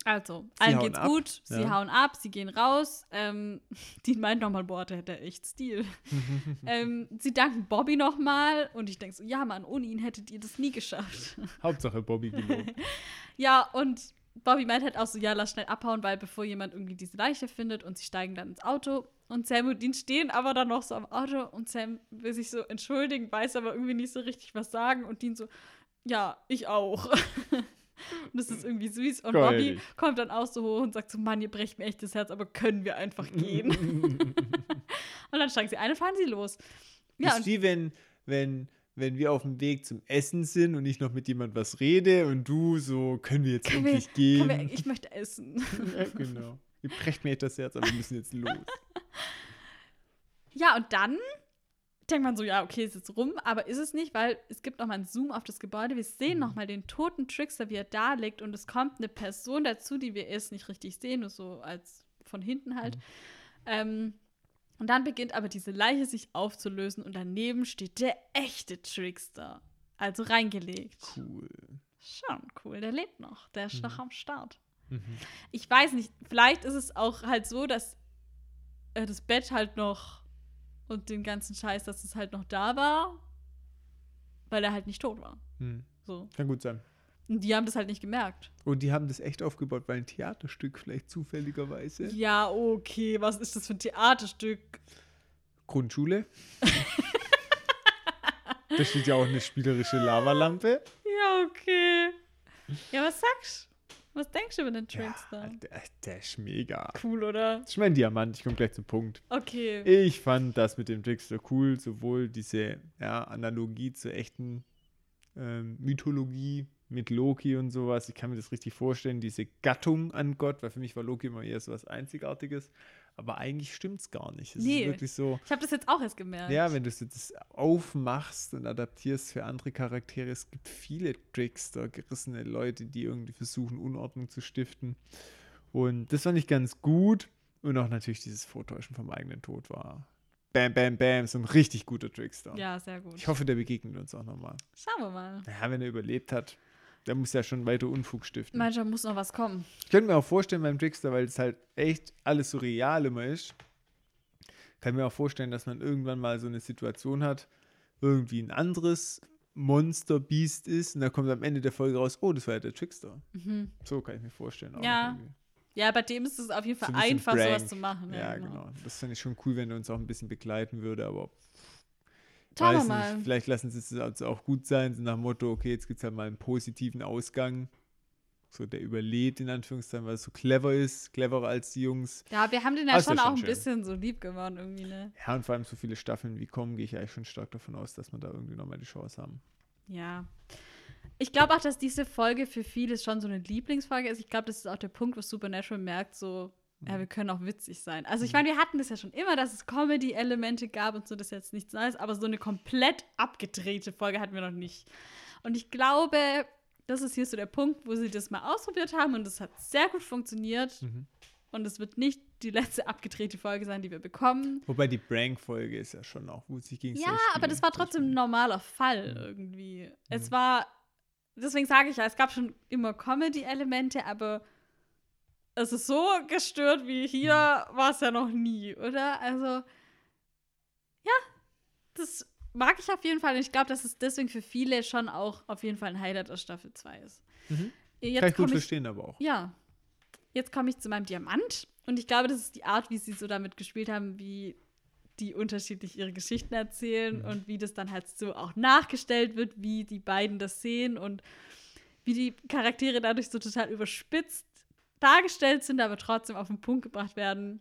Also, Sie allen geht's ab, gut, sie ja. hauen ab, sie gehen raus. Ähm, [laughs] die meint nochmal, boah, der hätte echt Stil. [laughs] ähm, sie danken Bobby nochmal und ich denke so, ja, Mann, ohne ihn hättet ihr das nie geschafft. Hauptsache Bobby gelobt. [laughs] Ja, und Bobby meint halt auch so, ja, lass schnell abhauen, weil bevor jemand irgendwie diese Leiche findet und sie steigen dann ins Auto. Und Sam und Dean stehen aber dann noch so am Auto und Sam will sich so entschuldigen, weiß aber irgendwie nicht so richtig was sagen und Dean so, ja, ich auch. [laughs] und das ist irgendwie süß. Und Geil. Bobby kommt dann auch so hoch und sagt so, Mann, ihr brecht mir echt das Herz, aber können wir einfach gehen? [laughs] [laughs] und dann steigen sie ein und fahren sie los. Ja, ist und wie wenn, wenn, wenn wir auf dem Weg zum Essen sind und ich noch mit jemand was rede und du so, können wir jetzt können wir, endlich gehen? können wir, ich möchte essen. [laughs] ja, genau. Ihr brecht mir echt das Herz, aber wir müssen jetzt los. [laughs] Ja, und dann denkt man so, ja, okay, ist jetzt rum, aber ist es nicht, weil es gibt noch mal einen Zoom auf das Gebäude. Wir sehen noch mal den toten Trickster, wie er da liegt und es kommt eine Person dazu, die wir erst nicht richtig sehen, nur so als von hinten halt. Ähm, und dann beginnt aber diese Leiche sich aufzulösen und daneben steht der echte Trickster. Also reingelegt. Cool. Schon cool, der lebt noch. Der ist noch am Start. Mhm. Ich weiß nicht, vielleicht ist es auch halt so, dass äh, das Bett halt noch und den ganzen Scheiß, dass es halt noch da war, weil er halt nicht tot war. Hm. So. Kann gut sein. Und die haben das halt nicht gemerkt. Und die haben das echt aufgebaut, weil ein Theaterstück vielleicht zufälligerweise. Ja, okay, was ist das für ein Theaterstück? Grundschule. [laughs] da steht ja auch eine spielerische Lavalampe. Ja, okay. Ja, was sagst du? Was denkst du über den Trickster? Ja, der, der ist mega. cool, oder? Das ist mein Diamant, ich komme gleich zum Punkt. Okay. Ich fand das mit dem Trickster cool, sowohl diese ja, Analogie zur echten ähm, Mythologie mit Loki und sowas. Ich kann mir das richtig vorstellen, diese Gattung an Gott, weil für mich war Loki immer eher so was Einzigartiges. Aber eigentlich stimmt es gar nicht. Es Nee. ist wirklich so, Ich habe das jetzt auch erst gemerkt. ja, wenn du es jetzt aufmachst und adaptierst für andere Charaktere, es gibt viele Trickster, gerissene Leute, die irgendwie versuchen, Unordnung zu stiften. Und das fand ich ganz gut. Und auch natürlich dieses Vortäuschen vom eigenen Tod war bam, bam, bam, so ein richtig guter Trickster. Ja, sehr gut. Ich hoffe, der begegnet uns auch nochmal. Schauen wir mal. Ja, wenn er überlebt hat, der muss ja schon weiter Unfug stiften. Manchmal muss noch was kommen. Ich könnte mir auch vorstellen beim Trickster, weil es halt echt alles so real immer ist, kann ich mir auch vorstellen, dass man irgendwann mal so eine Situation hat, irgendwie ein anderes Monster, Beast ist und da kommt am Ende der Folge raus, oh, das war ja der Trickster. Mhm. So kann ich mir vorstellen. auch Ja. Ja, bei dem ist es auf jeden Fall So ein einfach, Prank. sowas zu machen. Ja, genau. Das fände ich schon cool, wenn er uns auch ein bisschen begleiten würde, aber Schauen weiß mal. nicht. Vielleicht lassen sie es also auch gut sein, so nach dem Motto, okay, jetzt gibt es halt mal einen positiven Ausgang. So, der überlebt, in Anführungszeichen, weil er so clever ist, cleverer als die Jungs. Ja, wir haben den ja schon schon auch ein schön. bisschen so lieb geworden irgendwie, ne? Ja, und vor allem so viele Staffeln wie kommen, gehe ich eigentlich schon stark davon aus, dass wir da irgendwie nochmal die Chance haben. Ja. Ich glaube auch, dass diese Folge für viele schon so eine Lieblingsfolge ist. Ich glaube, das ist auch der Punkt, wo Supernatural merkt, so. Ja, wir können auch witzig sein. Also ich meine, wir hatten das ja schon immer, dass es Comedy-Elemente gab und so, das ist jetzt nichts Neues, aber so eine komplett abgedrehte Folge hatten wir noch nicht. Und ich glaube, das ist hier so der Punkt, wo sie das mal ausprobiert haben und es hat sehr gut funktioniert. Mhm. Und es wird nicht die letzte abgedrehte Folge sein, die wir bekommen. Wobei die Prank-Folge ist ja schon auch gut sich gegen Ja, aber das war trotzdem ein normaler Fall Mhm. irgendwie. Es war, deswegen sage ich ja, es gab schon immer Comedy-Elemente, aber es ist so gestört wie hier Mhm. war es ja noch nie, oder? Also, ja, das mag ich auf jeden Fall und ich glaube, dass es deswegen für viele schon auch auf jeden Fall ein Highlight aus Staffel 2 ist. Mhm. Jetzt Kann ich gut ich verstehen, aber auch. ja. Jetzt komme ich zu meinem Diamant. Und ich glaube, das ist die Art, wie sie so damit gespielt haben, wie die unterschiedlich ihre Geschichten erzählen Mhm. und wie das dann halt so auch nachgestellt wird, wie die beiden das sehen und wie die Charaktere dadurch so total überspitzt dargestellt sind, aber trotzdem auf den Punkt gebracht werden.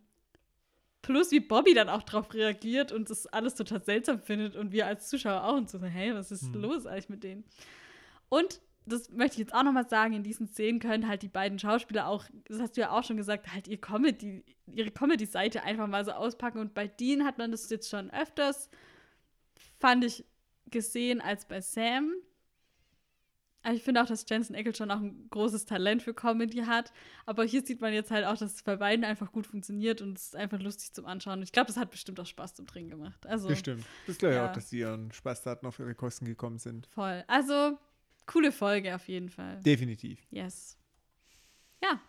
Plus wie Bobby dann auch drauf reagiert und das alles total seltsam findet und wir als Zuschauer auch und so, hey, was ist Mhm. los eigentlich mit denen? Und das möchte ich jetzt auch noch mal sagen, in diesen Szenen können halt die beiden Schauspieler auch, das hast du ja auch schon gesagt, halt ihr Comedy, ihre Comedy-Seite einfach mal so auspacken. Und bei Dean hat man das jetzt schon öfters, fand ich, gesehen als bei Sam. Aber ich finde auch, dass Jensen Ackles schon auch ein großes Talent für Comedy hat. Aber hier sieht man jetzt halt auch, dass es bei beiden einfach gut funktioniert und es ist einfach lustig zum Anschauen. Und ich glaube, das hat bestimmt auch Spaß zum Trinken gemacht. Also Bestimmt. Das glaube ich Ja. auch, dass die ihren Spaßtaten auf ihre Kosten gekommen sind. voll. Also coole Folge auf jeden Fall. Definitiv. Yes. Ja,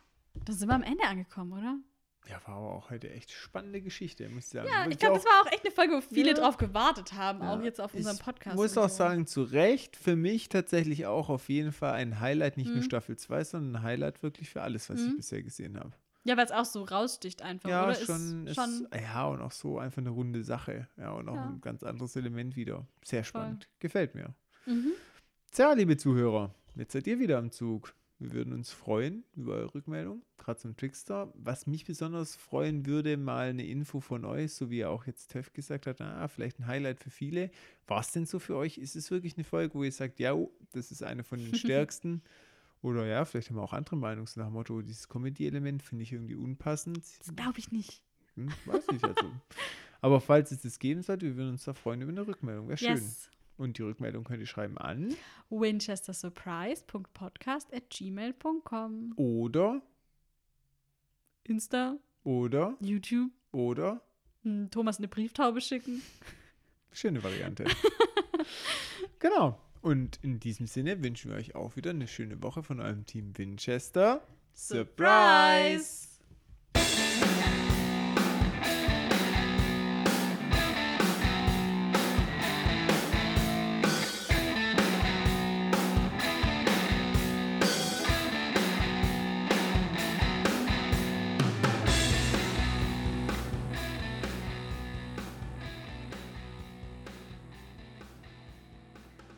da sind wir am Ende angekommen, oder? Ja, war aber auch heute echt spannende Geschichte, muss ich sagen. Ja, ich glaube, das war auch echt eine Folge, wo viele Ja. drauf gewartet haben, Ja, auch jetzt auf unserem ich Podcast. muss und auch so. sagen, zu Recht, für mich tatsächlich auch auf jeden Fall ein Highlight, nicht nur Mhm. Staffel 2, sondern ein Highlight wirklich für alles, was ich Mhm. bisher gesehen habe. Ja, weil es auch so raussticht einfach, Ja, oder? schon, ist schon ja, und auch so einfach eine runde Sache. Ja, und auch Ja. ein ganz anderes Element wieder. Sehr Voll. spannend. Gefällt mir. mhm. Tja, liebe Zuhörer, jetzt seid ihr wieder am Zug. Wir würden uns freuen über eure Rückmeldung, gerade zum Trickster. Was mich besonders freuen würde, mal eine Info von euch, so wie auch jetzt Tev gesagt hat, ah, vielleicht ein Highlight für viele. War es denn so für euch? Ist es wirklich eine Folge, wo ihr sagt, ja, oh, das ist eine von den [laughs] stärksten? Oder ja, vielleicht haben wir auch andere Meinungen, so nach dem Motto, dieses Comedy-Element finde ich irgendwie unpassend. Das glaube ich nicht. Hm, weiß nicht also. [laughs] Aber falls es das geben sollte, wir würden uns da freuen über eine Rückmeldung. Wäre schön. Und die Rückmeldung könnt ihr schreiben an winchestersurprise.podcast at gmail.com oder, Insta, oder, YouTube, oder, hm, Thomas eine Brieftaube schicken. schöne Variante. [laughs] genau. Und in diesem Sinne wünschen wir euch auch wieder eine schöne Woche von eurem Team Winchester. Surprise!